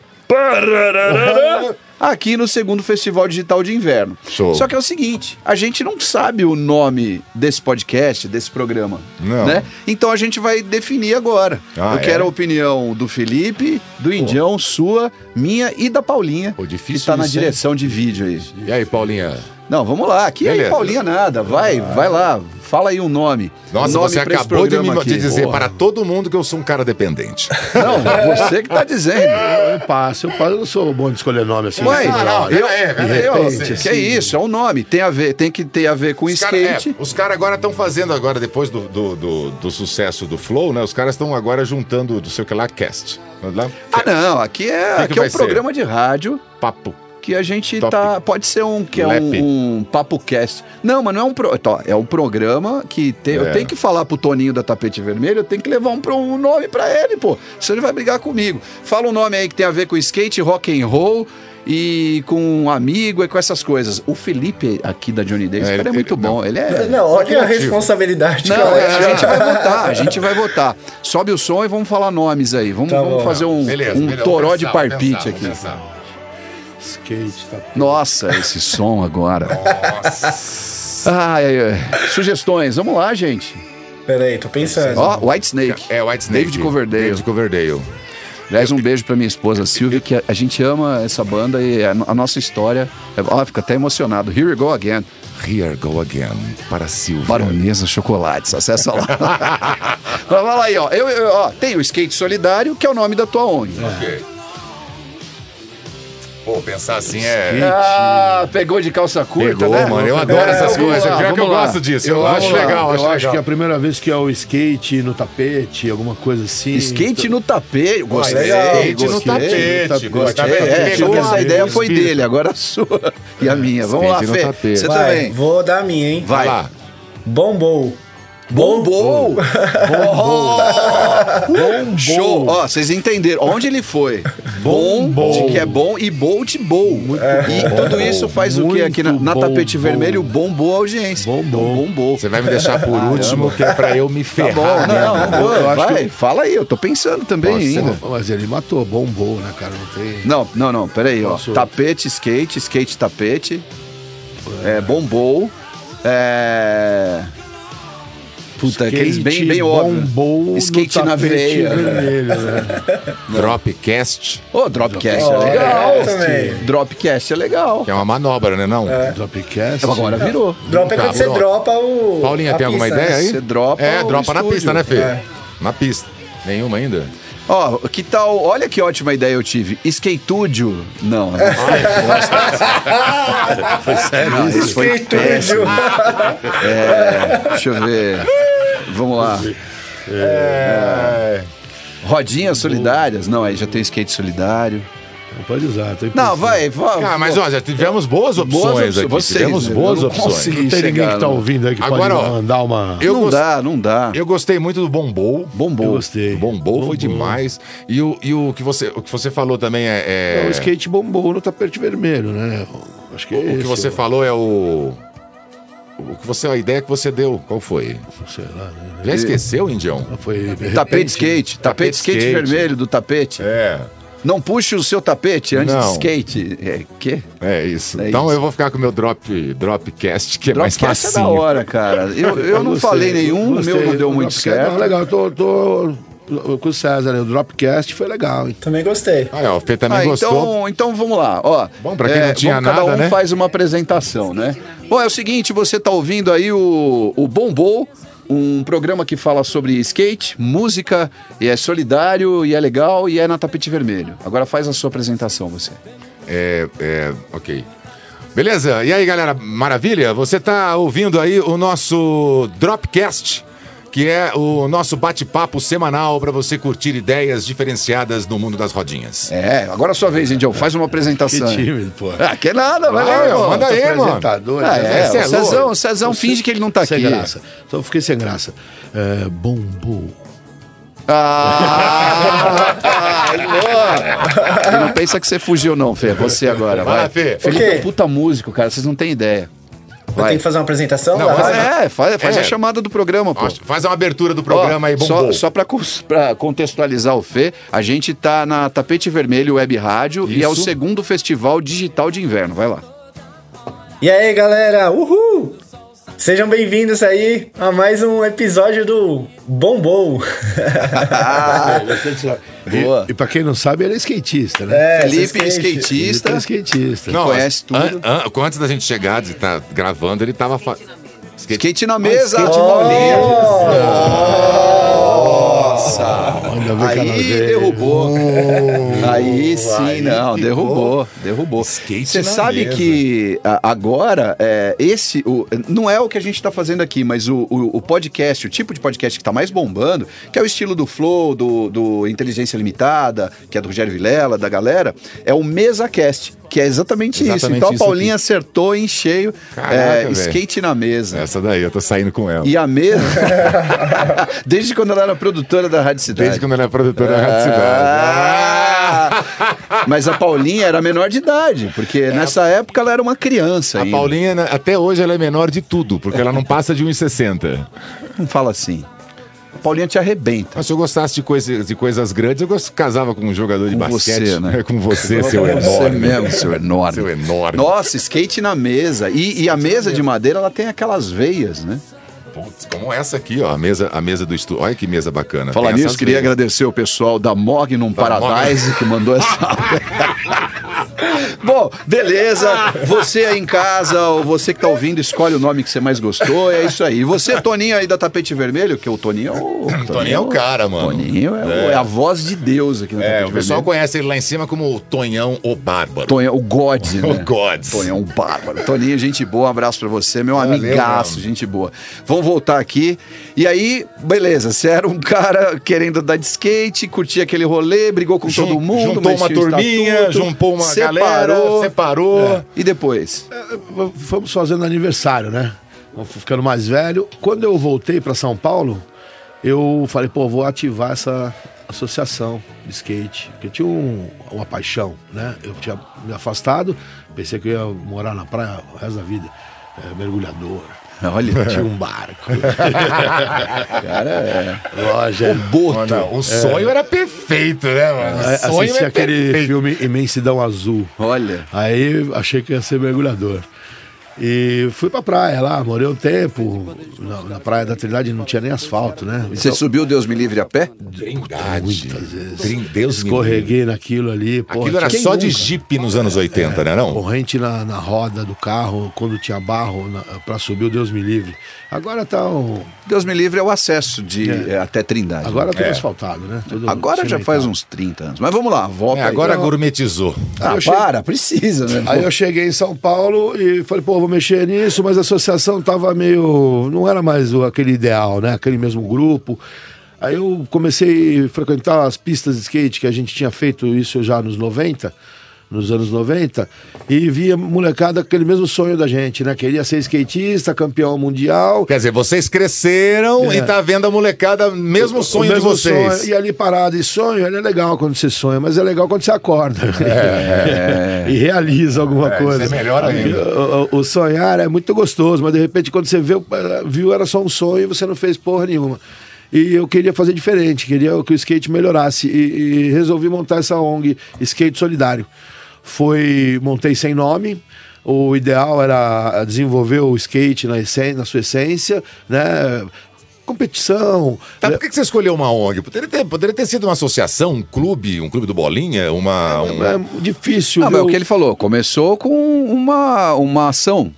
aqui no segundo Festival Digital de Inverno. Show. Só que é o seguinte, a gente não sabe o nome desse podcast, desse programa, Não. né? Então a gente vai definir agora. Ah, eu é? quero a opinião do Felipe, do Indião, sua, minha e da Paulinha, que difícil tá na isso, hein? direção de vídeo aí. E aí, Paulinha? Não, vamos lá. Aqui Beleza. Paulinha, nada. Vai, vai lá. Fala aí um nome. Nossa, nome você acabou de, me, de dizer Porra. para todo mundo que eu sou um cara dependente. Não, você que tá dizendo. Eu passo, eu passo, eu não sou bom de escolher nome assim. Ué, assim, não, né? eu, é, De eu- repente, que assim. é isso, é um nome. Tem, a ver, tem que ter a ver com Os cara- skate. é, os caras agora estão fazendo agora, depois do, do, do- do sucesso do Flow, né? Os caras estão agora juntando do sei o que lá, cast. Lá, Ah, não, aqui é, que que aqui é vai um ser? programa de rádio Papo. Que a gente Top. tá. Pode ser um que é um, um papo cast. Não, mas não é um pro, tó, é um programa que tem, eu É. tenho que falar pro Toninho da Tapete Vermelho, eu tenho que levar um, pro- um nome pra ele, pô. Senão ele vai brigar comigo. Fala um nome aí que tem a ver com skate, rock and roll e com um amigo e com essas coisas. O Felipe aqui da Johnny Davis, É, cara, é ele- muito bom. Ele é Não, olha a responsabilidade. Não, cara. é, a gente vai votar, a gente vai votar. Sobe o som e vamos falar nomes aí. Vamos, Tá vamos fazer um, Beleza, um beleza, toró de pensar, vamos parpite aqui. pensar. Skate, tá. Nossa, esse som agora. Nossa. Ai, ai, ai. Sugestões, vamos lá, gente. Peraí, tô pensando. Ó, White Snake. É, White Snake. David Coverdale. David Coverdale. Aliás, um beijo pra minha esposa Silvia, que a, a gente ama essa banda e a, a nossa história. É, ó, fica até emocionado. Here we go again. Here go again. Para Silvia. Baronesa Chocolates, acessa lá. Mas vai lá aí, ó. Eu, eu- ó. Tem o Skate Solidário, que é o nome da tua ONG. Ok. Pô, pensar assim é. Ah, pegou de calça curta, Pegou, né? mano, eu adoro essas vamos coisas, lá, pior que eu lá. gosto disso, Eu eu acho acho legal, eu acho acho que é a primeira vez que é o skate no tapete, alguma coisa assim. Skate no tapete, gostei. legal. Skate no tapete, Gostei. gostei. É, essa ideia foi Espírito. dele, agora a sua e a minha. Vamos lá, Skate no Fê. tapete. Você Vai, também. Vou dar a minha, hein? Vai. lá. Bombou. Bombou! Bombou! Show! Ó, vocês entenderam. Onde ele foi? Bom, de que é bom, e Bolt Bowl. E tudo isso faz o que aqui na, na Muito tapete bom. vermelho? Bombou a audiência. Bombou. bombou. Você vai me deixar por último, que é pra eu me Tá ferrar. bom, né? não, não, Eu acho vai, que- fala aí, eu tô pensando também Nossa, ainda. Mas ele matou, bombou, né, cara? Não tem. Não, não, não, peraí, ó. Nossa. Tapete, skate, skate, tapete. É, bombou. É. Puta, aqueles bem, bem óbvios. bombou Skate no na veia. vermelho, né? Dropcast, Ô, Dropcast Ó, é legal. também. Dropcast é legal. que é uma manobra, né? Não? Dropcast. Agora virou. Dropa é quando você dropa o. Paulinha, a tem alguma pista, ideia né? aí? Você dropa É, o dropa na pista, né, Fê? É. Na pista. Nenhuma ainda? Ó, que tal? Olha que ótima ideia eu tive. Skatúdio. Não, não. Foi sério isso? isso foi péssimo. É, deixa eu ver. Vamos lá. É. Rodinhas solidárias? Não, aí já tem skate solidário. Não pode usar. Tô Não, vai, vai. Ah, mas ó, já tivemos boas opções Boas opções, aqui. vocês, tivemos né? boas opções. Não tem ninguém chegar que tá no- ouvindo aí que Agora, pode ó, mandar uma. Eu não gost- dá, não dá. Eu gostei muito do Bombou. Bombou. Eu gostei. Bombou foi demais. E o, e o, que, você, o que você falou também é. é- É, o skate bombou no tapete vermelho, né? Acho que é o que esse, você ó. falou é o. O que você, a ideia que você deu, qual foi? Sei lá, né? Já esqueceu, Indião? Foi. de repente- Tapete skate. Tapete Tapete skate, skate. vermelho do tapete. É. Não puxe o seu tapete antes de Não. skate. É, quê? É isso. É então isso. eu vou ficar com o meu drop, Dropcast, que é mais Dropcast é da hora, cara. Eu, eu não Gostei, falei nenhum, o meu não deu muito certo. Não, legal, eu tô, tô com o César, o Dropcast foi legal, hein? Também gostei. Ah, é, o Fê também Ah, gostou. então, então vamos lá, ó. Bom, pra quem não tinha vamos- cada nada, um né? faz uma apresentação, né? Bom, é o seguinte, você tá ouvindo aí o, o Bombou, um programa que fala sobre skate, música, e é solidário, e é legal, e é na tapete vermelho. Agora faz a sua apresentação, você. É, é, ok. Beleza? E aí, galera, maravilha? Você tá ouvindo aí o nosso Dropcast, que é o nosso bate-papo semanal para você curtir ideias diferenciadas no mundo das rodinhas. É, agora é a sua vez, Indião, faz uma apresentação. Que tímido, pô. Ah, que nada, vai lá, meu, manda aí, mano. Apresentador, Ah, é, é o Cezão, o Cezão finge que ele não tá sem aqui. graça. Então eu fiquei sem graça. É, bombou. Ah, tá, não pensa que você fugiu, não, Fê. Você agora, Vai vai. Fê. Felipe é um puta músico, cara. Vocês não têm ideia. Eu Vai. tenho que fazer uma apresentação? Não, pra- Ah, é, faz, faz É. a chamada do programa, pô. Faz uma abertura do programa Ó, aí, só, bombou. só pra, cons- pra contextualizar o Fê, a gente tá na Tapete Vermelho Web Rádio e é o Isso. segundo festival digital de inverno. Vai lá. E aí, galera? Uhul! Sejam bem-vindos aí a mais um episódio do Bombou. Boa. E, e pra quem não sabe, ele é skatista, né? É, Felipe, skate. skatista. Ele é skatista. Não, conhece an- tudo. an- antes da gente chegar, de estar gravando, ele tava. Fa... Skate na mesa, skate de bolinha. Ainda bem que ela Aí derrubou. Aí sim, aí não, ficou. derrubou, derrubou. Você sabe mesa. que agora, é, esse, o- não é o que a gente está fazendo aqui, mas o, o- o podcast, o tipo de podcast que está mais bombando, que é o estilo do Flow, do, do Inteligência Limitada, que é do Rogério Vilela, da galera, é o MesaCast, que é exatamente, isso. Exatamente Então a isso Paulinha aqui. acertou em cheio, Caraca, é, skate na mesa. Essa daí, eu tô saindo com ela. E a mesa. Desde quando ela era produtora da Rádio Cidade. Desde quando ela é produtora da Rádio Ah! Mas a Paulinha era menor de idade, porque nessa época ela era uma criança. A ainda. Paulinha, né, até hoje, ela é menor de tudo, porque ela não passa de 1,60. Não fala assim. A Paulinha te arrebenta. Mas se eu gostasse de, coisa, de coisas grandes, eu gost- casava com um jogador de Com basquete. você, né? Com você, Com seu você enorme. mesmo, seu enorme. Seu enorme. Nossa, skate na mesa. E, e a mesa de madeira, ela tem aquelas veias, né? Putz, como essa aqui, ó, a mesa, a mesa do estúdio. Olha que mesa bacana. Falar nisso, queria agradecer o pessoal da Magnum Da Paradise que mandou essa. Bom, beleza. Você aí em casa, ou você que tá ouvindo, escolhe o nome que você mais gostou. É isso aí. E você, Toninho aí da Tapete Vermelho, que o Toninho é o. Toninho é o cara, mano. Toninho é, É. é a voz de Deus aqui no É, o pessoal Vermelho. conhece ele lá em cima como o Tonhão o Bárbaro. Tonhão, o Gods, né? O Gods. Tonhão o Bárbaro. Toninho, gente boa, um abraço pra você, meu Valeu, amigaço, mano. gente boa. Vamos voltar aqui. E aí, beleza, você era um cara querendo andar de skate, curtia aquele rolê, brigou com Jun- todo mundo. juntou mas uma turminha, estatuto, juntou uma galera, separou. É. E depois? Fomos fazendo aniversário, né? Ficando mais velho. Quando eu voltei para São Paulo, eu falei, pô, vou ativar essa associação de skate. Porque eu tinha um- uma paixão, né? Eu tinha me afastado, pensei que eu ia morar na praia o resto da vida. É, mergulhador. Olha. Tinha um barco. Cara, é. Loja. O Boto. Não, o sonho era perfeito, né, mano? O É, sonho assisti é aquele perfeito. filme Imensidão Azul. Olha. Aí achei que ia ser mergulhador. E fui pra praia lá, morei um tempo. Na, na praia da Trindade não tinha nem asfalto, né? Você subiu Deus me livre a pé? Trindade. Trin- Deus me Escorreguei naquilo ali. pô, Aquilo era só de nunca? Jeep nos anos 80, né, não? Corrente na, na roda do carro, quando tinha barro na, pra subir o Deus me livre. Agora tá o. Deus me livre é o acesso de é, até Trindade. Agora tudo É. asfaltado, né? Tudo Agora já faz uns 30 anos. Mas vamos lá, volta. É, aí. agora Então- gourmetizou. Ah, Aí eu cheguei- para, precisa, né? Aí eu cheguei em São Paulo e falei, pô, vou mexer nisso, mas a associação tava meio. não era mais aquele ideal, né? Aquele mesmo grupo. Aí eu comecei a frequentar as pistas de skate, que a gente tinha feito isso já nos 90, nos anos 90, e via molecada com aquele mesmo sonho da gente, né? Queria ser skatista, campeão mundial. Quer dizer, vocês cresceram É. e tá vendo a molecada, mesmo O sonho de mesmo vocês. sonho. E ali parado, e sonho, ele é legal quando você sonha, mas é legal quando você acorda. É. e realiza alguma É, coisa. isso é melhor ainda. O, o- o sonhar é muito gostoso, mas de repente quando você vê, viu, era só um sonho e você não fez porra nenhuma. E eu queria fazer diferente, queria que o skate melhorasse. E, e resolvi montar essa ONG Skate Solidário. Foi, montei sem nome. O ideal era desenvolver o skate na, essen- na sua essência, né? Competição. Tá, por que você escolheu uma ONG? Poderia ter, poderia ter sido uma associação, um clube, um clube do Bolinha, uma. um- É difícil. Não, mas viu? o que ele falou, começou com uma, uma ação.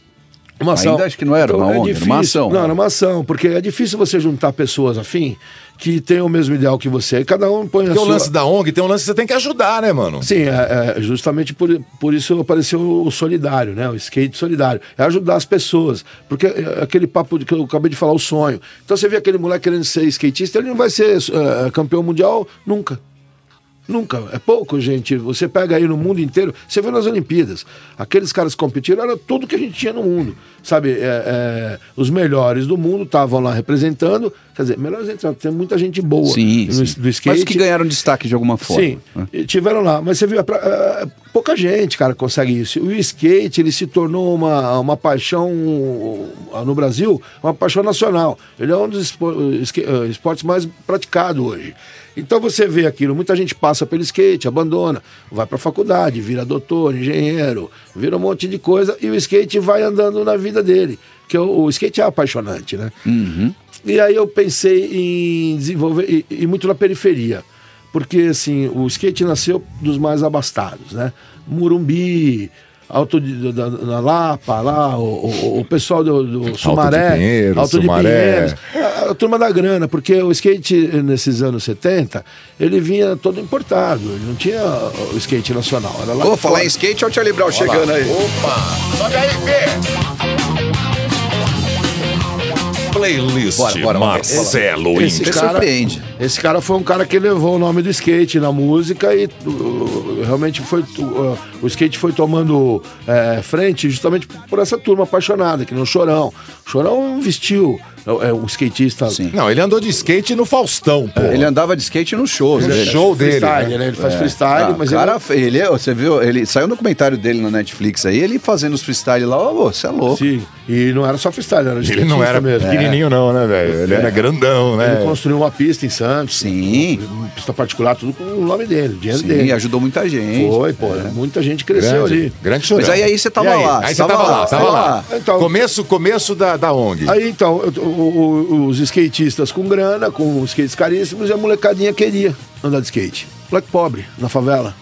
Uma ação. Ainda acho que não era Então, uma é ONG, era uma difícil. ação. Não, era uma ação, porque é difícil você juntar pessoas afim que tenham o mesmo ideal que você. E cada um põe a Porque o sua... lance da ONG tem um lance que você tem que ajudar, né, mano? Sim, é, é justamente por, por isso apareceu o solidário, né? O skate solidário. É ajudar as pessoas. Porque é aquele papo que eu acabei de falar, o sonho. Então você vê aquele moleque querendo ser skatista, ele não vai ser é, campeão mundial nunca. Nunca. É pouco, gente. Você pega aí no mundo inteiro, você vê nas Olimpíadas. Aqueles caras que competiram era tudo que a gente tinha no mundo. Sabe, é, é, os melhores do mundo estavam lá representando. Quer dizer, melhores entre tem muita gente boa Sim, no, sim. do skate. Mas que ganharam destaque de alguma forma. Sim, né? tiveram lá. Mas você viu, é é, pouca gente, cara, consegue isso. O skate, ele se tornou uma, uma paixão ah, no Brasil, uma paixão nacional. Ele é um dos eh, esportes mais praticados hoje. Então você vê aquilo, muita gente passa pelo skate, abandona, vai pra faculdade, vira doutor, engenheiro, vira um monte de coisa e o skate vai andando na vida dele. Que o, o skate é apaixonante, né? Uhum. E aí eu pensei em desenvolver, e, e muito na periferia. Porque, assim, o skate nasceu dos mais abastados, né? Murumbi, Alto de, da, na Lapa, lá, o, o, o pessoal do, do Sumaré. Pinheiros, Alto de Sumaré. Pinheiros. A, a turma da grana, porque o skate nesses anos 70, ele vinha todo importado. Ele não tinha o skate nacional. Era lá Vou de falar fora. em skate, olha o Charlie Brown chegando aí. Opa! Sobe aí, Fê! Playlist Bora, bora, Marcelo esse, Índio. cara, esse cara foi um cara que levou o nome do skate na música e uh, realmente foi uh, o skate foi tomando eh, frente justamente por essa turma apaixonada, que nem o Chorão. O Chorão vestiu é, um skatista. Não, ele andou de skate no Faustão, pô. Ele andava de skate no show. No dele. show dele, freestyle, né? Ele faz freestyle, Ah, mas o ele- cara, ele, é- você viu, ele saiu no documentário dele na Netflix aí, ele fazendo os freestyle lá, ô, você é louco. Sim, e não era só freestyle, era Ele não era mesmo. pequenininho não, né, velho? Ele era grandão, né? Ele construiu uma pista em Santos. Sim. Uma pista particular, tudo com o nome dele, o dinheiro Sim, dele. ajudou muita gente. Foi, pô. Muita gente cresceu Grande, ali. grande chorão. Mas aí, aí você tava aí? lá. Aí você tava lá, tava lá. Então- começo, começo da, da ONG. Aí então, eu- o- os skatistas com grana, com skates caríssimos, e a molecadinha queria andar de skate. Moleque pobre, na favela.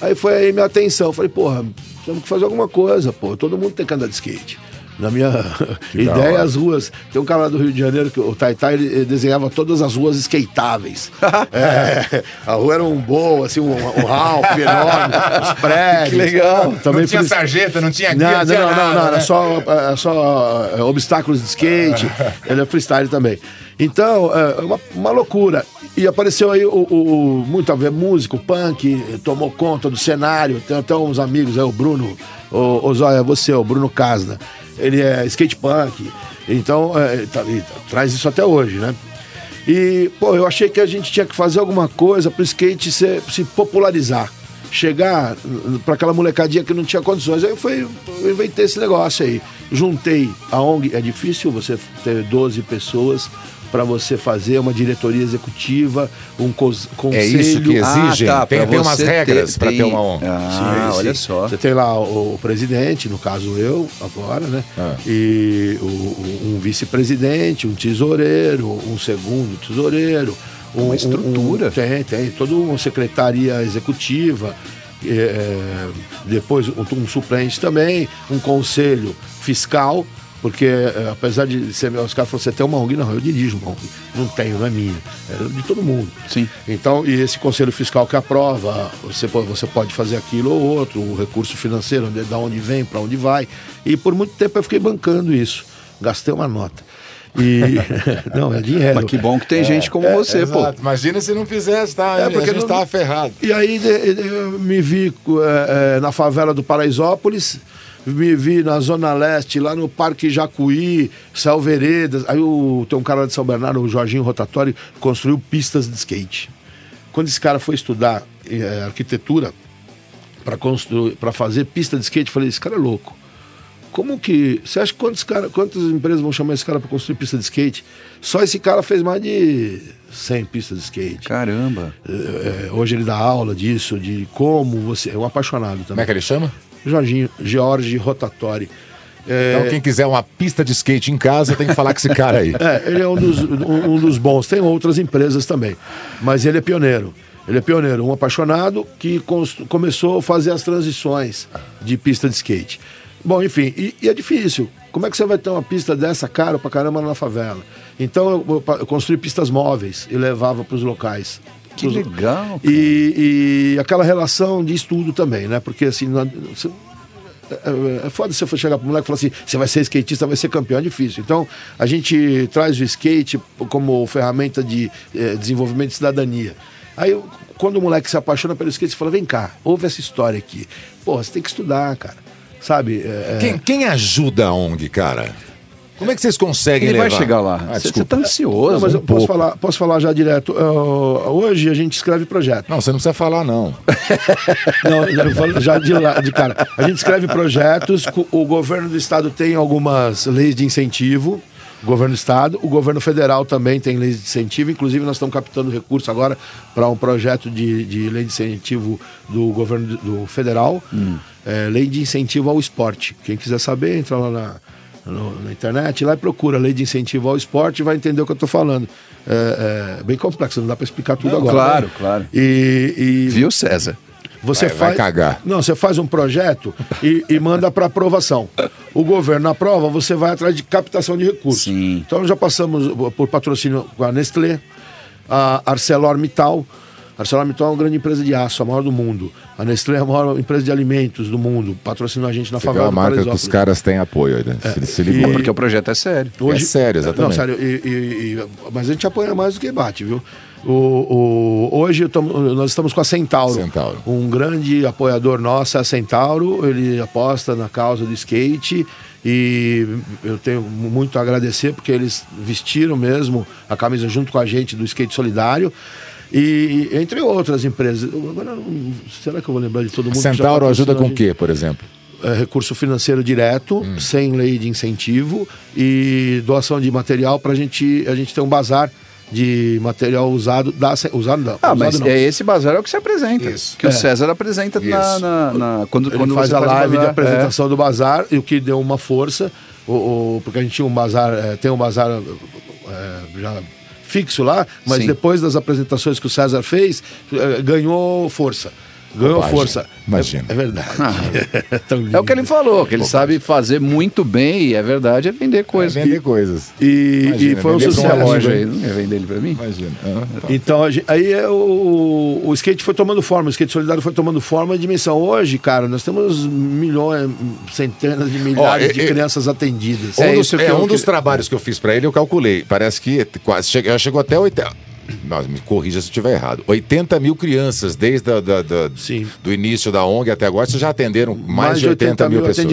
Aí foi aí minha atenção. Falei, porra, temos que fazer alguma coisa, pô. Todo mundo tem que andar de skate. Na minha ideia, as ruas. Tem um cara lá do Rio de Janeiro, que o Taitai, ele desenhava todas as ruas skateáveis. É, a rua era um bowl, assim, um, um Ralph enorme, os prédios. Que legal. Também não tinha isso- sarjeta, não tinha guia, não, não, tinha não, não, nada, não, era né? só, é, só é, obstáculos de skate, ele é freestyle também. Então, é uma, uma loucura. E apareceu aí o, o- o- muito a ver músico, punk, tomou conta do cenário. Tem até uns amigos aí, o Bruno, o, o Zóia, você, o Bruno Casna. Ele é skate punk. Então, é, tá- traz isso até hoje, né? E, pô, eu achei que a gente tinha que fazer alguma coisa pro skate se, se popularizar. Chegar para aquela molecadinha que não tinha condições. Aí fui, eu inventei esse negócio aí. Juntei a ONG. É difícil você ter 12 pessoas para você fazer uma diretoria executiva, um conselho. É isso que exigem? Ah, tá, Tem- tem umas regras pra ter uma ONG. Ah, olha só. Você tem lá o, o presidente, no caso eu, agora, né? E o- um vice-presidente, um tesoureiro, um segundo tesoureiro. Um, Uma estrutura. um- tem, tem. Toda uma secretaria executiva. é, depois um, um suplente também, um conselho fiscal, porque é, apesar de ser, os caras falaram, você tem uma ONG? Não, eu dirijo uma ONG. Não tenho, não é minha. É de todo mundo. Sim. Então, e esse conselho fiscal que aprova, você, você pode fazer aquilo ou outro, o recurso financeiro, onde, da onde vem, para onde vai. E por muito tempo eu fiquei bancando isso. Gastei uma nota. E. não, é dinheiro. Mas que bom que tem gente como você, pô. Exato. Imagina se não fizesse, tá? É, a porque gente não- tava ferrado. E aí de- de- eu me vi é, é, na favela do Paraisópolis, me vi na Zona Leste, lá no Parque Jacuí, Céu Veredas. Aí o, tem um cara de São Bernardo, o Jorginho Rotatório, construiu pistas de skate. Quando esse cara foi estudar é, arquitetura para construir, para fazer pista de skate, eu falei, esse cara é louco. Como que. Você acha que quantos cara, quantas empresas vão chamar esse cara para construir pista de skate? Só esse cara fez mais de 100 pistas de skate. Caramba. hoje ele dá aula disso, de como você. É um apaixonado também. Como é que ele chama? Jorginho, George Rotatori. É, Então, quem quiser uma pista de skate em casa, tem que falar com esse cara aí. É, ele é um dos, um, um dos bons. Tem outras empresas também. Mas ele é pioneiro. Ele é pioneiro, um apaixonado que começou a fazer as transições de pista de skate. Bom, enfim, e, e é difícil. Como é que você vai ter uma pista dessa cara pra caramba na favela? Então eu, eu construí pistas móveis e levava para os locais. Que legal. E, e aquela relação de estudo também, né? Porque assim, não- você- é, é foda se você chegar pro moleque e falar assim, você vai ser skatista, vai ser campeão, é difícil. Então, a gente traz o skate como ferramenta de eh, desenvolvimento de cidadania. Aí, quando o moleque se apaixona pelo skate, você fala, vem cá, ouve essa história aqui. Pô, você tem que estudar, cara. Sabe? É, é- Quem, quem ajuda a ONG, cara? Como é que vocês conseguem Ele vai levar? chegar lá. Ah, Você- desculpa. você tá ansioso. Não, mas eu um posso pouco. falar, posso falar já direto. Ah, hoje a gente escreve projeto. Não, você não precisa falar, não. Não, eu falo já de, lá, de cara. A gente escreve projetos, o governo do estado tem algumas leis de incentivo, o governo do estado, o governo federal também tem leis de incentivo, inclusive nós estamos captando recurso agora para um projeto de, de lei de incentivo do governo do, federal, é, lei de incentivo ao esporte. Quem quiser saber, entra lá na, no- na internet, lá e procura lei de incentivo ao esporte e vai entender o que eu estou falando. É, é bem complexo, não dá para explicar tudo Não, agora. claro, né? claro. E, e- Viu, César? você Vai- vai faz, cagar. Não, você faz um projeto e, e manda para aprovação. O governo aprova, você vai atrás de captação de recursos. Então já passamos por patrocínio com a Nestlé, a ArcelorMittal. ArcelorMittal é uma grande empresa de aço, a maior do mundo. A Nestlé é a maior empresa de alimentos do mundo. Patrocinou a gente na Você favela uma do marca que os caras têm apoio, né? Se, se ligou. E- Porque o projeto é sério. É sério, exatamente. Não, sério, e- e- e- mas a gente apoia mais do que bate, viu? O, o- hoje tamo- nós estamos com a Centauro. Centauro. Um grande apoiador nosso é a Centauro, ele aposta na causa do skate e eu tenho muito a agradecer porque eles vestiram mesmo a camisa junto com a gente do skate solidário. E entre outras empresas. Agora, será que eu vou lembrar de todo mundo? que Centauro ajuda com a o quê, por exemplo? é, recurso financeiro direto, Hum. sem lei de incentivo e doação de material para gente, a gente ter um bazar de material usado, da, usado não. Ah, usado mas não. é esse bazar é o que se apresenta. Que o É. César apresenta na, Isso. na- na- quando, Ele quando faz a o live de bazar. apresentação do bazar e o que deu uma força, o, o- porque a gente tinha um bazar, é, tem um bazar é, já fixo lá, mas Sim. depois das apresentações que o César fez, é, ganhou força. Ganhou Bobagem. força. Imagina. É, é verdade. Tão lindo. É o que ele falou, que ele sabe fazer muito bem, e é verdade, é vender coisas. vender coisas. E, Imagina, e foi um sucesso. loja aí, não ia vender ele pra mim? Imagina. Então, a gen- aí é o, o skate foi tomando forma, o skate solidário foi tomando forma e dimensão. Hoje, cara, nós temos milhões, centenas de milhares Ó, de crianças atendidas. um dos, é, um dos trabalhos que eu fiz pra ele, eu calculei. Parece que quase chegou, chegou até 80. Não, me corrija se eu estiver errado. 80 mil crianças, desde a, da, da- do início da ONG até agora, vocês já atenderam mais, de 80, mil, pessoas.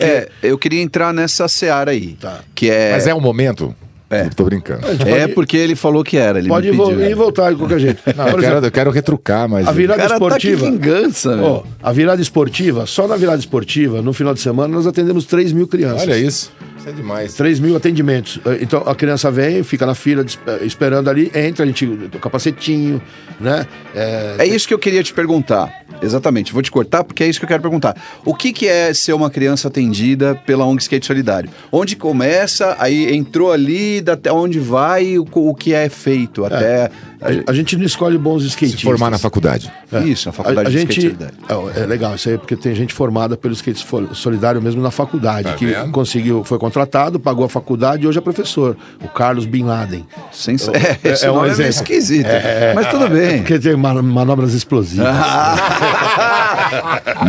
É, eu queria entrar nessa seara aí. Que é... Mas é um momento? É. Tô brincando. É porque ele falou que era. Ele Pode me pediu. ir e voltar de qualquer jeito. Não, eu, quero, eu quero retrucar, mas. A virada tá esportiva. vingança, Ó, a virada esportiva, só na virada esportiva, no final de semana, nós atendemos 3 mil crianças. Olha isso. Isso é demais. 3 mil atendimentos. Eh, Então a criança vem, fica na fila eh, esperando ali, entra, a gente, o capacetinho, né? É, É isso que eu queria te perguntar. Exatamente. Vou te cortar porque é isso que eu quero perguntar. O que, que é ser uma criança atendida pela ONG Skate Solidário? Onde começa, aí entrou ali, até onde vai, o, o que é feito até... A, a gente não escolhe bons skatistas. Se formar na faculdade. Isso, na faculdade a, a de gente, skate solidário. é, é legal isso aí, porque tem gente formada pelo skate solidário mesmo na faculdade, Tá que vendo? conseguiu, foi contratado, pagou a faculdade e hoje é professor. O Carlos Bin Laden. Sens- é, esse nome é meio esquisito, mas tudo bem. É porque tem ma- manobras explosivas.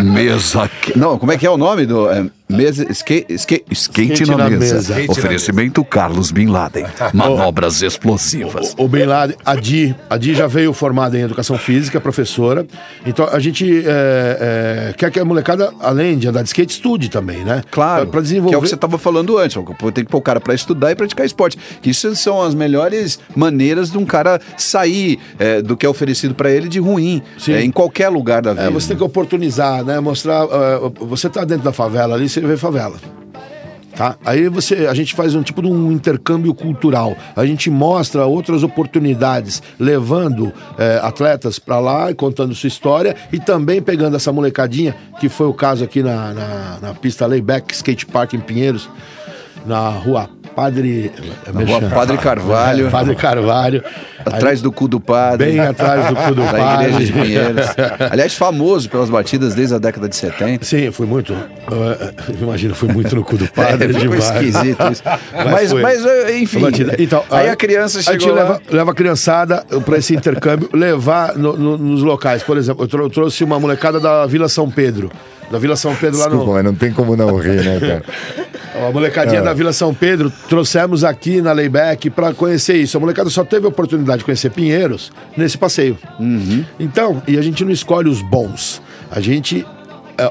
Mesa. Não, como é que é o nome do. é, mesa. Skate, skate, skate, Skate na, na mesa. mesa. Skate na Oferecimento Carlos Bin Laden. Manobras explosivas. O Bin Laden, a Di, a Di já veio formada em educação física, professora. Então a gente é, é, quer que a molecada, além de andar de skate, estude também, né? Claro. Para desenvolver. Que é o que você estava falando antes. Tem que pôr o cara para estudar e praticar esporte. Que Isso são as melhores maneiras de um cara sair é, do que é oferecido para ele de ruim. é, em qualquer lugar da vida. É, você tem que oportunizar, né? Mostrar. eh, você tá dentro da favela ali, você vê favela. Tá? Aí você, a gente faz um tipo de um intercâmbio cultural. A gente mostra outras oportunidades, levando eh, atletas para lá e contando sua história e também pegando essa molecadinha, que foi o caso aqui na, na, na pista Layback Skate Park em Pinheiros, na rua Padre. Na rua Padre Carvalho. Padre Carvalho. Atrás do cu do padre. Bem atrás do cu do da padre. igreja de Pinheiros. Aliás, famoso pelas batidas desde a década de 70. Sim, foi muito. eh, Imagina, foi muito no cu do padre. É, demais. esquisito isso. Mas- foi. mas, eh, enfim. Batida. Então, Aí a criança A gente chegou lá- leva, leva a criançada para esse intercâmbio, levar no- no- nos locais. Por exemplo, eu, trou- eu trouxe uma molecada da Vila São Pedro. Da Vila São Pedro lá Desculpa, no. mas não tem como não rir, né, cara? A molecadinha É. da Vila São Pedro, trouxemos aqui na Layback para conhecer isso. A molecada só teve a oportunidade de conhecer Pinheiros nesse passeio. Então, e a gente não escolhe os bons. A gente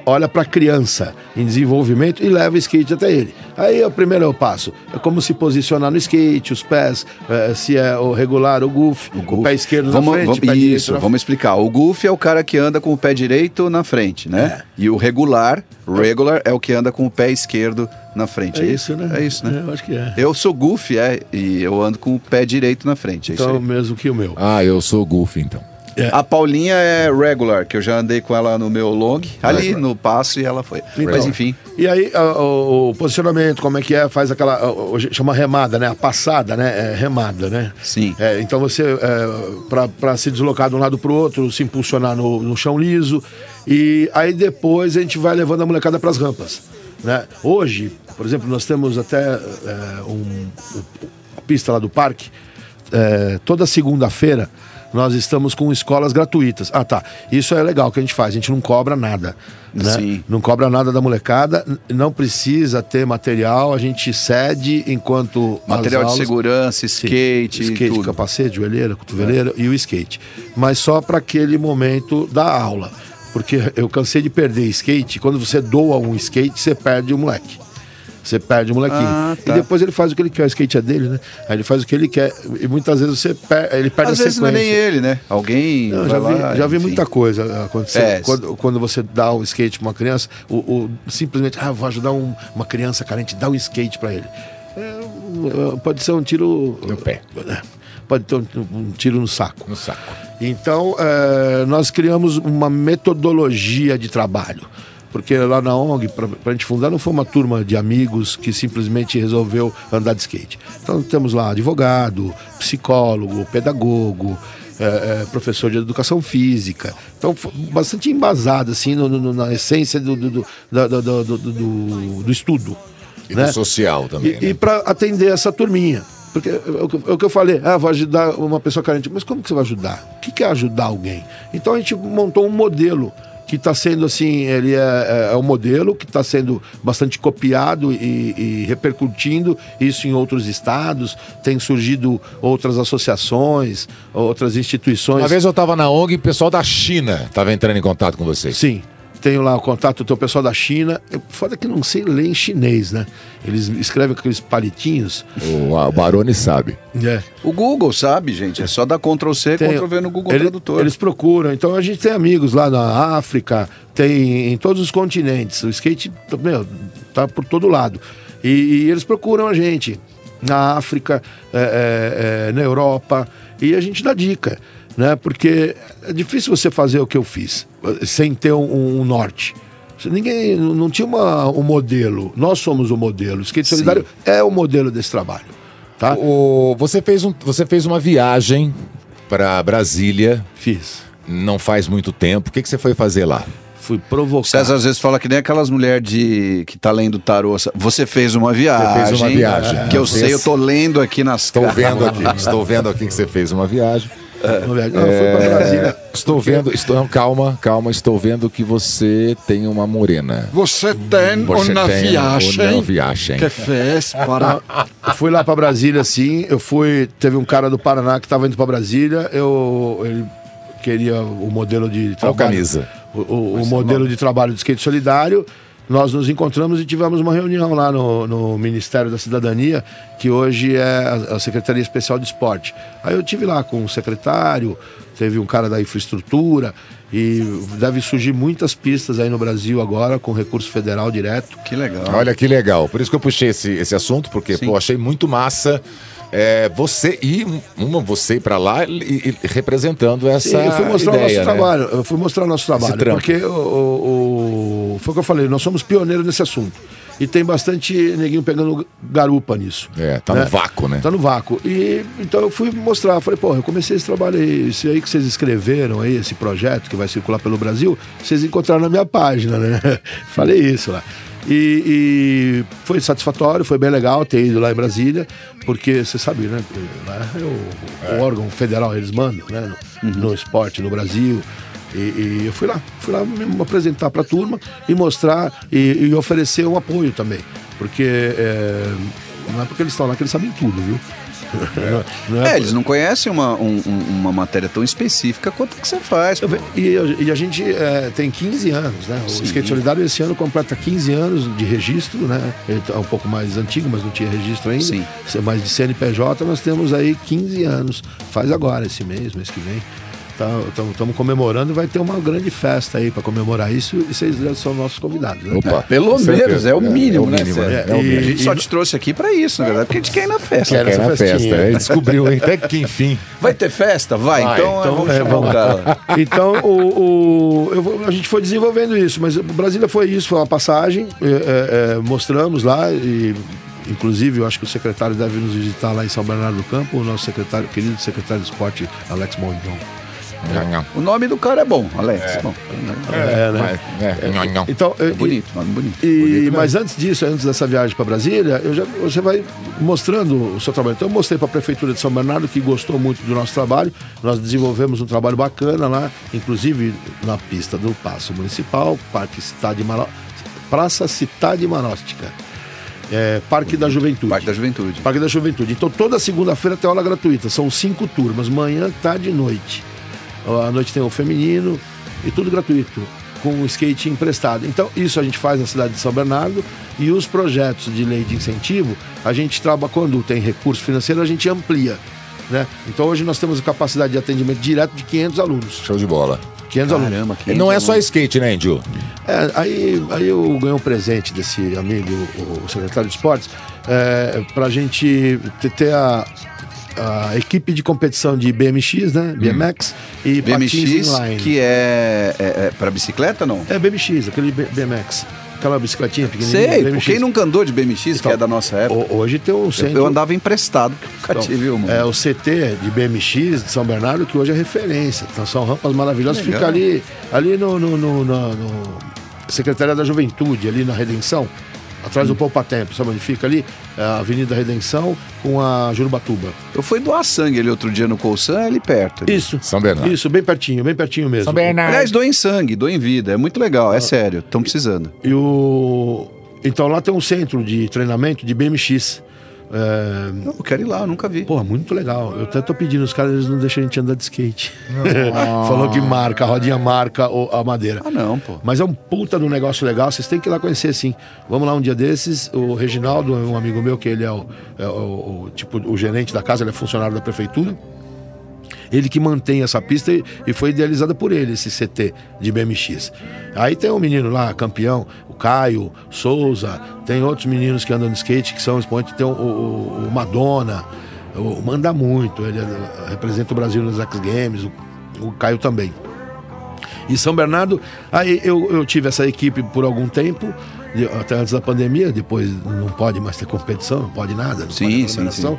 olha para a criança em desenvolvimento e leva o skate até ele. Aí é o primeiro passo. É como se posicionar no skate, os pés, é, se é o regular, o goof, o, pé esquerdo Vamos, na frente, vamos- isso, na vamos explicar. O Goofy é o cara que anda com o pé direito na frente, né? E o regular, regular, é o que anda com o pé esquerdo na frente. É É, isso, né? É isso, né? É, eu acho que é. Eu sou Goofy, é, e eu ando com o pé direito na frente. É Então, mesmo que o meu. Ah, eu sou Goofy, então. A Paulinha é regular, que eu já andei com ela no meu long, ali no passo, e ela foi. Então, Mas enfim. E aí, o, o posicionamento, como é que é? Faz aquela. chama remada, né? A passada, né? É remada, né? Sim. É, então você, é, para se deslocar de um lado para o outro, se impulsionar no, no chão liso. E aí depois a gente vai levando a molecada para as rampas. Né? Hoje, por exemplo, nós temos até é, um, a pista lá do parque. é, toda segunda-feira nós estamos com escolas gratuitas. Ah, tá. Isso é legal que a gente faz. A gente não cobra nada. Né? Sim. Não cobra nada da molecada. Não precisa ter material. A gente cede enquanto. Material de aulas- segurança, Sim. skate, skate, tudo. capacete, joelheira, cotoveleira e o skate. Mas só para aquele momento da aula. Porque eu cansei de perder skate. Quando você doa um skate, você perde o moleque. Você perde o molequinho. Ah, tá. E depois ele faz o que ele quer, o skate é dele, né? Aí ele faz o que ele quer. E muitas vezes você per ele perde Às a vezes não é sequência. nem ele, né? Alguém Não, vai já lá, vi, já vi muita coisa acontecer. É, quando, quando você dá o skate pra uma criança, o, o- simplesmente, ah, vou ajudar um- uma criança carente, dá um skate pra ele. É, um- pode ser um tiro. No pé. Pode ter um, um tiro no saco. No saco. Então, é, nós criamos uma metodologia de trabalho. Porque lá na ONG, para a gente fundar, não foi uma turma de amigos que simplesmente resolveu andar de skate. Então temos lá advogado, psicólogo, pedagogo, é, é, professor de educação física. Então, bastante embasado, assim, no- no- na essência do, do, do, do, do, do- do estudo. E do social também, E, para atender essa turminha. Porque é o que- é o que eu falei, ah, vou ajudar uma pessoa carente. Mas como que você vai ajudar? O que é ajudar alguém? Então a gente montou um modelo que está sendo assim, ele é, é, é um modelo que está sendo bastante copiado e, e repercutindo isso em outros estados. Tem surgido outras associações, outras instituições. Uma vez eu tava na ONG e o pessoal da China tava entrando em contato com vocês. Sim. Tenho lá o contato do pessoal da China. Eu- Foda que não sei ler em chinês, né? Eles escrevem com aqueles palitinhos. O, o Baroni sabe. É. O Google sabe, gente. É só dar Ctrl C, Tem- Ctrl V no Google ele- Tradutor. Eles procuram. Então a gente tem amigos lá na África, tem em todos os continentes. O skate, meu, tá por todo lado. E, e eles procuram a gente na África, é, é, é, na Europa, e a gente dá dica, né? Porque é difícil você fazer o que eu fiz sem ter um, um norte. Ninguém não tinha uma, um modelo. Nós somos o modelo. O skate solidário é o modelo desse trabalho. Tá? O, você, fez um, você fez uma viagem para Brasília. Fiz. Não faz muito tempo. O que, que você foi fazer lá? Fui provocar. César às vezes fala que nem aquelas mulheres de que tá lendo tarô. Você fez uma viagem. Você fez uma viagem. Que eu sei, eu tô lendo aqui nas Estou vendo aqui, estou vendo aqui que você fez uma viagem. Viagem. Não, foi pra Brasília. Estou vendo, estou, calma, calma, estou vendo que você tem uma morena. Você tem Você uma tem viagem uma viagem. que fez para... Eu fui lá pra Brasília, sim. Eu fui. Teve um cara do Paraná que tava indo pra Brasília. Eu. Ele queria o modelo de trabalho. camisa? O, o- o modelo de trabalho de skate solidário. Nós nos encontramos e tivemos uma reunião lá no, no Ministério da Cidadania, que hoje é a, Secretaria Especial de Esporte. Aí eu tive lá com o secretário, teve um cara da infraestrutura e deve surgir muitas pistas aí no Brasil agora com recurso federal direto. Que legal. Olha que legal. Por isso que eu puxei esse, esse assunto, porque pô, achei muito massa é, você ir, uma você ir pra lá e, e- representando essa Sim, eu fui mostrar o ideia, nosso né? trabalho. Eu fui mostrar o nosso trabalho. Porque o, o- o- foi o que eu falei, nós somos pioneiros nesse assunto. E tem bastante neguinho pegando garupa nisso. É, tá no vácuo, né? Tá no vácuo. E então eu fui mostrar, falei, pô, eu comecei esse trabalho aí, esse aí que vocês escreveram aí, esse projeto que vai circular pelo Brasil, vocês encontraram na minha página, né? falei isso lá. E, e foi satisfatório, foi bem legal ter ido lá em Brasília, porque você sabe, né? Lá é o, o órgão federal, eles mandam, né? No, no esporte no Brasil. E, e eu fui lá, fui lá me apresentar para a turma e mostrar e, e oferecer um apoio também. Porque é, não é porque eles estão lá que eles sabem tudo, viu? Não- não É, eles não conhecem uma, um- um- uma matéria tão específica quanto que você faz. pô. E, e a gente é, tem 15 anos, né? O Sim. Skate Solidário esse ano completa 15 anos de registro, né? Ele é um pouco mais antigo, mas não tinha registro ainda. Sim. Mas de CNPJ nós temos aí 15 anos. Faz agora, esse mês, mês que vem. Estamos comemorando e vai ter uma grande festa aí para comemorar isso e vocês são nossos convidados. Né? Opa, pelo menos, é o mínimo, né? Sérgio? É, a gente e- só te trouxe aqui pra isso, na verdade, porque a gente quer ir na festa. Quer Quer na festinha. festa. Descobriu hein? até que enfim. Vai ter festa? Vai, Vai, então, Então, vamos é, vamos lá. Então, o, o- vou- a gente foi desenvolvendo isso, mas Brasília foi isso, foi uma passagem, é, é, é, mostramos lá e. Inclusive, eu acho que o secretário deve nos visitar lá em São Bernardo do Campo, o nosso secretário, querido secretário de esporte, Alex Mondon. O nome do cara é bom, Alex. Bom, É, né? É, nhon, nhon. Então, é e- bonito, nome bonito. E, mas antes disso, antes dessa viagem para Brasília, eu já, você vai mostrando o seu trabalho. Então, eu mostrei para a Prefeitura de São Bernardo que gostou muito do nosso trabalho. Nós desenvolvemos um trabalho bacana lá, inclusive na pista do Paço Municipal, Parque Cidade Maro... Praça Cidade Maróstica. É, Parque da Juventude. Parque da Juventude. Parque da Juventude. Então, toda segunda-feira tem aula gratuita. São cinco turmas, manhã, tarde e noite. À noite tem o feminino e tudo gratuito, com o skate emprestado. Então, isso a gente faz na cidade de São Bernardo e os projetos de lei de incentivo, a gente trabalha, quando tem recurso financeiro, a gente amplia. Né? Então, hoje nós temos capacidade de atendimento direto de 500 alunos. Show de bola. 500 Caramba, alunos. que Não é só skate, né, Índio? É, aí, aí eu ganhei um presente desse amigo, o, secretário de esportes, é, pra gente ter, ter a, a equipe de competição de BMX, né? BMX e patins BMX, que é, é, é para bicicleta, não? É BMX, aquele BMX. aquela bicicletinha pequenininha. Sei, BMX. quem nunca andou de BMX, que é da nossa época? Ho- Hoje tem um centro. Eu andava emprestado, nunca tive uma. É o CT de BMX de São Bernardo, que hoje é referência. Então são rampas maravilhosas. Legal. Fica ali, ali no, no, no- no Secretaria da Juventude, ali na Redenção, atrás do Poupa Tempo. Sabe onde fica ali? É a Avenida Redenção com a Jurubatuba. Eu fui doar sangue ali outro dia no Colsan, ali perto. ali. Isso. São Bernardo. Isso, bem pertinho, bem pertinho mesmo. Aliás, doem sangue, doem vida. É muito legal, Ah. é sério. Estão precisando. E o. Então lá tem um centro de treinamento de BMX. É... Eu quero ir lá, eu nunca vi. Pô, muito legal. Eu até tô pedindo, os caras eles não deixam a gente andar de skate. Falou que marca, a rodinha marca a madeira. Ah, não, pô. Mas é um puta de um negócio legal, vocês têm que ir lá conhecer sim. Vamos lá um dia desses. O Reginaldo um amigo meu, que ele é o, é o- o- tipo o gerente da casa, ele é funcionário da prefeitura. Ele que mantém essa pista e, e foi idealizada por ele, esse CT de BMX. Aí tem um menino lá, campeão, o Caio Souza, tem outros meninos que andam de skate que são expoentes, tem o, o- o Madonna, o Manda Muito, ele é- representa o Brasil nos X Games, o, o Caio também. Em São Bernardo, aí eu, eu tive essa equipe por algum tempo, até antes da pandemia, depois não pode mais ter competição, não pode nada, não Sim, pode sim, sim, sim.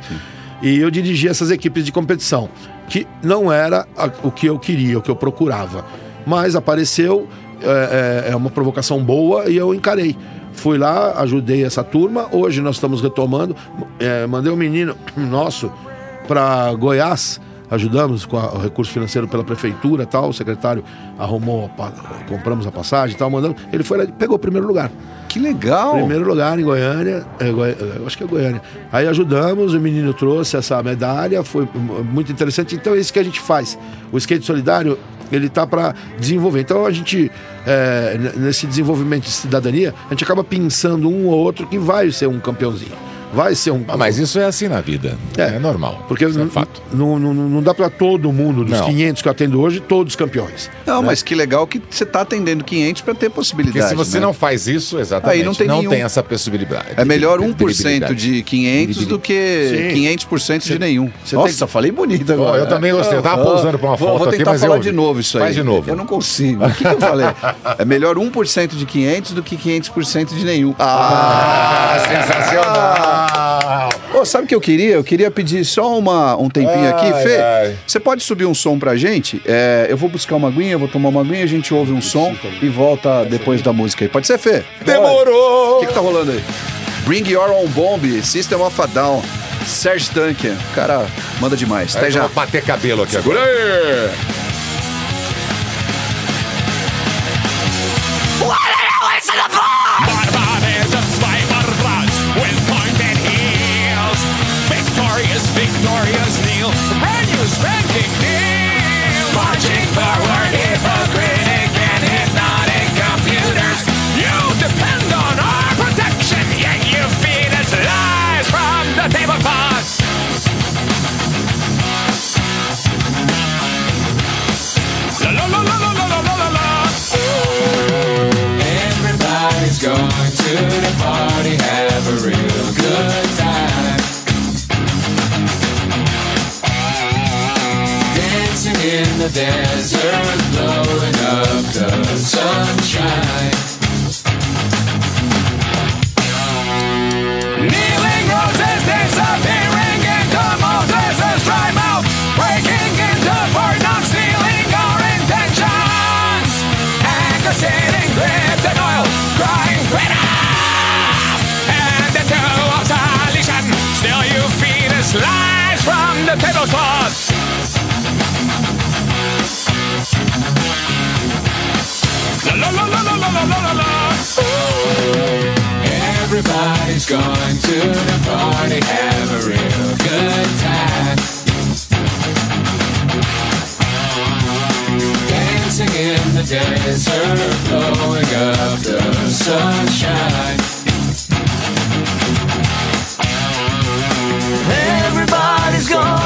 E eu dirigi essas equipes de competição, que não era o que eu queria, o que eu procurava. Mas apareceu, é, é- é uma provocação boa e eu encarei. Fui lá, ajudei essa turma. Hoje nós estamos retomando. É, mandei um menino nosso para Goiás. Ajudamos com a- o recurso financeiro pela prefeitura tal. O secretário arrumou, pa- compramos a passagem e tal, mandamos. Ele foi lá e pegou o primeiro lugar. Que legal! Primeiro lugar em Goiânia, é, Goi- eu acho que é Goiânia. Aí ajudamos, o menino trouxe essa medalha, foi muito interessante. Então é isso que a gente faz. O skate solidário, ele tá para desenvolver. Então a gente, é, nesse desenvolvimento de cidadania, a gente acaba pensando um ou outro que vai ser um campeãozinho. Vai ser um. Ah, mas isso é assim na vida. É, normal. Porque Isso é fato. não, não, não dá para todo mundo, dos Não. 500 que eu atendo hoje, todos campeões. Não, mas que legal que você tá atendendo 500 para ter Porque possibilidade. se você né? não faz isso, exatamente, Aí não tem nenhum. tem essa possibilidade. É melhor de- 1% de 500 do que Sim. 500% de nenhum. você Nossa, falei bonito agora. eu também gostei. Eu tava Ah, pausando pra uma foto Vou aqui, tentar mas falar eu- de novo isso aí. Faz de novo. Eu não consigo. O que, que eu falei? É melhor 1% de 500 do que 500% de nenhum. Ah, sensacional! Ô, sabe o que eu queria? Eu queria pedir só uma, um tempinho aqui. Ai, Fê, ai. você pode subir um som pra gente? É, eu vou buscar uma aguinha, vou tomar uma aguinha, a gente ouve um som e volta depois da música aí. Pode ser, Fê? Demorou! O que, que tá rolando aí? Bring Your Own Bomb, System of a Down, Serge Tankian. Cara manda demais. Até já. Vou bater cabelo aqui agora. aí! The desert, blowing up the sunshine. Kneeling roses disappearing into Moses' dry mouth, breaking into Fort Knox, stealing our intentions. Anger sitting gripped in oil, crying freedom and into obsolescence. Still you feed us lies from the tablecloth. La la la la la la la la la. Everybody's going to the party, have a real good time. Dancing in the desert, blowing up the sunshine. Everybody's going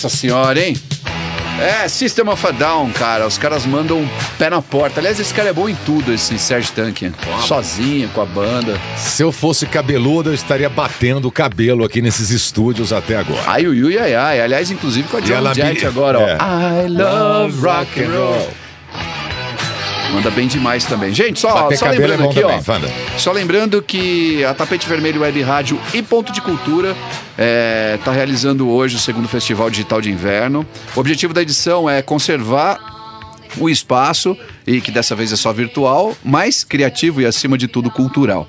Nossa senhora, hein? É, System of a Down, cara. Os caras mandam um pé na porta. Aliás, esse cara é bom em tudo, esse Serge Tankian. Sozinho, com a banda. Se eu fosse cabeludo, eu estaria batendo o cabelo aqui nesses estúdios até agora. Ai, ui, ui, ai, ai. Aliás, inclusive com a Joan Jett me- agora, ó. É. I love rock and roll. Manda bem demais também. Gente, só, só lembrando é aqui, também, ó. Fanda. Só lembrando que a Tapete Vermelho Web Rádio e Ponto de Cultura está realizando hoje o segundo Festival Digital de Inverno. O objetivo da edição é conservar o espaço, e que dessa vez é só virtual, mas criativo e, acima de tudo, cultural.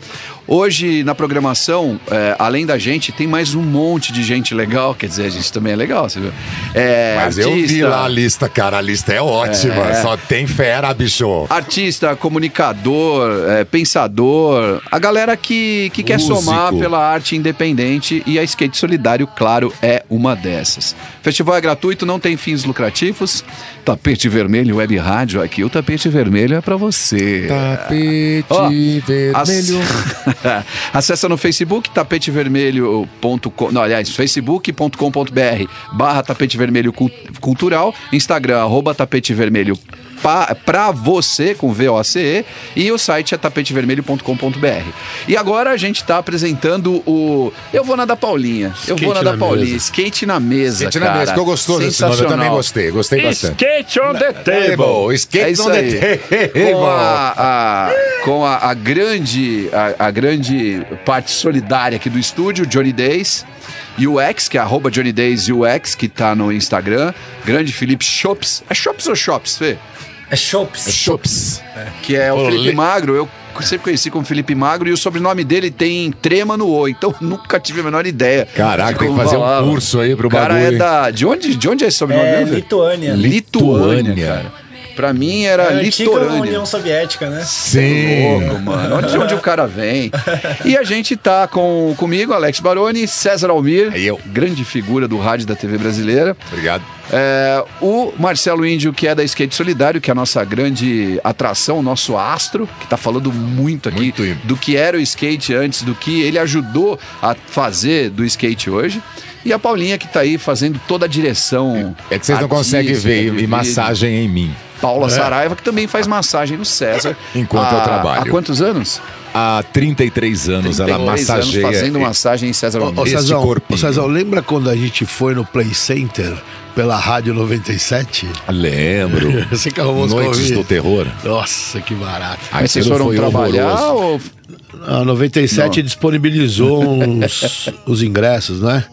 Hoje, na programação, é, além da gente, tem mais um monte de gente legal. Quer dizer, a gente também é legal, você viu? É, Mas eu vi artista- lá a lista, cara. A lista é ótima. É. Só tem fera, bicho. Artista, comunicador, é, pensador, a galera que, que quer somar pela arte independente e a Skate Solidário, claro, é uma dessas. Festival é gratuito, não tem fins lucrativos. Tapete Vermelho Web Rádio, aqui o tapete vermelho é pra você. Tapete Ó, vermelho. Ac- Acessa no Facebook, tapetevermelho.com. Não, aliás, facebook.com.br barra tapete vermelho Cul- cultural, Instagram, arroba tapete vermelho pa- pra você, com V-O-C-E, e o site é tapetevermelho.com.br. E agora a gente tá apresentando o. Eu vou na da Paulinha. Eu Skate vou na da na Paulinha. mesa. Skate na mesa. Skate na cara. mesa, ficou gostoso esse nome, eu também gostei, gostei bastante. Skate on the table. Skate é on the table. Com a, a- com a, a grande, a, a grande parte solidária aqui do estúdio, Johnny Days. UX, que é arroba Johnny Days UX, que tá no Instagram. Grande Felipe Shops. É Shops ou Shops, Fê? É Shops. É Shops. Que é o. Felipe Magro. Eu sempre conheci como Felipe Magro e o sobrenome dele tem trema no O, então nunca tive a menor ideia. Caraca, de tem que fazer um curso aí pro O cara bagulho. é da. De onde, de onde é esse sobrenome? É? Lituânia. Lituânia, Lituânia. cara. Pra mim era É litorânea. União Soviética, né? Sim. Louco, mano. Onde, onde o cara vem? E a gente tá com, comigo, Alex Baroni, César Almir, grande figura do rádio da TV brasileira. Obrigado. É, o Marcelo Índio, que é da Skate Solidário, que é a nossa grande atração, o nosso astro, que tá falando muito aqui do que era o skate antes, do que ele ajudou a fazer do skate hoje. E a Paulinha, que tá aí fazendo toda a direção. É que vocês não conseguem ver e massagem em mim. Paula É. Saraiva, que também faz massagem no César. Enquanto eu Há- trabalho. Há quantos anos? Há 33 anos ela 33 anos massageia. fazendo massagem em César Ô, ô, Cezão, lembra quando a gente foi no Play Center pela Rádio 97? Lembro. Você que arrumou os Noites do terror. Nossa, que barato. Mas vocês foram trabalhar ou... A 97 Não. disponibilizou uns, os ingressos, né?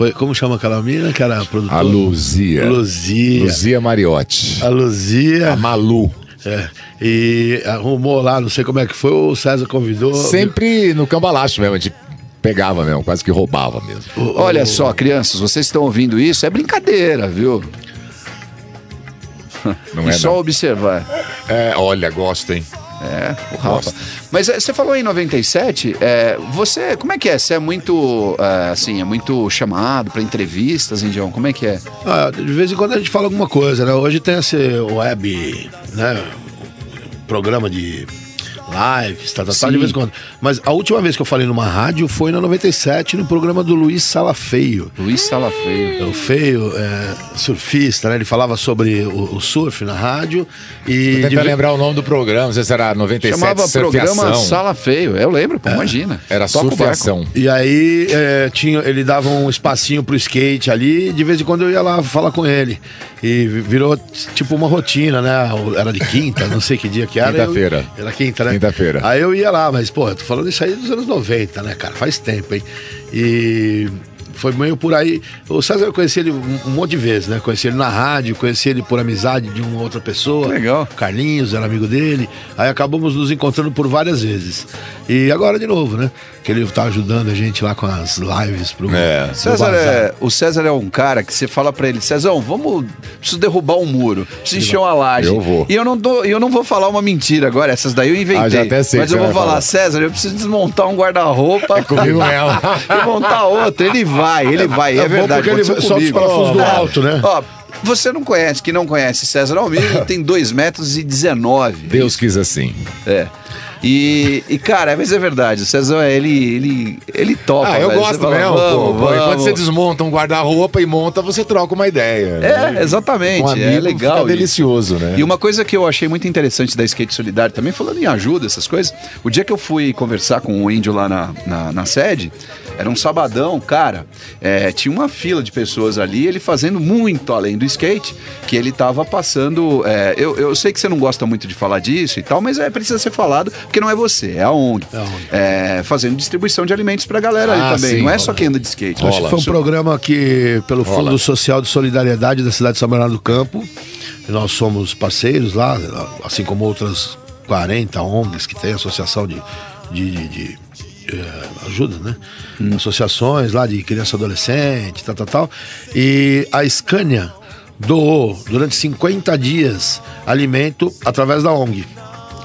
Foi, como chama aquela mina que era produtora? A Luzia. Luzia. Luzia Mariotti. A Luzia. A Malu. É. E arrumou lá, não sei como é que foi, o César convidou. Sempre no cambalacho mesmo, a gente pegava mesmo, quase que roubava mesmo. Olha só, crianças, vocês estão ouvindo isso? É brincadeira, viu? Não é, só não. observar. É, olha, gosto, hein? É, o Rafa. Mas é, você falou em 97, é, você, como é que é? Você é muito, é, assim, é muito chamado para entrevistas, Indião? Como é que é? Ah, de vez em quando a gente fala alguma coisa, né? Hoje tem esse web, né? Programa de lives, tá, tá, tá, de vez em quando. Mas a última vez que eu falei numa rádio foi na 97, no programa do Luiz Salafeio. Luiz Salafeio. O Feio, é, surfista, né? Ele falava sobre o, o surf na rádio e... Tô de tentando lembrar o nome do programa, não sei se era 97 Chamava programa Surfiação. Sala Feio, eu lembro, pô, imagina. Era surfiação. E aí é, tinha, ele dava um espacinho pro skate ali, e de vez em quando eu ia lá falar com ele. E virou tipo uma rotina, né? Era de quinta, não sei que dia que era. Quinta-feira. Era quinta, né? Quinta-feira. Aí eu ia lá, mas, pô, eu tô falando isso aí dos anos 90, né, cara? Faz tempo, hein? E foi meio por aí. O César eu conheci ele um, um monte de vezes, né? Conheci ele na rádio, conheci ele por amizade de uma outra pessoa. Legal. Carlinhos era amigo dele. Aí acabamos nos encontrando por várias vezes. E agora de novo, né? Que ele tá ajudando a gente lá com as lives pro. É. pro César é, o César é um cara que você fala pra ele, Cezão, vamos, preciso derrubar um muro, preciso encher uma laje. Eu vou. E eu não, dou, eu não vou falar uma mentira agora, essas daí eu inventei. Ah, já até sei mas que eu vou falar, falar. César, eu preciso desmontar um guarda-roupa. É comigo mesmo. e montar outro. Ele vai, ele vai, é, É verdade. porque ele solta os parafusos do É. alto, né? Ó, você não conhece, que não conhece César ele tem 2 metros e 19. Deus quis assim. É. E, e, cara, mas é verdade, o César, ele, ele, ele topa. Ah, eu velho. gosto fala, mesmo, vamos, pô. pô. E Quando vamos. você desmonta um guarda-roupa e monta, você troca uma ideia. É, exatamente. Com um é amigo legal. fica delicioso, né? E uma coisa que eu achei muito interessante da Skate Solidário, também falando em ajuda, essas coisas, o dia que eu fui conversar com o índio lá na, na, na sede, era um sabadão, cara, é, tinha uma fila de pessoas ali, ele fazendo muito além do skate, que ele tava passando. é, eu, eu sei que você não gosta muito de falar disso e tal, mas é precisa ser falado, porque não é você, é a ONG. É, fazendo distribuição de alimentos pra galera Ah, ali também. sim, não é rola. só quem anda de skate. Acho que foi um programa que, pelo Rola. Fundo Social de Solidariedade da cidade de São Bernardo do Campo, e nós somos parceiros lá, assim como outras 40 ONGs que tem associação de, de, de- de, ajuda, né? Associações lá de criança e adolescente, tal, tal, tal. E a Scania doou durante 50 dias alimento através da ONG.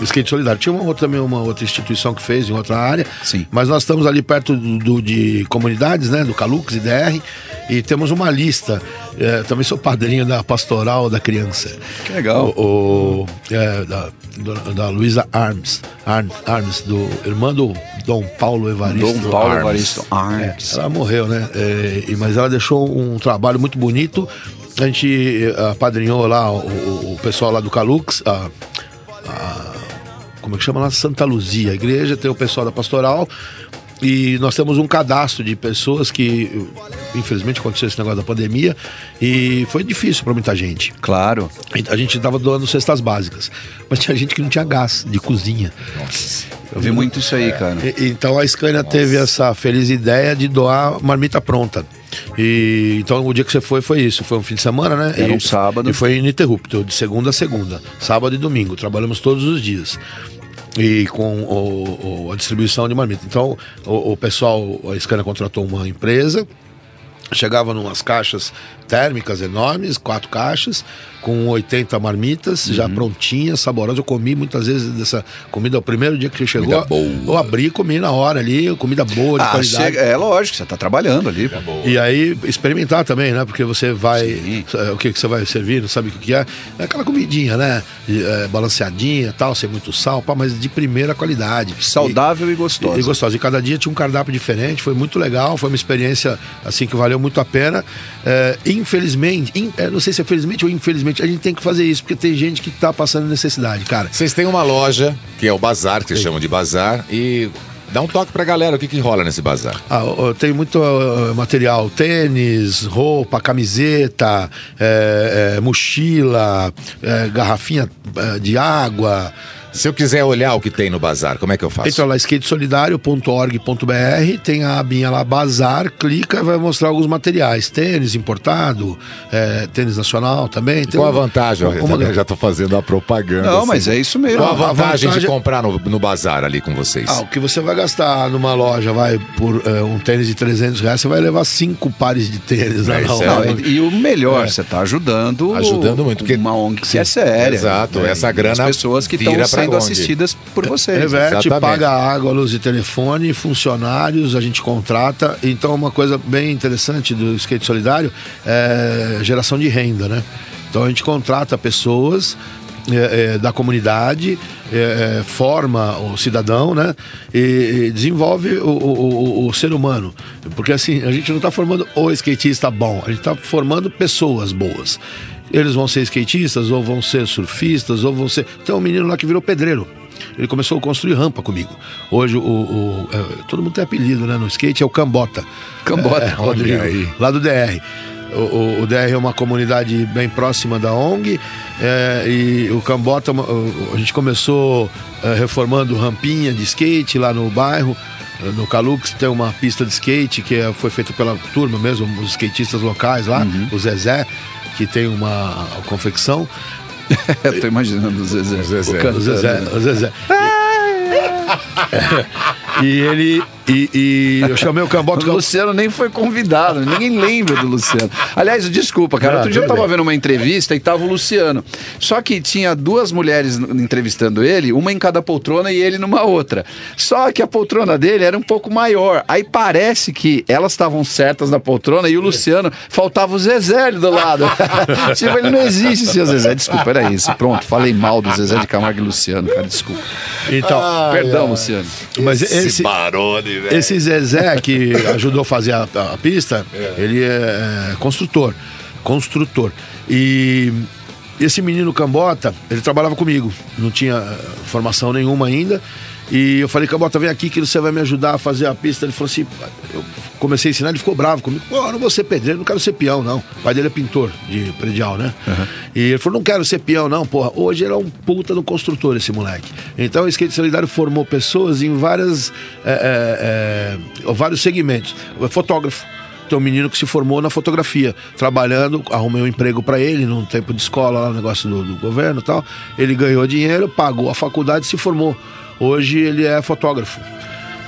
Skate Solidário. Tinha uma outra, também uma outra instituição que fez em outra área. Sim. Mas nós estamos ali perto do, do- de comunidades, né? Do Calux, IDR, e temos uma lista. É, também sou padrinho da Pastoral da Criança. Que legal. O, o- é, da, da Luísa Arms, Arms, Arms, do irmã do Dom Paulo Evaristo. Dom Paulo Arms. Evaristo Arms. É, ela morreu, né? É, mas ela deixou um trabalho muito bonito. A gente eh, apadrinhou lá o, o- o pessoal lá do Calux, a- a- como é que chama lá? Santa Luzia. A igreja tem o pessoal da pastoral. E nós temos um cadastro de pessoas que, infelizmente, aconteceu esse negócio da pandemia e foi difícil para muita gente. Claro. A gente estava doando cestas básicas, mas tinha gente que não tinha gás de cozinha. Eu vi muito isso aí, cara. E- Então a Scania teve essa feliz ideia de doar marmita pronta. E então o dia que você foi foi isso, foi um fim de semana, né? Era E- um sábado. E foi ininterrupto, de segunda a segunda, sábado e domingo. Trabalhamos todos os dias. E com o- o- a distribuição de marmita. Então, o, o pessoal, a Scania contratou uma empresa, chegava numas caixas térmicas enormes, quatro caixas, com 80 marmitas, já prontinhas, saborosas. Eu comi muitas vezes dessa comida, o primeiro dia que chegou, Comida boa. eu abri e comi na hora ali, comida boa, de Ah, qualidade. chega- é lógico, você tá trabalhando ali. pô. E aí, experimentar também, né? Porque você vai. é, O que, que você vai servir, não sabe o que, é. É aquela comidinha, né? E, é, balanceadinha tal, sem muito sal, pá, mas de primeira qualidade. Saudável e, gostosa. E, gostosa. E cada dia tinha um cardápio diferente, foi muito legal, foi uma experiência assim que valeu muito a pena. É, infelizmente, in- é, não sei se é felizmente ou infelizmente, a gente tem que fazer isso, porque tem gente que tá passando necessidade, cara. Vocês têm uma loja, que é o Bazar, que vocês chamam de Bazar, e dá um toque pra galera, o que, que rola nesse bazar? Ah, tem muito ah, material, tênis, roupa, camiseta, é, é, mochila, é, garrafinha é, de água, Se eu quiser olhar o que tem no bazar, como é que eu faço? Entra lá, skatesolidario.org.br, tem a abinha lá, bazar, clica e vai mostrar alguns materiais. Tênis importado, é, tênis nacional também. Tem Qual a vantagem? Eu já tô fazendo a propaganda. Não, mas é isso mesmo. Qual a A vantagem, de vantagem- comprar no, no bazar ali com vocês? Ah, o que você vai gastar numa loja, vai, por é, um tênis de 300 reais, você vai levar cinco pares de tênis lá É, é- hora. Não, e, e o melhor, É. você está ajudando Ajudando muito, porque- uma ONG que é séria. Exato, né? essa grana As pessoas que vira estão sendo assistidas por vocês. Reverte, Exatamente. paga água, luz e telefone, funcionários, a gente contrata. Então, uma coisa bem interessante do skate solidário é geração de renda, né? Então, a gente contrata pessoas é, é, da comunidade, é, é, forma o cidadão, né? E, e desenvolve o, o- o- o ser humano. Porque, assim, a gente não está formando o skatista bom, a gente está formando pessoas boas. Eles vão ser skatistas, ou vão ser surfistas, ou vão ser. Tem um menino lá que virou pedreiro. Ele começou a construir rampa comigo. Hoje o, o- é, todo mundo tem apelido, né? No skate é o Cambota. Cambota, É, Rodrigo, lá do DR. O, o- o DR é uma comunidade bem próxima da ONG é, e o Cambota, o- a gente começou é, reformando rampinha de skate lá no bairro. No Calux tem uma pista de skate que é- foi feita pela turma mesmo, os skatistas locais lá, o Zezé, que tem uma confecção. Tô imaginando o Zezé. Zezé. O cantando, O Zezé, o Zezé. E ele. E, e eu chamei o Cambota. O Luciano nem foi convidado, ninguém lembra do Luciano. Aliás, desculpa, cara. Ah, Outro dia eu tava bem. vendo uma entrevista e tava o Luciano. Só que tinha duas mulheres entrevistando ele, uma em cada poltrona e ele numa outra. Só que a poltrona dele era um pouco maior. Aí parece que elas estavam certas na poltrona e o Luciano faltava o Zezé ali do lado. tipo, ele não existe, seu Zezé. Desculpa, era isso. Pronto, falei mal do Zezé de Camargo e Luciano, cara. Desculpa. Então, Perdão, Luciano. Mas Esse, barone, velho. esse Zezé que ajudou a fazer a, a pista, ele é, é construtor. Construtor. E esse menino Cambota, ele trabalhava comigo. Não tinha eh, formação nenhuma ainda. E eu falei, Cambota, vem aqui que você vai me ajudar a fazer a pista. Ele falou assim, eu comecei a ensinar, ele ficou bravo comigo. Pô, eu não vou ser pedreiro, não quero ser peão, não. O pai dele é pintor de predial, né? E ele falou, não quero ser peão, não, porra. Hoje ele é um puta do construtor, esse moleque. Então o Skate Solidário formou pessoas em várias, é, é, é, vários segmentos. Fotógrafo. Tem um menino que se formou na fotografia, trabalhando, arrumei um emprego para ele num tempo de escola, lá negócio do, do governo e tal. Ele ganhou dinheiro, pagou a faculdade e se formou. Hoje ele é fotógrafo.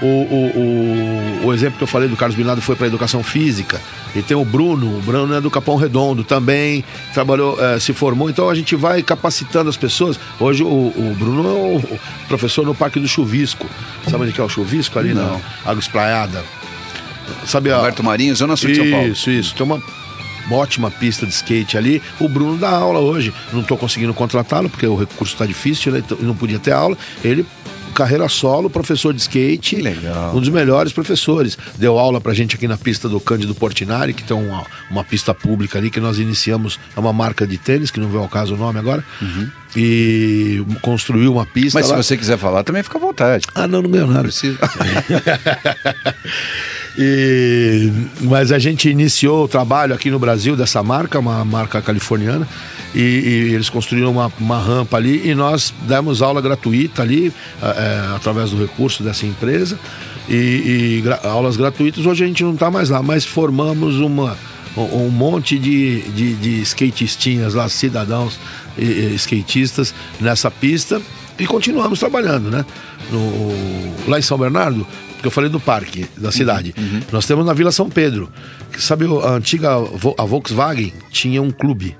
O, o, o, o exemplo que eu falei do Carlos Binado foi para educação física. E tem o Bruno, o Bruno é do Capão Redondo também, trabalhou, eh, se formou. Então a gente vai capacitando as pessoas. Hoje o, o Bruno é o, professor no Parque do Chuvisco. Sabe onde que é o Chuvisco? Ali Não. na Água Espraiada. Sabe a... Alberto Marinho, Zona Sul de São Paulo. Isso, isso. Tem uma ótima pista de skate ali. O Bruno dá aula hoje. Não estou conseguindo contratá-lo porque o recurso está difícil, né? Então, não podia ter aula. Ele carreira solo, professor de skate. Que legal. Um dos melhores professores. Deu aula pra gente aqui na pista do Cândido Portinari, que tem uma, uma pista pública ali que nós iniciamos. É uma marca de tênis, que não vem ao caso o nome agora. E construiu uma pista. Mas lá. se você quiser falar, também fica à vontade. Ah, não, não ganhou nada. Precisa. E- mas a gente iniciou o trabalho aqui no Brasil dessa marca, uma marca californiana, e, e eles construíram uma, uma rampa ali e nós demos aula gratuita ali, eh, através do recurso dessa empresa, e, e gra- aulas gratuitas. Hoje a gente não está mais lá, mas formamos uma, um um monte de, de, de skatistinhas lá, cidadãos e, e skatistas nessa pista e continuamos trabalhando, né? No- lá em São Bernardo, porque eu falei do parque da cidade. Nós temos na Vila São Pedro, que sabe a antiga a Volkswagen tinha um clube.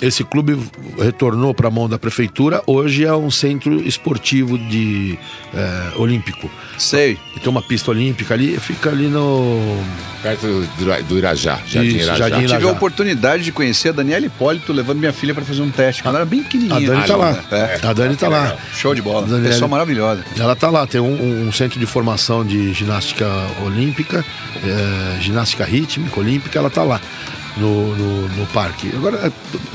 Esse clube retornou para a mão da prefeitura. Hoje é um centro esportivo de eh, olímpico. Sei. E tem uma pista olímpica ali, fica ali no Perto do, Ira- do Irajá, Jardim Isso, Irajá. Jardim Tive a Irajá. oportunidade de conhecer a Daniela Hipólito levando minha filha para fazer um teste. Ela era bem pequenininha. A Dani tá lá. É. A Dani tá lá. Show de bola. Daniela- Pessoa maravilhosa. Ela tá lá, tem um, um centro de formação de ginástica olímpica, eh, ginástica rítmica olímpica, ela tá lá. No, no, no parque. Agora, é,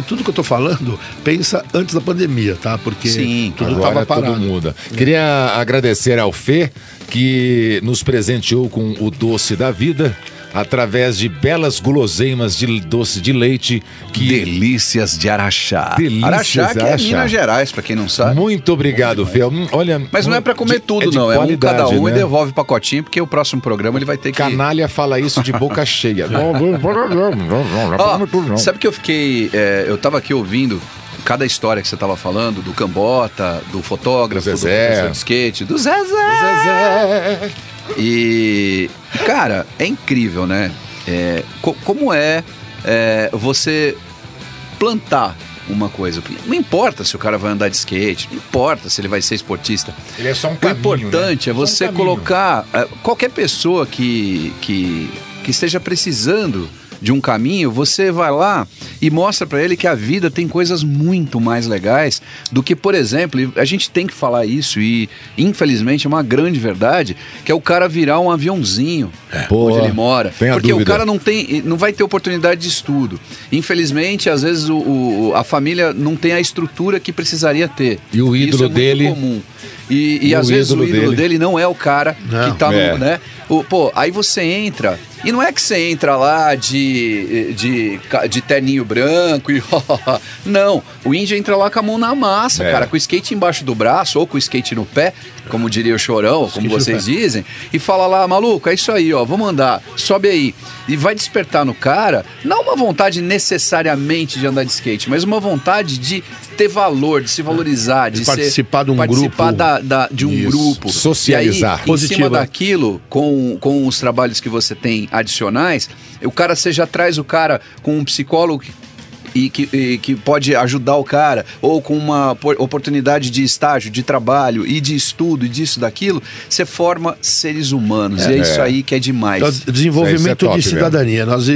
tudo que eu tô falando, pensa antes da pandemia, tá? Porque Sim, tudo Agora tava parado. tudo muda. Queria agradecer ao Fê, que nos presenteou com o doce da vida. Através de belas guloseimas de doce de leite que Delícias de Araxá. Delícias Araxá que é Araxá. Minas Gerais, pra quem não sabe. Muito obrigado, Fel. Hum, Olha, Mas não é pra comer de- tudo, de não. É um cada um e né? devolve o pacotinho, porque o próximo programa ele vai ter que. Canalha fala isso de boca cheia. Não, Ó, sabe que eu fiquei. é, eu tava aqui ouvindo cada história que você tava falando, do Cambota, do fotógrafo, Do do, Zezé. de skate, do Zezé. E, cara, é incrível, né? É, co- como é, é, você plantar uma coisa. Não importa se o cara vai andar de skate, não importa se ele vai ser esportista. Ele é só um O caminho, importante né? é um você caminho. colocar é, qualquer pessoa que, que, que esteja precisando de um caminho, você vai lá e mostra pra ele que a vida tem coisas muito mais legais do que, por exemplo, a gente tem que falar isso e infelizmente é uma grande verdade, que é o cara virar um aviãozinho Boa. onde ele mora, porque o cara não tem, não vai ter oportunidade de estudo. Infelizmente, às vezes o, o- a família não tem a estrutura que precisaria ter. E o Isso ídolo é muito dele- comum. E, e E o às vezes o ídolo ídolo dele- dele não é o cara Não. que tá É. no, né? O, pô, aí você entra, e não é que você entra lá de, de, de terninho branco e. não, o índio entra lá com a mão na massa, É. cara, com o skate embaixo do braço ou com o skate no pé, como diria o chorão, como vocês dizem, e fala lá, maluco, é isso aí, ó, vamos andar, sobe aí. E vai despertar no cara, não uma vontade necessariamente de andar de skate, mas uma vontade de ter valor, de se valorizar, de, De ser- participar de um participar grupo. da, da- de um Isso. grupo. Socializar. E aí, em Positiva. cima daquilo, com, com os trabalhos que você tem adicionais, o cara, você já traz o cara com um psicólogo que- e que, e que pode ajudar o cara, ou com uma por- oportunidade de estágio, de trabalho e de estudo e disso, daquilo, você forma seres humanos. e é É. isso aí que é demais. Então, desenvolvimento é top, de cidadania. Nós eh,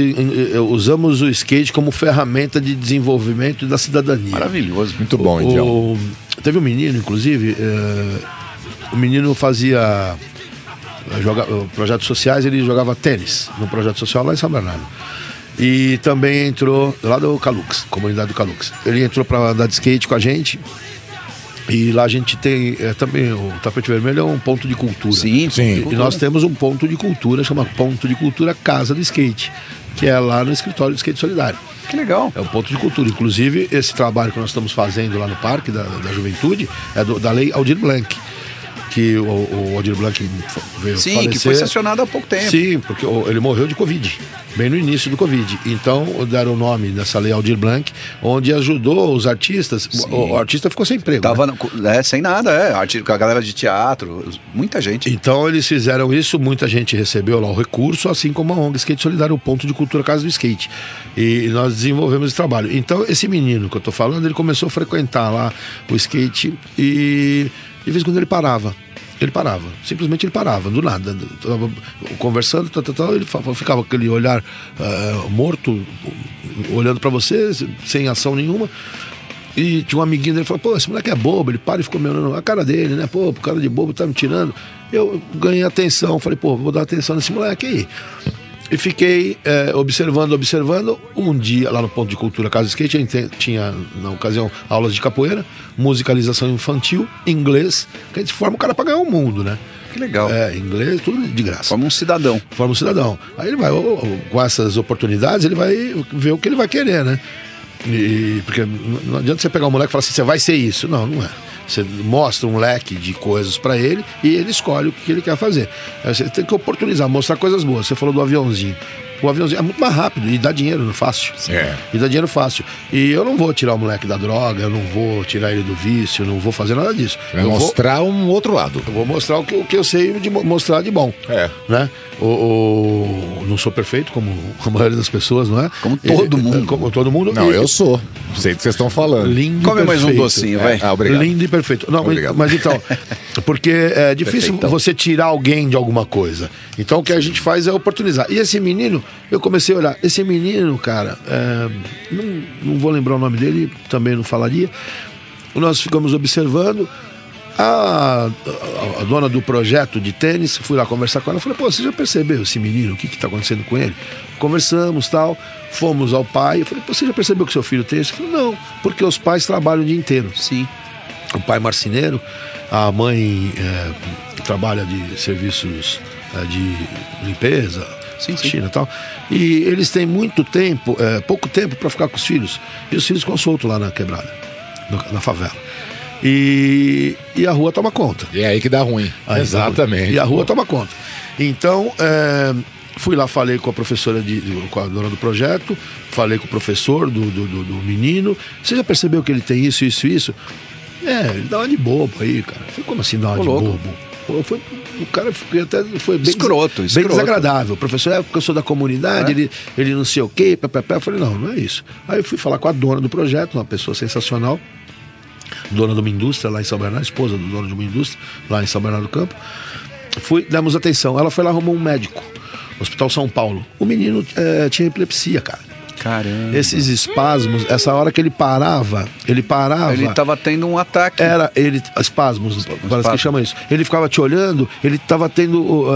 eh, usamos o skate como ferramenta de desenvolvimento da cidadania. Maravilhoso. Muito bom, Indião. O- teve um menino, inclusive, eh, o menino fazia eh, joga, eh, projetos sociais, ele jogava tênis no projeto social lá em São Bernardo. E também entrou lá do Calux, comunidade do Calux. Ele entrou para andar de skate com a gente. E lá a gente tem eh, também o tapete vermelho é um ponto de cultura. Sim, Sim. E nós temos um ponto de cultura, chama Ponto de Cultura Casa do Skate, que é lá no escritório do Skate Solidário. Que legal. É um ponto de cultura. Inclusive, esse trabalho que nós estamos fazendo lá no Parque da, da Juventude é do- da Lei Aldir Blanc. Que o, o Aldir Blanc veio Sim, falecer. que foi sancionado há pouco tempo. Sim, porque ele morreu de Covid, bem no início do Covid. Então, deram o nome dessa lei Aldir Blanc, onde ajudou os artistas. O, o artista ficou sem emprego. Tava né? no- é, sem nada, é. A galera de teatro, muita gente. Então eles fizeram isso, muita gente recebeu lá o recurso, assim como a ONG Skate Solidário, o ponto de cultura Casa do Skate. E nós desenvolvemos esse trabalho. Então esse menino que eu tô falando, ele começou a frequentar lá o skate e de vez em quando ele parava. Ele parava, simplesmente ele parava, do nada. Tava conversando, tal, tal, tal, ele ficava aquele olhar ah, morto, olhando pra você, sem ação nenhuma. E tinha um amiguinho dele que falou, pô, esse moleque é bobo, ele para e ficou me olhando a cara dele, né? Pô, cara de bobo tá me tirando. Eu ganhei atenção, falei, pô, vou dar atenção nesse moleque aí. E fiquei eh, observando, observando. Um dia, lá no Ponto de Cultura Casa Skate, a gente tinha, na ocasião, aulas de capoeira, musicalização infantil, inglês, que a gente forma o cara pra ganhar o mundo, né? Que legal. É, inglês, tudo de graça. Forma um cidadão. Forma um cidadão. Aí ele vai, com essas oportunidades, ele vai ver o que ele vai querer, né? E, porque não adianta você pegar um moleque e falar assim, você vai ser isso. Não, não é. Você mostra um leque de coisas pra ele e ele escolhe o que ele quer fazer. Aí Você tem que oportunizar, mostrar coisas boas. Você falou do aviãozinho. O aviãozinho é muito mais rápido e dá dinheiro no fácil. É. E dá dinheiro fácil. E eu não vou tirar o moleque da droga, eu não vou tirar ele do vício, eu não vou fazer nada disso. Vai eu vou- mostrar um outro lado. eu vou mostrar o que, o que eu sei de mo- mostrar de bom. É. Né? O, o- não sou perfeito, como a maioria das pessoas, não é? Como todo E- mundo. Como todo mundo. Não, E- eu sou. Sei do que vocês estão falando. Lindo Come e mais um perfeito. docinho, vai. Ah, obrigado. Lindo e perfeito. Não, Obrigado. mas então, porque é difícil Perfeitão. você tirar alguém de alguma coisa. Então o que a gente faz é oportunizar. E esse menino, eu comecei a olhar, esse menino, cara, é, não, não vou lembrar o nome dele, também não falaria. Nós ficamos observando. A, a- a dona do projeto de tênis, fui lá conversar com ela, falei, pô, você já percebeu esse menino, o que que tá acontecendo com ele? Conversamos, tal, fomos ao pai, eu falei, pô, você já percebeu que seu filho tem isso? Falou, não, porque os pais trabalham o dia inteiro. Sim. O pai marceneiro, a mãe é, trabalha de serviços é, de limpeza, sim, China e tal. E eles têm muito tempo, é, pouco tempo para ficar com os filhos. E os filhos ficam soltos lá na quebrada, na favela. E, e a rua toma conta. E é aí que dá ruim. Aí, Exatamente. E a rua toma conta. Então, é, fui lá, falei com a professora, de, com a dona do projeto, falei com o professor do, do, do- do menino. Você já percebeu que ele tem isso, isso, isso? É, ele dá uma de bobo aí, cara. Falei, como assim dá uma Ô, de louco. bobo? Foi, o cara foi até foi bem, Escroto, bem escroto. desagradável. O professor, é porque eu sou da comunidade, É? ele, ele não sei o quê, papapá. Eu falei, não, não é isso. Aí eu fui falar com a dona do projeto, uma pessoa sensacional dona de uma indústria lá em São Bernardo, esposa do dono de uma indústria lá em São Bernardo do Campo. Fui, demos atenção. Ela foi lá arrumou um médico, Hospital São Paulo. O menino eh, tinha epilepsia, cara. Caramba. Esses espasmos, essa hora que ele parava, ele parava. Ele tava tendo um ataque. Era, ele. Espasmos, parece que chama isso. Ele ficava te olhando, ele tava tendo.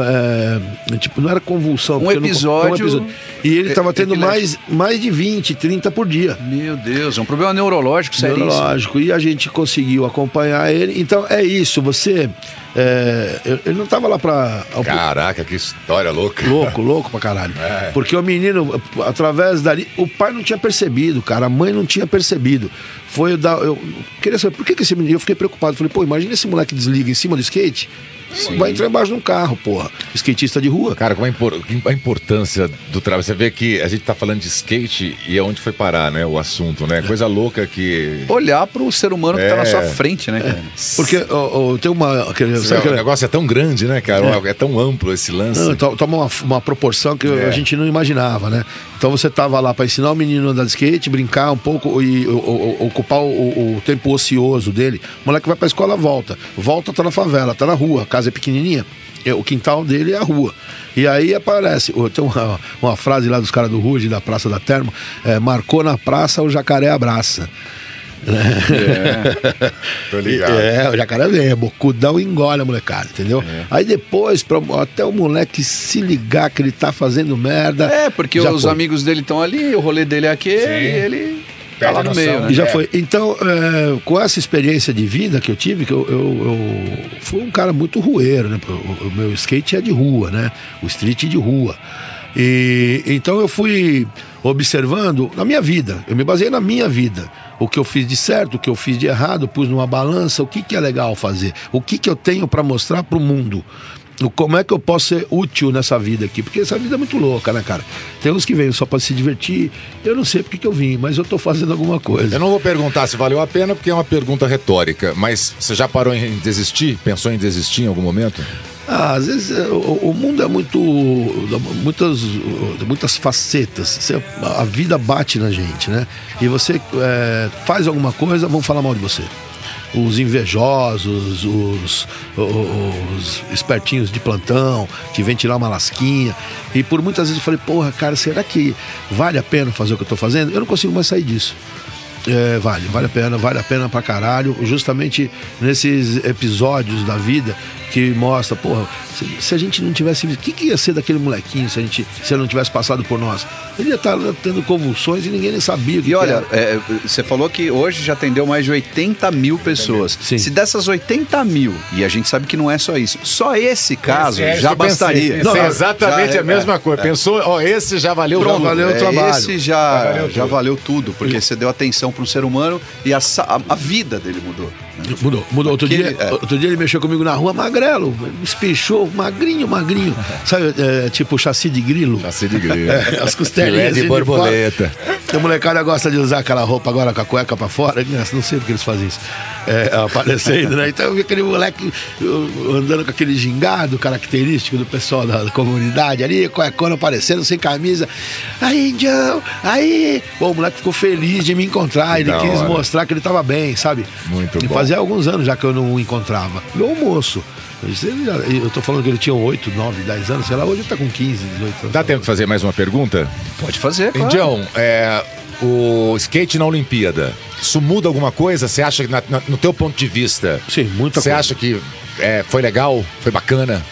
é, tipo, não era convulsão. Um porque não- episódio E ele tava tendo mais, mais de 20, 30 por dia. Meu Deus, é um problema neurológico seríssimo. Neurológico. E a gente conseguiu acompanhar ele. Então é isso, você. É, eu- ele não tava lá pra. Caraca, que história louca. Louco, louco pra caralho. É. Porque o menino, através dali, o pai não tinha percebido, cara, a mãe não tinha percebido. Foi o da. Eu queria saber por que, que esse menino. Eu fiquei preocupado. Falei, pô, imagina esse moleque desliga em cima do skate. Vai entrar embaixo de um carro, porra. Skatista de rua. Cara, como é impor- a importância do trabalho. Você vê que a gente tá falando de skate e é onde foi parar, né? O assunto, né? Coisa louca que. Olhar pro ser humano que tá na É. sua frente, né, cara? Porque ó, ó, tem uma. Aquele, sabe aquele- O negócio é tão grande, né, cara? É, tão amplo esse lance. Não, to- toma uma, uma proporção que É. a gente não imaginava, né? Então você tava lá para ensinar o menino a andar de skate, brincar um pouco e o- ocupar o, o- o tempo ocioso dele. O moleque vai pra escola, volta. Volta, tá na favela, tá na rua, a casa é pequenininha. é, O quintal dele é a rua. E aí aparece, tem uma, uma frase lá dos caras do Ruge, da Praça da Termo, é, marcou na praça, o jacaré abraça. É, tô ligado. É, o jacaré vem, bocudão engole a molecada, entendeu? Aí depois, pra, até o moleque se ligar que ele tá fazendo merda. É, porque os foi. amigos dele estão ali, o rolê dele é aquele e ele tá lá no meio, né? E já foi. Então, é, com essa experiência de vida que eu tive, que eu, eu, eu fui um cara muito rueiro, né? O, o meu skate é de rua, né? O street de rua. E então eu fui observando na minha vida, eu me baseei na minha vida. O que eu fiz de certo, o que eu fiz de errado, pus numa balança, o que, que é legal fazer, o que, que eu tenho para mostrar para o mundo. Como é que eu posso ser útil nessa vida aqui? Porque essa vida é muito louca, né, cara? Tem uns que vêm só para se divertir. Eu não sei porque que eu vim, mas eu tô fazendo alguma coisa. Eu não vou perguntar se valeu a pena, porque é uma pergunta retórica. Mas você já parou em desistir? Pensou em desistir em algum momento? Ah, às vezes é, o, o mundo é muito. muitas, muitas facetas. Você- a vida bate na gente, né? E você é, faz alguma coisa, vão falar mal de você. Os invejosos, os, os espertinhos de plantão, que vem tirar uma lasquinha. E por muitas vezes eu falei, porra, cara, será que vale a pena fazer o que eu tô fazendo? Eu não consigo mais sair disso. É, vale, vale a pena, vale a pena pra caralho. Justamente nesses episódios da vida que mostra, porra, se, se a gente não tivesse. O que, que ia ser daquele molequinho se a gente se ele não tivesse passado por nós? Ele ia estar tendo convulsões e ninguém nem sabia. o que E que olha, era. é, você falou que hoje já atendeu mais de 80 mil pessoas. Se dessas 80 mil, e a gente sabe que não é só isso, só esse caso É, já eu pensei, bastaria. pensei exatamente já é- a mesma é, coisa. é. Pensou, ó, esse já valeu Pronto, valeu é, o trabalho. Esse já, Já valeu já tudo. valeu tudo, porque você deu atenção para um ser humano e a, a- a vida dele mudou. Mudou, mudou. Outro, Aquele- dia, é. outro dia ele mexeu comigo na rua, magrelo, espichou, magrinho, magrinho. Sabe, é, tipo chassi de grilo. Chassi de grilo. É, as costelinhas. De assim borboleta. fora. A molecada gosta de usar aquela roupa agora com a cueca pra fora. né? Não sei porque eles fazem isso. É, aparecendo, né? Então eu vi aquele moleque andando com aquele gingado característico do pessoal da, da comunidade ali, cuecona aparecendo, sem camisa. Aí, Indião, aí. Pô, o moleque ficou feliz de me encontrar. Ele Da quis hora. mostrar que ele tava bem, sabe? Muito E bom. Fazia alguns anos já que eu não o encontrava. Meu moço. Eu tô falando que ele tinha 8, 9, 10 anos, sei lá, hoje ele tá com 15, 18 anos. Dá tempo de fazer mais uma pergunta? Pode fazer, claro. Indião, é, o skate na Olimpíada, isso muda alguma coisa? Você acha que, na- na- no teu ponto de vista... Sim, muita Você coisa. acha que é, foi legal, foi bacana?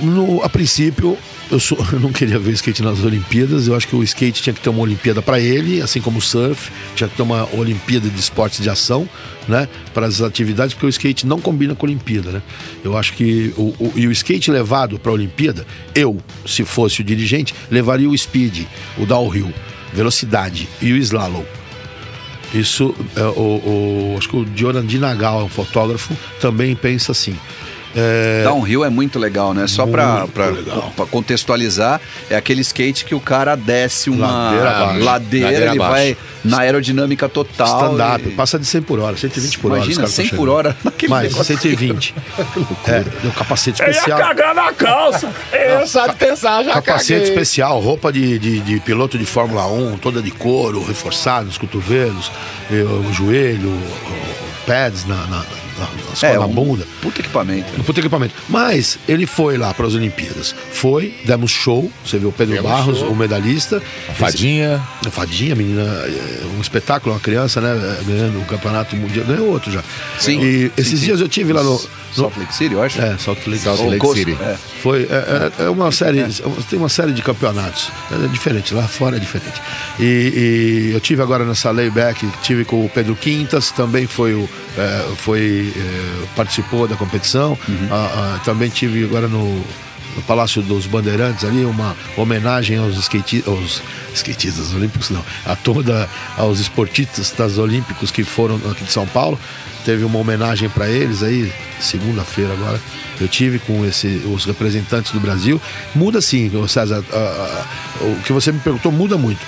No, a princípio, eu, sou- eu não queria ver skate nas Olimpíadas. Eu acho que o skate tinha que ter uma Olimpíada para ele, assim como o surf. Tinha que ter uma Olimpíada de esportes de ação, né? Para as atividades, porque o skate não combina com a Olimpíada, né? Eu acho que. O, o- e o skate levado para a Olimpíada, eu, se fosse o dirigente, levaria o speed, o downhill, velocidade e o slalom. Isso, é, o, o- acho que o Dioran Nagal, um fotógrafo, também pensa assim. É, Downhill é muito legal, né? Só pra contextualizar, é aquele skate que o cara desce uma Ladeira abaixo. ladeira, Ladeira ele abaixo. vai na aerodinâmica total. Stand-up, e- passa de 100 por hora, 120 por hora. Imagina, os caras 100 tão por hora naquele Mais, negócio. 120. é, o capacete Eu ia especial. cagar na calça. Eu sabe pensar, já Capacete caguei. especial, roupa de, de, de piloto de Fórmula 1, toda de couro, reforçado nos cotovelos, eh, o joelho, pads na, na, na, nas- É, um bunda. Puta equipamento. Um puta equipamento. Mas ele foi lá para as Olimpíadas. Foi, demos show. Você viu o Pedro Demos Barros, show. o medalhista. A fadinha. A fadinha, menina, é, um espetáculo, uma criança, né? Ganhando o campeonato mundial. Ganhou outro já. Sim, E sim, esses sim. dias eu tive lá no. no Salt Lake City, eu acho. É, Salt Lake, Salt Lake Coast, City. é. Foi é, é- é uma série, tem uma série de campeonatos. É diferente, lá fora é diferente. E, e eu tive agora nessa layback, tive com o Pedro Quintas, também foi o é, foi é, participou da competição. Ah, ah, também tive agora no no Palácio dos Bandeirantes ali uma homenagem aos, skate, aos skatistas olímpicos não, a toda aos esportistas olímpicos que foram aqui de São Paulo. Teve uma homenagem para eles aí segunda-feira agora. Eu tive com esse, os representantes do Brasil. Muda sim, César. ah, ah, o que você me perguntou muda muito.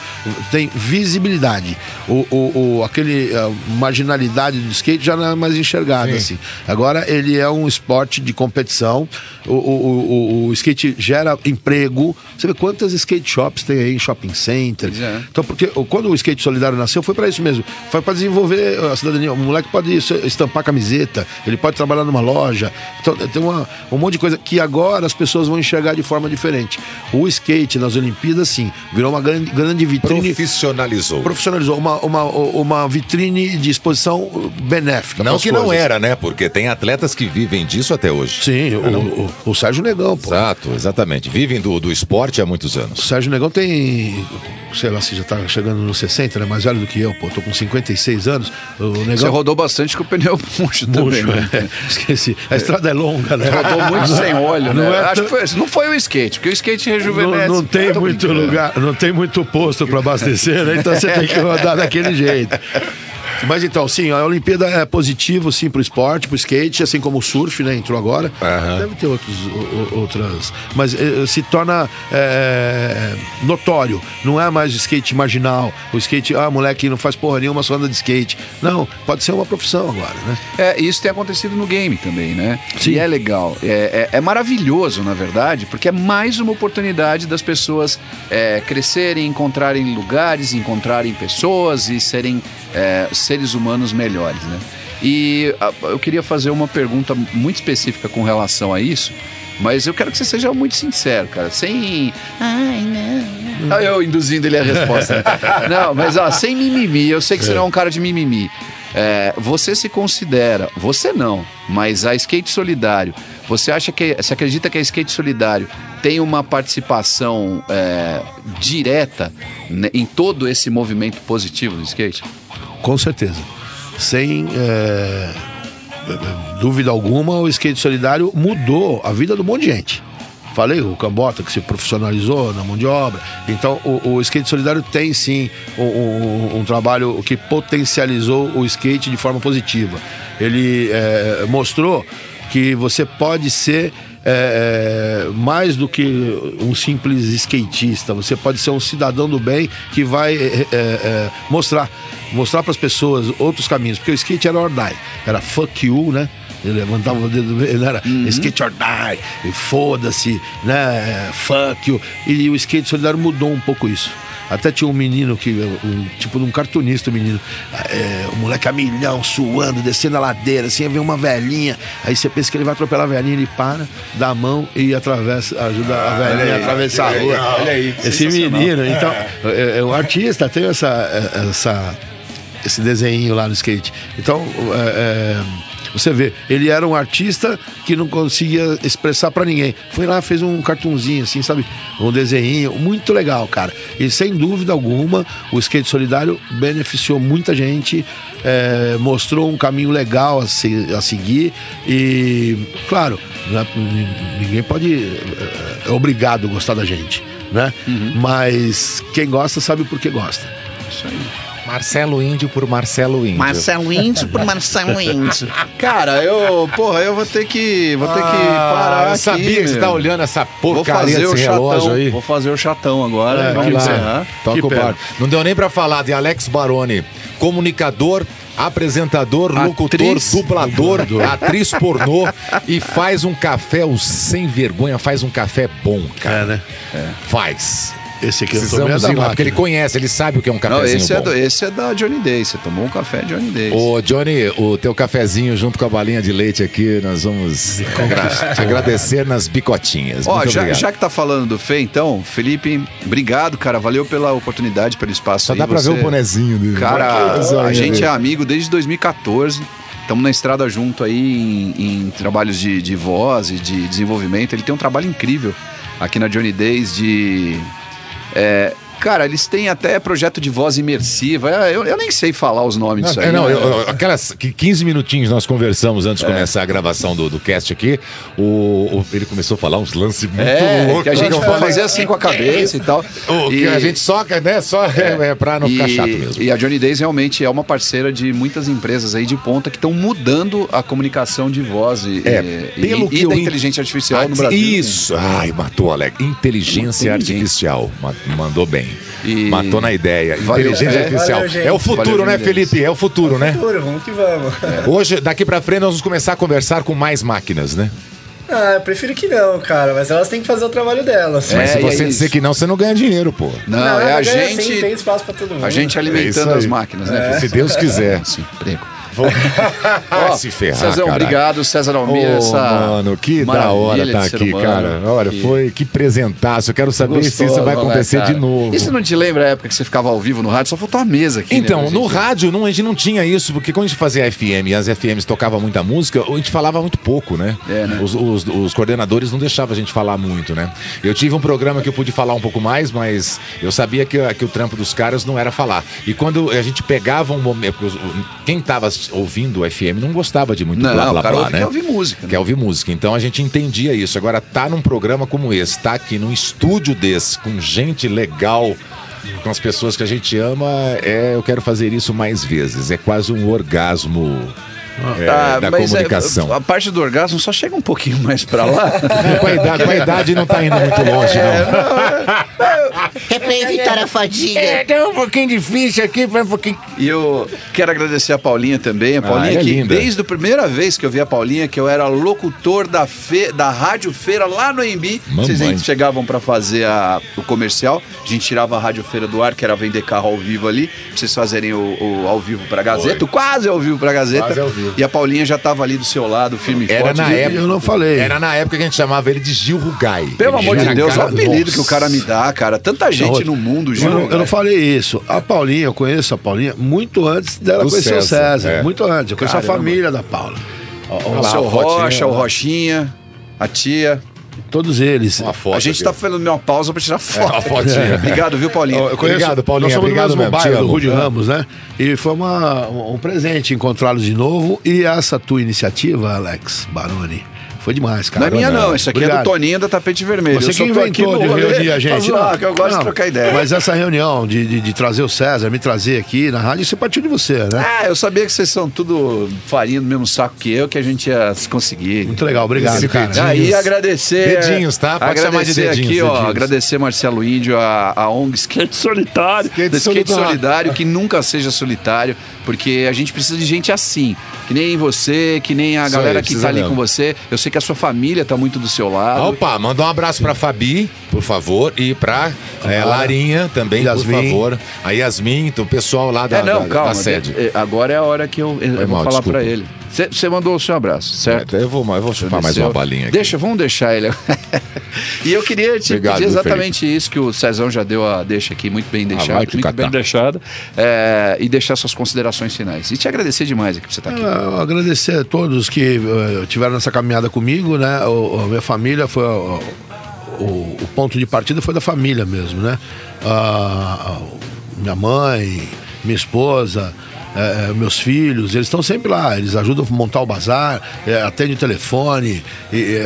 Tem visibilidade. O, o, o- aquele ah, marginalidade do skate já não é mais enxergada assim. Agora ele é um esporte de competição. O, o, o, o skate gera emprego. Você vê quantas skate shops tem aí em shopping center. Então, porque quando o skate solidário nasceu, foi para isso mesmo. Foi para desenvolver a cidadania. O moleque pode isso, estampar camiseta, ele pode trabalhar numa loja. Então, tem uma, um monte de coisa que agora as pessoas vão enxergar de forma diferente. O skate nas Olimpíadas, sim, virou uma grande, grande vitrine. Profissionalizou. Profissionalizou. Uma, uma, uma vitrine de exposição benéfica. Não que não coisas. era, né? Porque tem atletas que vivem disso até hoje. Sim, o, o, o Sérgio Negão, pô. Exato, exatamente. Vivem do, do esporte há muitos anos. O Sérgio Negão tem, sei lá se já tá chegando nos 60, né? Mais velho do que eu, pô. Tô com 56 anos. O Negão... Você rodou bastante com o pneu murcho também, Murcho, né? é. Esqueci. A estrada é longa, né? Rodou muito sem óleo, Não né? é Acho que foi, não foi o skate, porque o skate rejuvenesce. Não, não tem muito brincando. lugar, não tem muito posto para abastecer, né? Então você tem que rodar daquele jeito. Mas então, sim, a Olimpíada é positivo, sim, pro esporte, pro skate, assim como o surf, né? Entrou agora. Deve ter outros, outras. Mas eh, se torna eh, notório. Não é mais o skate marginal. O skate, ah, moleque não faz porra nenhuma, só anda de skate. Não, pode ser uma profissão agora, né? É, isso tem acontecido no game também, né? E é legal. É, é- é maravilhoso, na verdade, porque é mais uma oportunidade das pessoas é, crescerem, encontrarem lugares, encontrarem pessoas e serem é, seres humanos melhores, né? E a- eu queria fazer uma pergunta muito específica com relação a isso, mas eu quero que você seja muito sincero, cara, sem Ai, não. ah, eu induzindo ele a resposta. não, mas ó, sem mimimi. Eu sei que você É. não é um cara de mimimi. É, você se considera, você não, mas a Skate Solidário, você acha que, você acredita que a Skate Solidário tem uma participação é, direta né, em todo esse movimento positivo do skate? Com certeza. Sem é, dúvida alguma, o skate solidário mudou a vida um monte de gente. Falei, o Cambota que se profissionalizou na mão de obra. Então, o, o skate solidário tem sim um, um- um trabalho que potencializou o skate de forma positiva. Ele é, mostrou que você pode ser é, é, mais do que um simples skatista. Você pode ser um cidadão do bem que vai é, é, é, mostrar mostrar para as pessoas outros caminhos. Porque o skate era or die, era fuck you, né? Ele levantava o dedo, ele era skate or die, foda-se, né? Fuck you. E o skate solidário mudou um pouco isso. Até tinha um menino que, um, tipo um cartunista, um menino, é, o moleque a milhão, suando, descendo a ladeira, assim, vem uma velhinha, aí você pensa que ele vai atropelar a velhinha, ele para, dá a mão e atravessa, ajuda a Ah, velhinha olha a aí, atravessar a rua. olha aí, Esse menino, então, é, é, o artista tem essa, é, essa, esse desenho lá no skate. Então, é, é, Você vê, ele era um artista que não conseguia expressar pra ninguém. Foi lá, fez um cartunzinho, assim, sabe? Um desenho, muito legal, cara. E sem dúvida alguma, o skate solidário beneficiou muita gente, é, mostrou um caminho legal a, se- a seguir. E, claro, é- nin- ninguém pode. É, é obrigado a gostar da gente, né? Mas quem gosta sabe por que gosta. Isso aí. Marcelo Índio por Marcelo Índio. Marcelo Índio por Marcelo Índio. Cara, eu, porra, eu vou ter que, vou ter que Ah, parar eu aqui, sabia que você meu. tá olhando essa Vou porcaria fazer o desse relógio chatão, aí. vou fazer o chatão agora. É, vai lá. Toca Que o. Não deu nem pra falar de Alex Baroni, comunicador, apresentador, locutor, Atriz. dublador, atriz pornô e faz um café, o sem vergonha, faz um café bom, cara. É, né? Faz. Esse aqui eu tomei é da lá, porque ele conhece, ele sabe o que é um Não, cafezinho esse é, bom. do- esse é da Johnny Day. Você tomou um café Johnny Day. Ô, Johnny, o teu cafezinho junto com a balinha de leite aqui, nós vamos agra- agradecer nas bicotinhas. Ó, já, já que tá falando do Fê, então, Felipe, obrigado, cara. Valeu pela oportunidade, pelo espaço Só aí. dá pra Você- ver o bonezinho dele. Cara, a gente é amigo desde 2014. Estamos na estrada junto aí em, em trabalhos de, de voz e de desenvolvimento. Ele tem um trabalho incrível aqui na Johnny Days de. É, cara, eles têm até projeto de voz imersiva. É, Eu, eu nem sei falar os nomes disso aí. É, não, né? eu- eu- aquelas que 15 minutinhos nós conversamos antes de É. começar a gravação do, do cast aqui, o, o- ele começou a falar uns lances muito É, loucos. que a gente falei, fazer assim com a cabeça e tal. O que E- a gente só, né, só é, é pra não ficar e, chato mesmo. E a Johnny Days realmente é uma parceira de muitas empresas aí de ponta que estão mudando a comunicação de voz e, É, e, pelo e que da inteligência artificial Ah, no Brasil. Isso! Ai, matou, Alex. Inteligência Não artificial. Ma- Mandou bem. E- Matou na ideia. Valeu, Inteligência Fê. artificial. Valeu, é o futuro, Valeu, né, Felipe? É o futuro, né? Futuro, vamos que vamos. Hoje, daqui pra frente, nós vamos começar a conversar com mais máquinas, né? Ah, eu prefiro que não, cara, mas elas têm que fazer o trabalho delas. Mas se e você é dizer que não, você não ganha dinheiro, pô. Não, é a gente. sim, tem espaço pra todo mundo. A gente É alimentando as máquinas, né? É. Se Deus quiser. Sim, emprego. Ó, se ferrar, caralho. obrigado, César Almeida. Ô, essa mano, que da hora tá aqui, humano. cara. Olha, Que foi que presentaço. Eu quero saber se isso gostoso, vai né, acontecer cara? de novo. Isso não te lembra a época que você ficava ao vivo no rádio? Só faltou a mesa aqui. Então, né, no rádio não, a gente não tinha isso, porque quando a gente fazia FM e as FMs tocavam muita música, a gente falava muito pouco, né? É, né? Os, os- os coordenadores não deixavam a gente falar muito, né? Eu tive um programa que eu pude falar um pouco mais, mas eu sabia que, que o trampo dos caras não era falar. E quando a gente pegava um momento. Quem tava ouvindo o FM não gostava de muito Não, blá blá blá, né? quer ouvir música. né? Quer ouvir música. Então a gente entendia isso. Agora, tá num programa como esse, tá aqui num estúdio desse, com gente legal, com as pessoas que a gente ama, é, eu quero fazer isso mais vezes. É quase um orgasmo é, Ah, da mas é, comunicação. a parte do orgasmo só chega um pouquinho mais pra lá. com, a idade, com a idade não tá indo muito longe, não. É pra evitar a fadiga. É, tá um pouquinho difícil aqui, foi um pouquinho. E eu quero agradecer a Paulinha também. A Paulinha é que linda. desde a primeira vez que eu vi a Paulinha, que eu era locutor da, fe, da Rádio Feira lá no Embi. Vocês Mamãe. chegavam pra fazer a- o comercial. A gente tirava a Rádio Feira do ar, que era vender carro ao vivo ali. Pra vocês fazerem o, o ao vivo pra Gazeta. Foi. Quase ao vivo pra Gazeta. Quase ao vivo. E a Paulinha já tava ali do seu lado, firme e Era forte. na E- época. Eu não falei. Era na época que a gente chamava ele de Gil Rugai. Pelo amor de Deus, olha cara- o apelido Nossa. que o cara me dá, cara. Tanta gente no mundo, Eu Gil. não, eu não falei isso. A Paulinha, eu conheço a Paulinha muito antes dela Do conhecer o César, César. é. Muito antes. Eu conheço Caramba. a família da Paula. O lá, seu a fotinha, Rocha, o. Rochinha, a tia. Todos eles. Uma foto a gente aqui. tá fazendo uma pausa pra tirar foto. uma fotinha. Obrigado, viu, Paulinho? Eu conheço- Obrigado, Paulinha, Nós somos obrigado do mesmo mesmo, bairro, do. Rude É. Ramos, né? E foi uma, um presente encontrá-los de novo. E essa tua iniciativa, Alex Baroni, foi demais, cara. Não é minha, não. Isso aqui é do Obrigado. Toninho da Tapete Vermelho. Você eu só que tô aqui inventou de no rolê reunir a gente. zoar, que eu gosto não, de trocar ideia. Mas essa reunião de, de, de trazer o César, me trazer aqui na rádio, isso partiu de você, né? Ah, eu sabia que vocês são tudo farinha do mesmo saco que eu, que a gente ia se conseguir. Muito legal, obrigado, Esse cara. Aí agradecer. Dedinhos, tá? Pode chamar de agradecer dedinhos, aqui, ó. dedinhos. Agradecer Marcelo Índio, a, a ONG Skate Solitário. Skate Skate Solidário. Solidário, que nunca seja solitário, porque a gente precisa de gente assim. Que nem você, que nem a Isso galera aí, que tá ali mesmo. com você. Eu sei que a sua família tá muito do seu lado. Opa, manda um abraço pra Fabi, por favor, e pra é, Larinha também, por Yasmin. favor. A Yasmin, o pessoal lá da, é, não, da- calma. da sede. de- é, Agora é a hora que eu, eu vou mal, falar desculpa. pra ele. Você mandou o seu abraço, certo? Eu vou, eu vou chupar mais uma balinha aqui. Deixa, vamos deixar ele. e eu queria te Obrigado, pedir exatamente isso que o Cezão já deu a deixa aqui, muito bem deixado, vai te muito catar. bem deixada, é, e deixar suas considerações finais. E te agradecer demais aqui por você estar aqui. Eu agradecer a todos que eh, tiveram nessa caminhada comigo, né? O, a minha família foi o, o- o ponto de partida foi da família mesmo, né? Ah, minha mãe, minha esposa, eh, meus filhos, eles estão sempre lá, eles ajudam a montar o bazar, eh, atendem o telefone, e,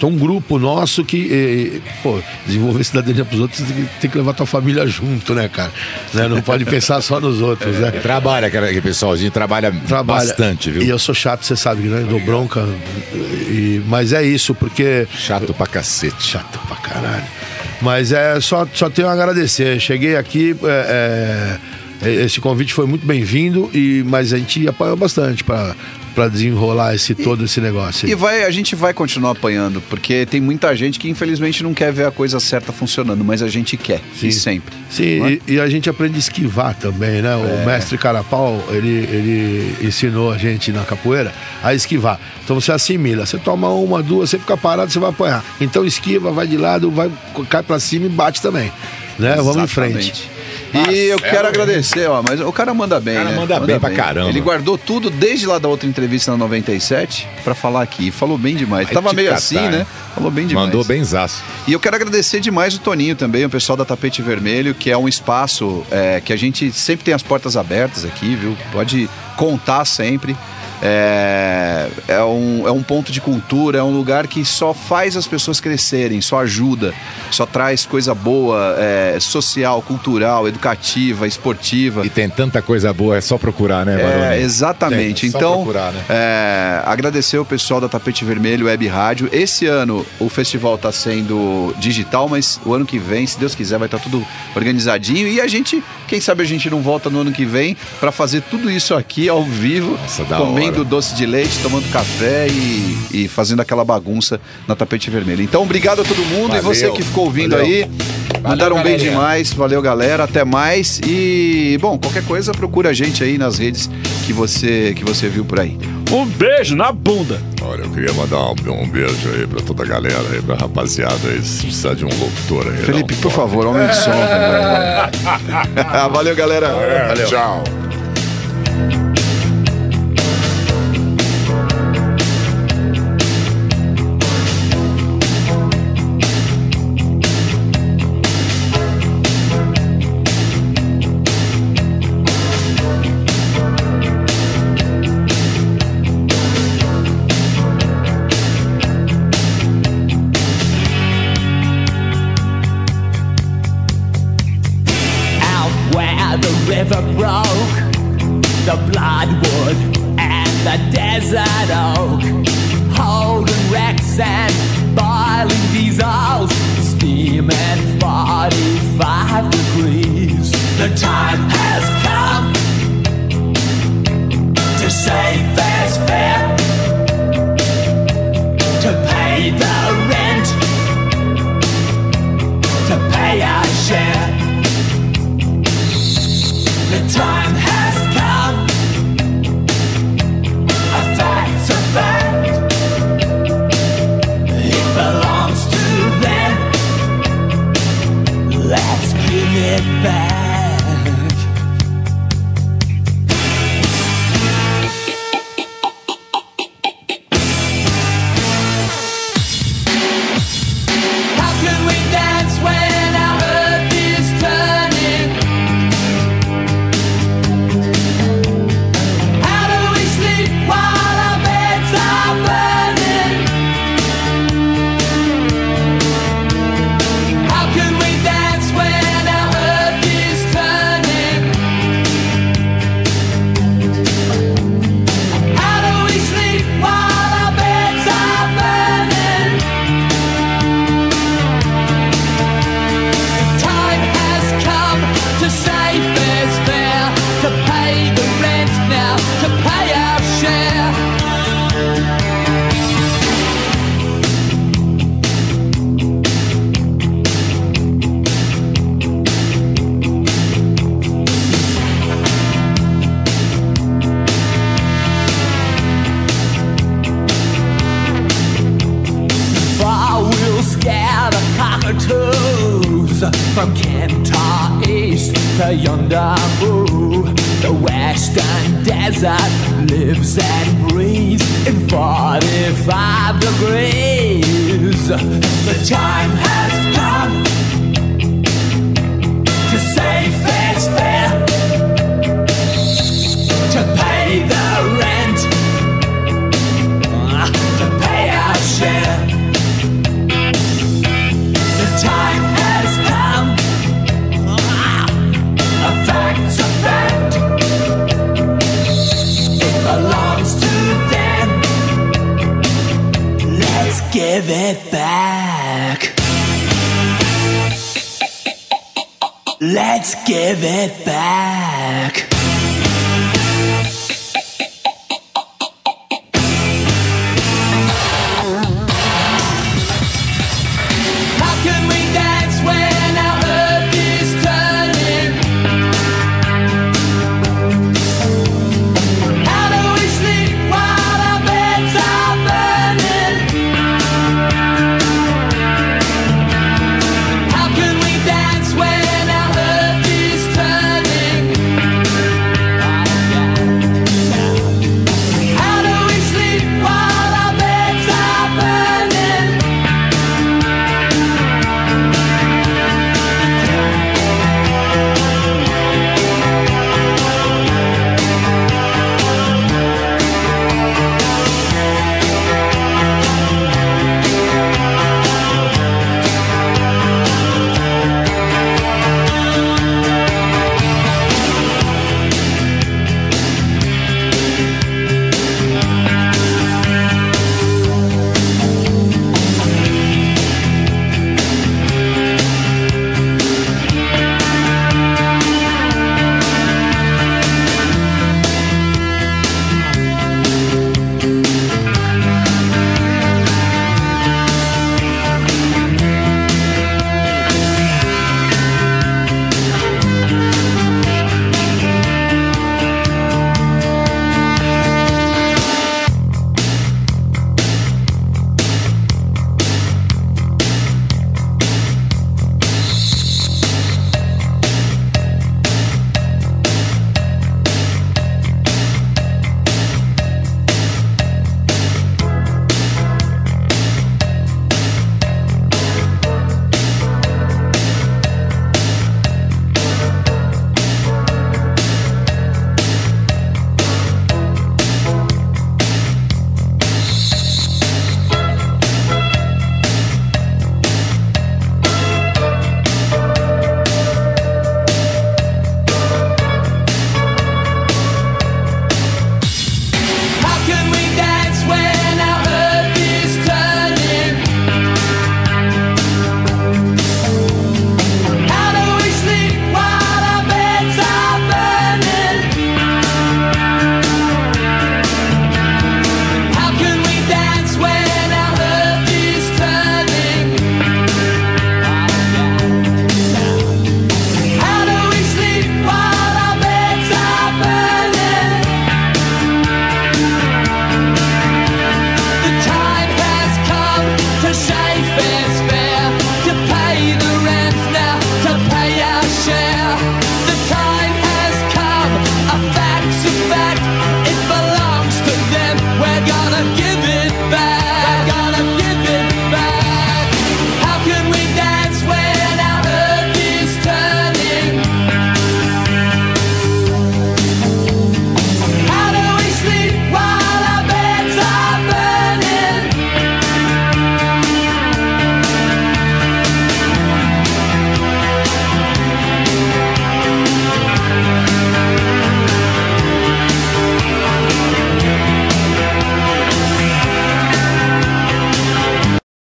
então um grupo nosso que, eh, pô, desenvolver cidadania para os outros tem que, tem que levar tua família junto, né, cara? Né? Não pode pensar só nos outros, né? Trabalha, aquele pessoalzinho, trabalha, Trabalha. bastante, viu? E eu sou chato, você sabe, né? Dou bronca. E, mas é isso, porque. Chato pra cacete. Chato pra caralho. Mas é só, só tenho a agradecer. Cheguei aqui, é, é, esse convite foi muito bem-vindo, e mas a gente apanhou bastante para para desenrolar esse todo esse negócio. aí. E vai, a gente vai continuar apanhando, porque tem muita gente que infelizmente não quer ver a coisa certa funcionando, mas a gente quer, e sempre. Sim, é? e, e a gente aprende a esquivar também, né? O É. mestre Carapau, ele, ele ensinou a gente na capoeira a esquivar. Então você assimila, você toma uma, duas, você fica parado, você vai apanhar. Então esquiva, vai de lado, vai, cai pra cima e bate também. Né? Vamos em frente. E eu quero agradecer, ó, mas o cara manda bem, O cara né? manda bem pra caramba. Ele guardou tudo desde lá da outra entrevista na 97 pra falar aqui. Falou bem demais. Vai Tava meio catar, assim, né? Falou bem demais. Mandou benzaço. E eu quero agradecer demais o Toninho também, o pessoal da Tapete Vermelho, que é um espaço é, que a gente sempre tem as portas abertas aqui, viu? Pode contar sempre. É, é, um, é um ponto de cultura, é um lugar que só faz as pessoas crescerem, só ajuda, só traz coisa boa, é, social, cultural, educativa, esportiva. E tem tanta coisa boa, é só procurar, né, Baroni? É, exatamente. Tem, é só então, procurar, né? é, agradecer o pessoal da Tapete Vermelho Web Rádio. Esse ano o festival está sendo digital, mas o ano que vem, se Deus quiser, vai estar tudo organizadinho. E a gente, quem sabe a gente não volta no ano que vem para fazer tudo isso aqui ao vivo, da comendo doce de leite, tomando café e, e fazendo aquela bagunça na Tapete Vermelho. Então, obrigado a todo mundo e Valeu. você que ficou ouvindo Valeu. aí. Mandaram bem galerinha. demais, valeu galera, até mais. E, bom, qualquer coisa procura a gente aí nas redes que você, que você viu por aí. Um beijo na bunda. Olha, eu queria mandar um, um beijo aí pra toda a galera aí, pra rapaziada aí, se precisar de um locutor aí. Felipe, um por favor, aumente o som. também. valeu, galera. É, valeu. Tchau.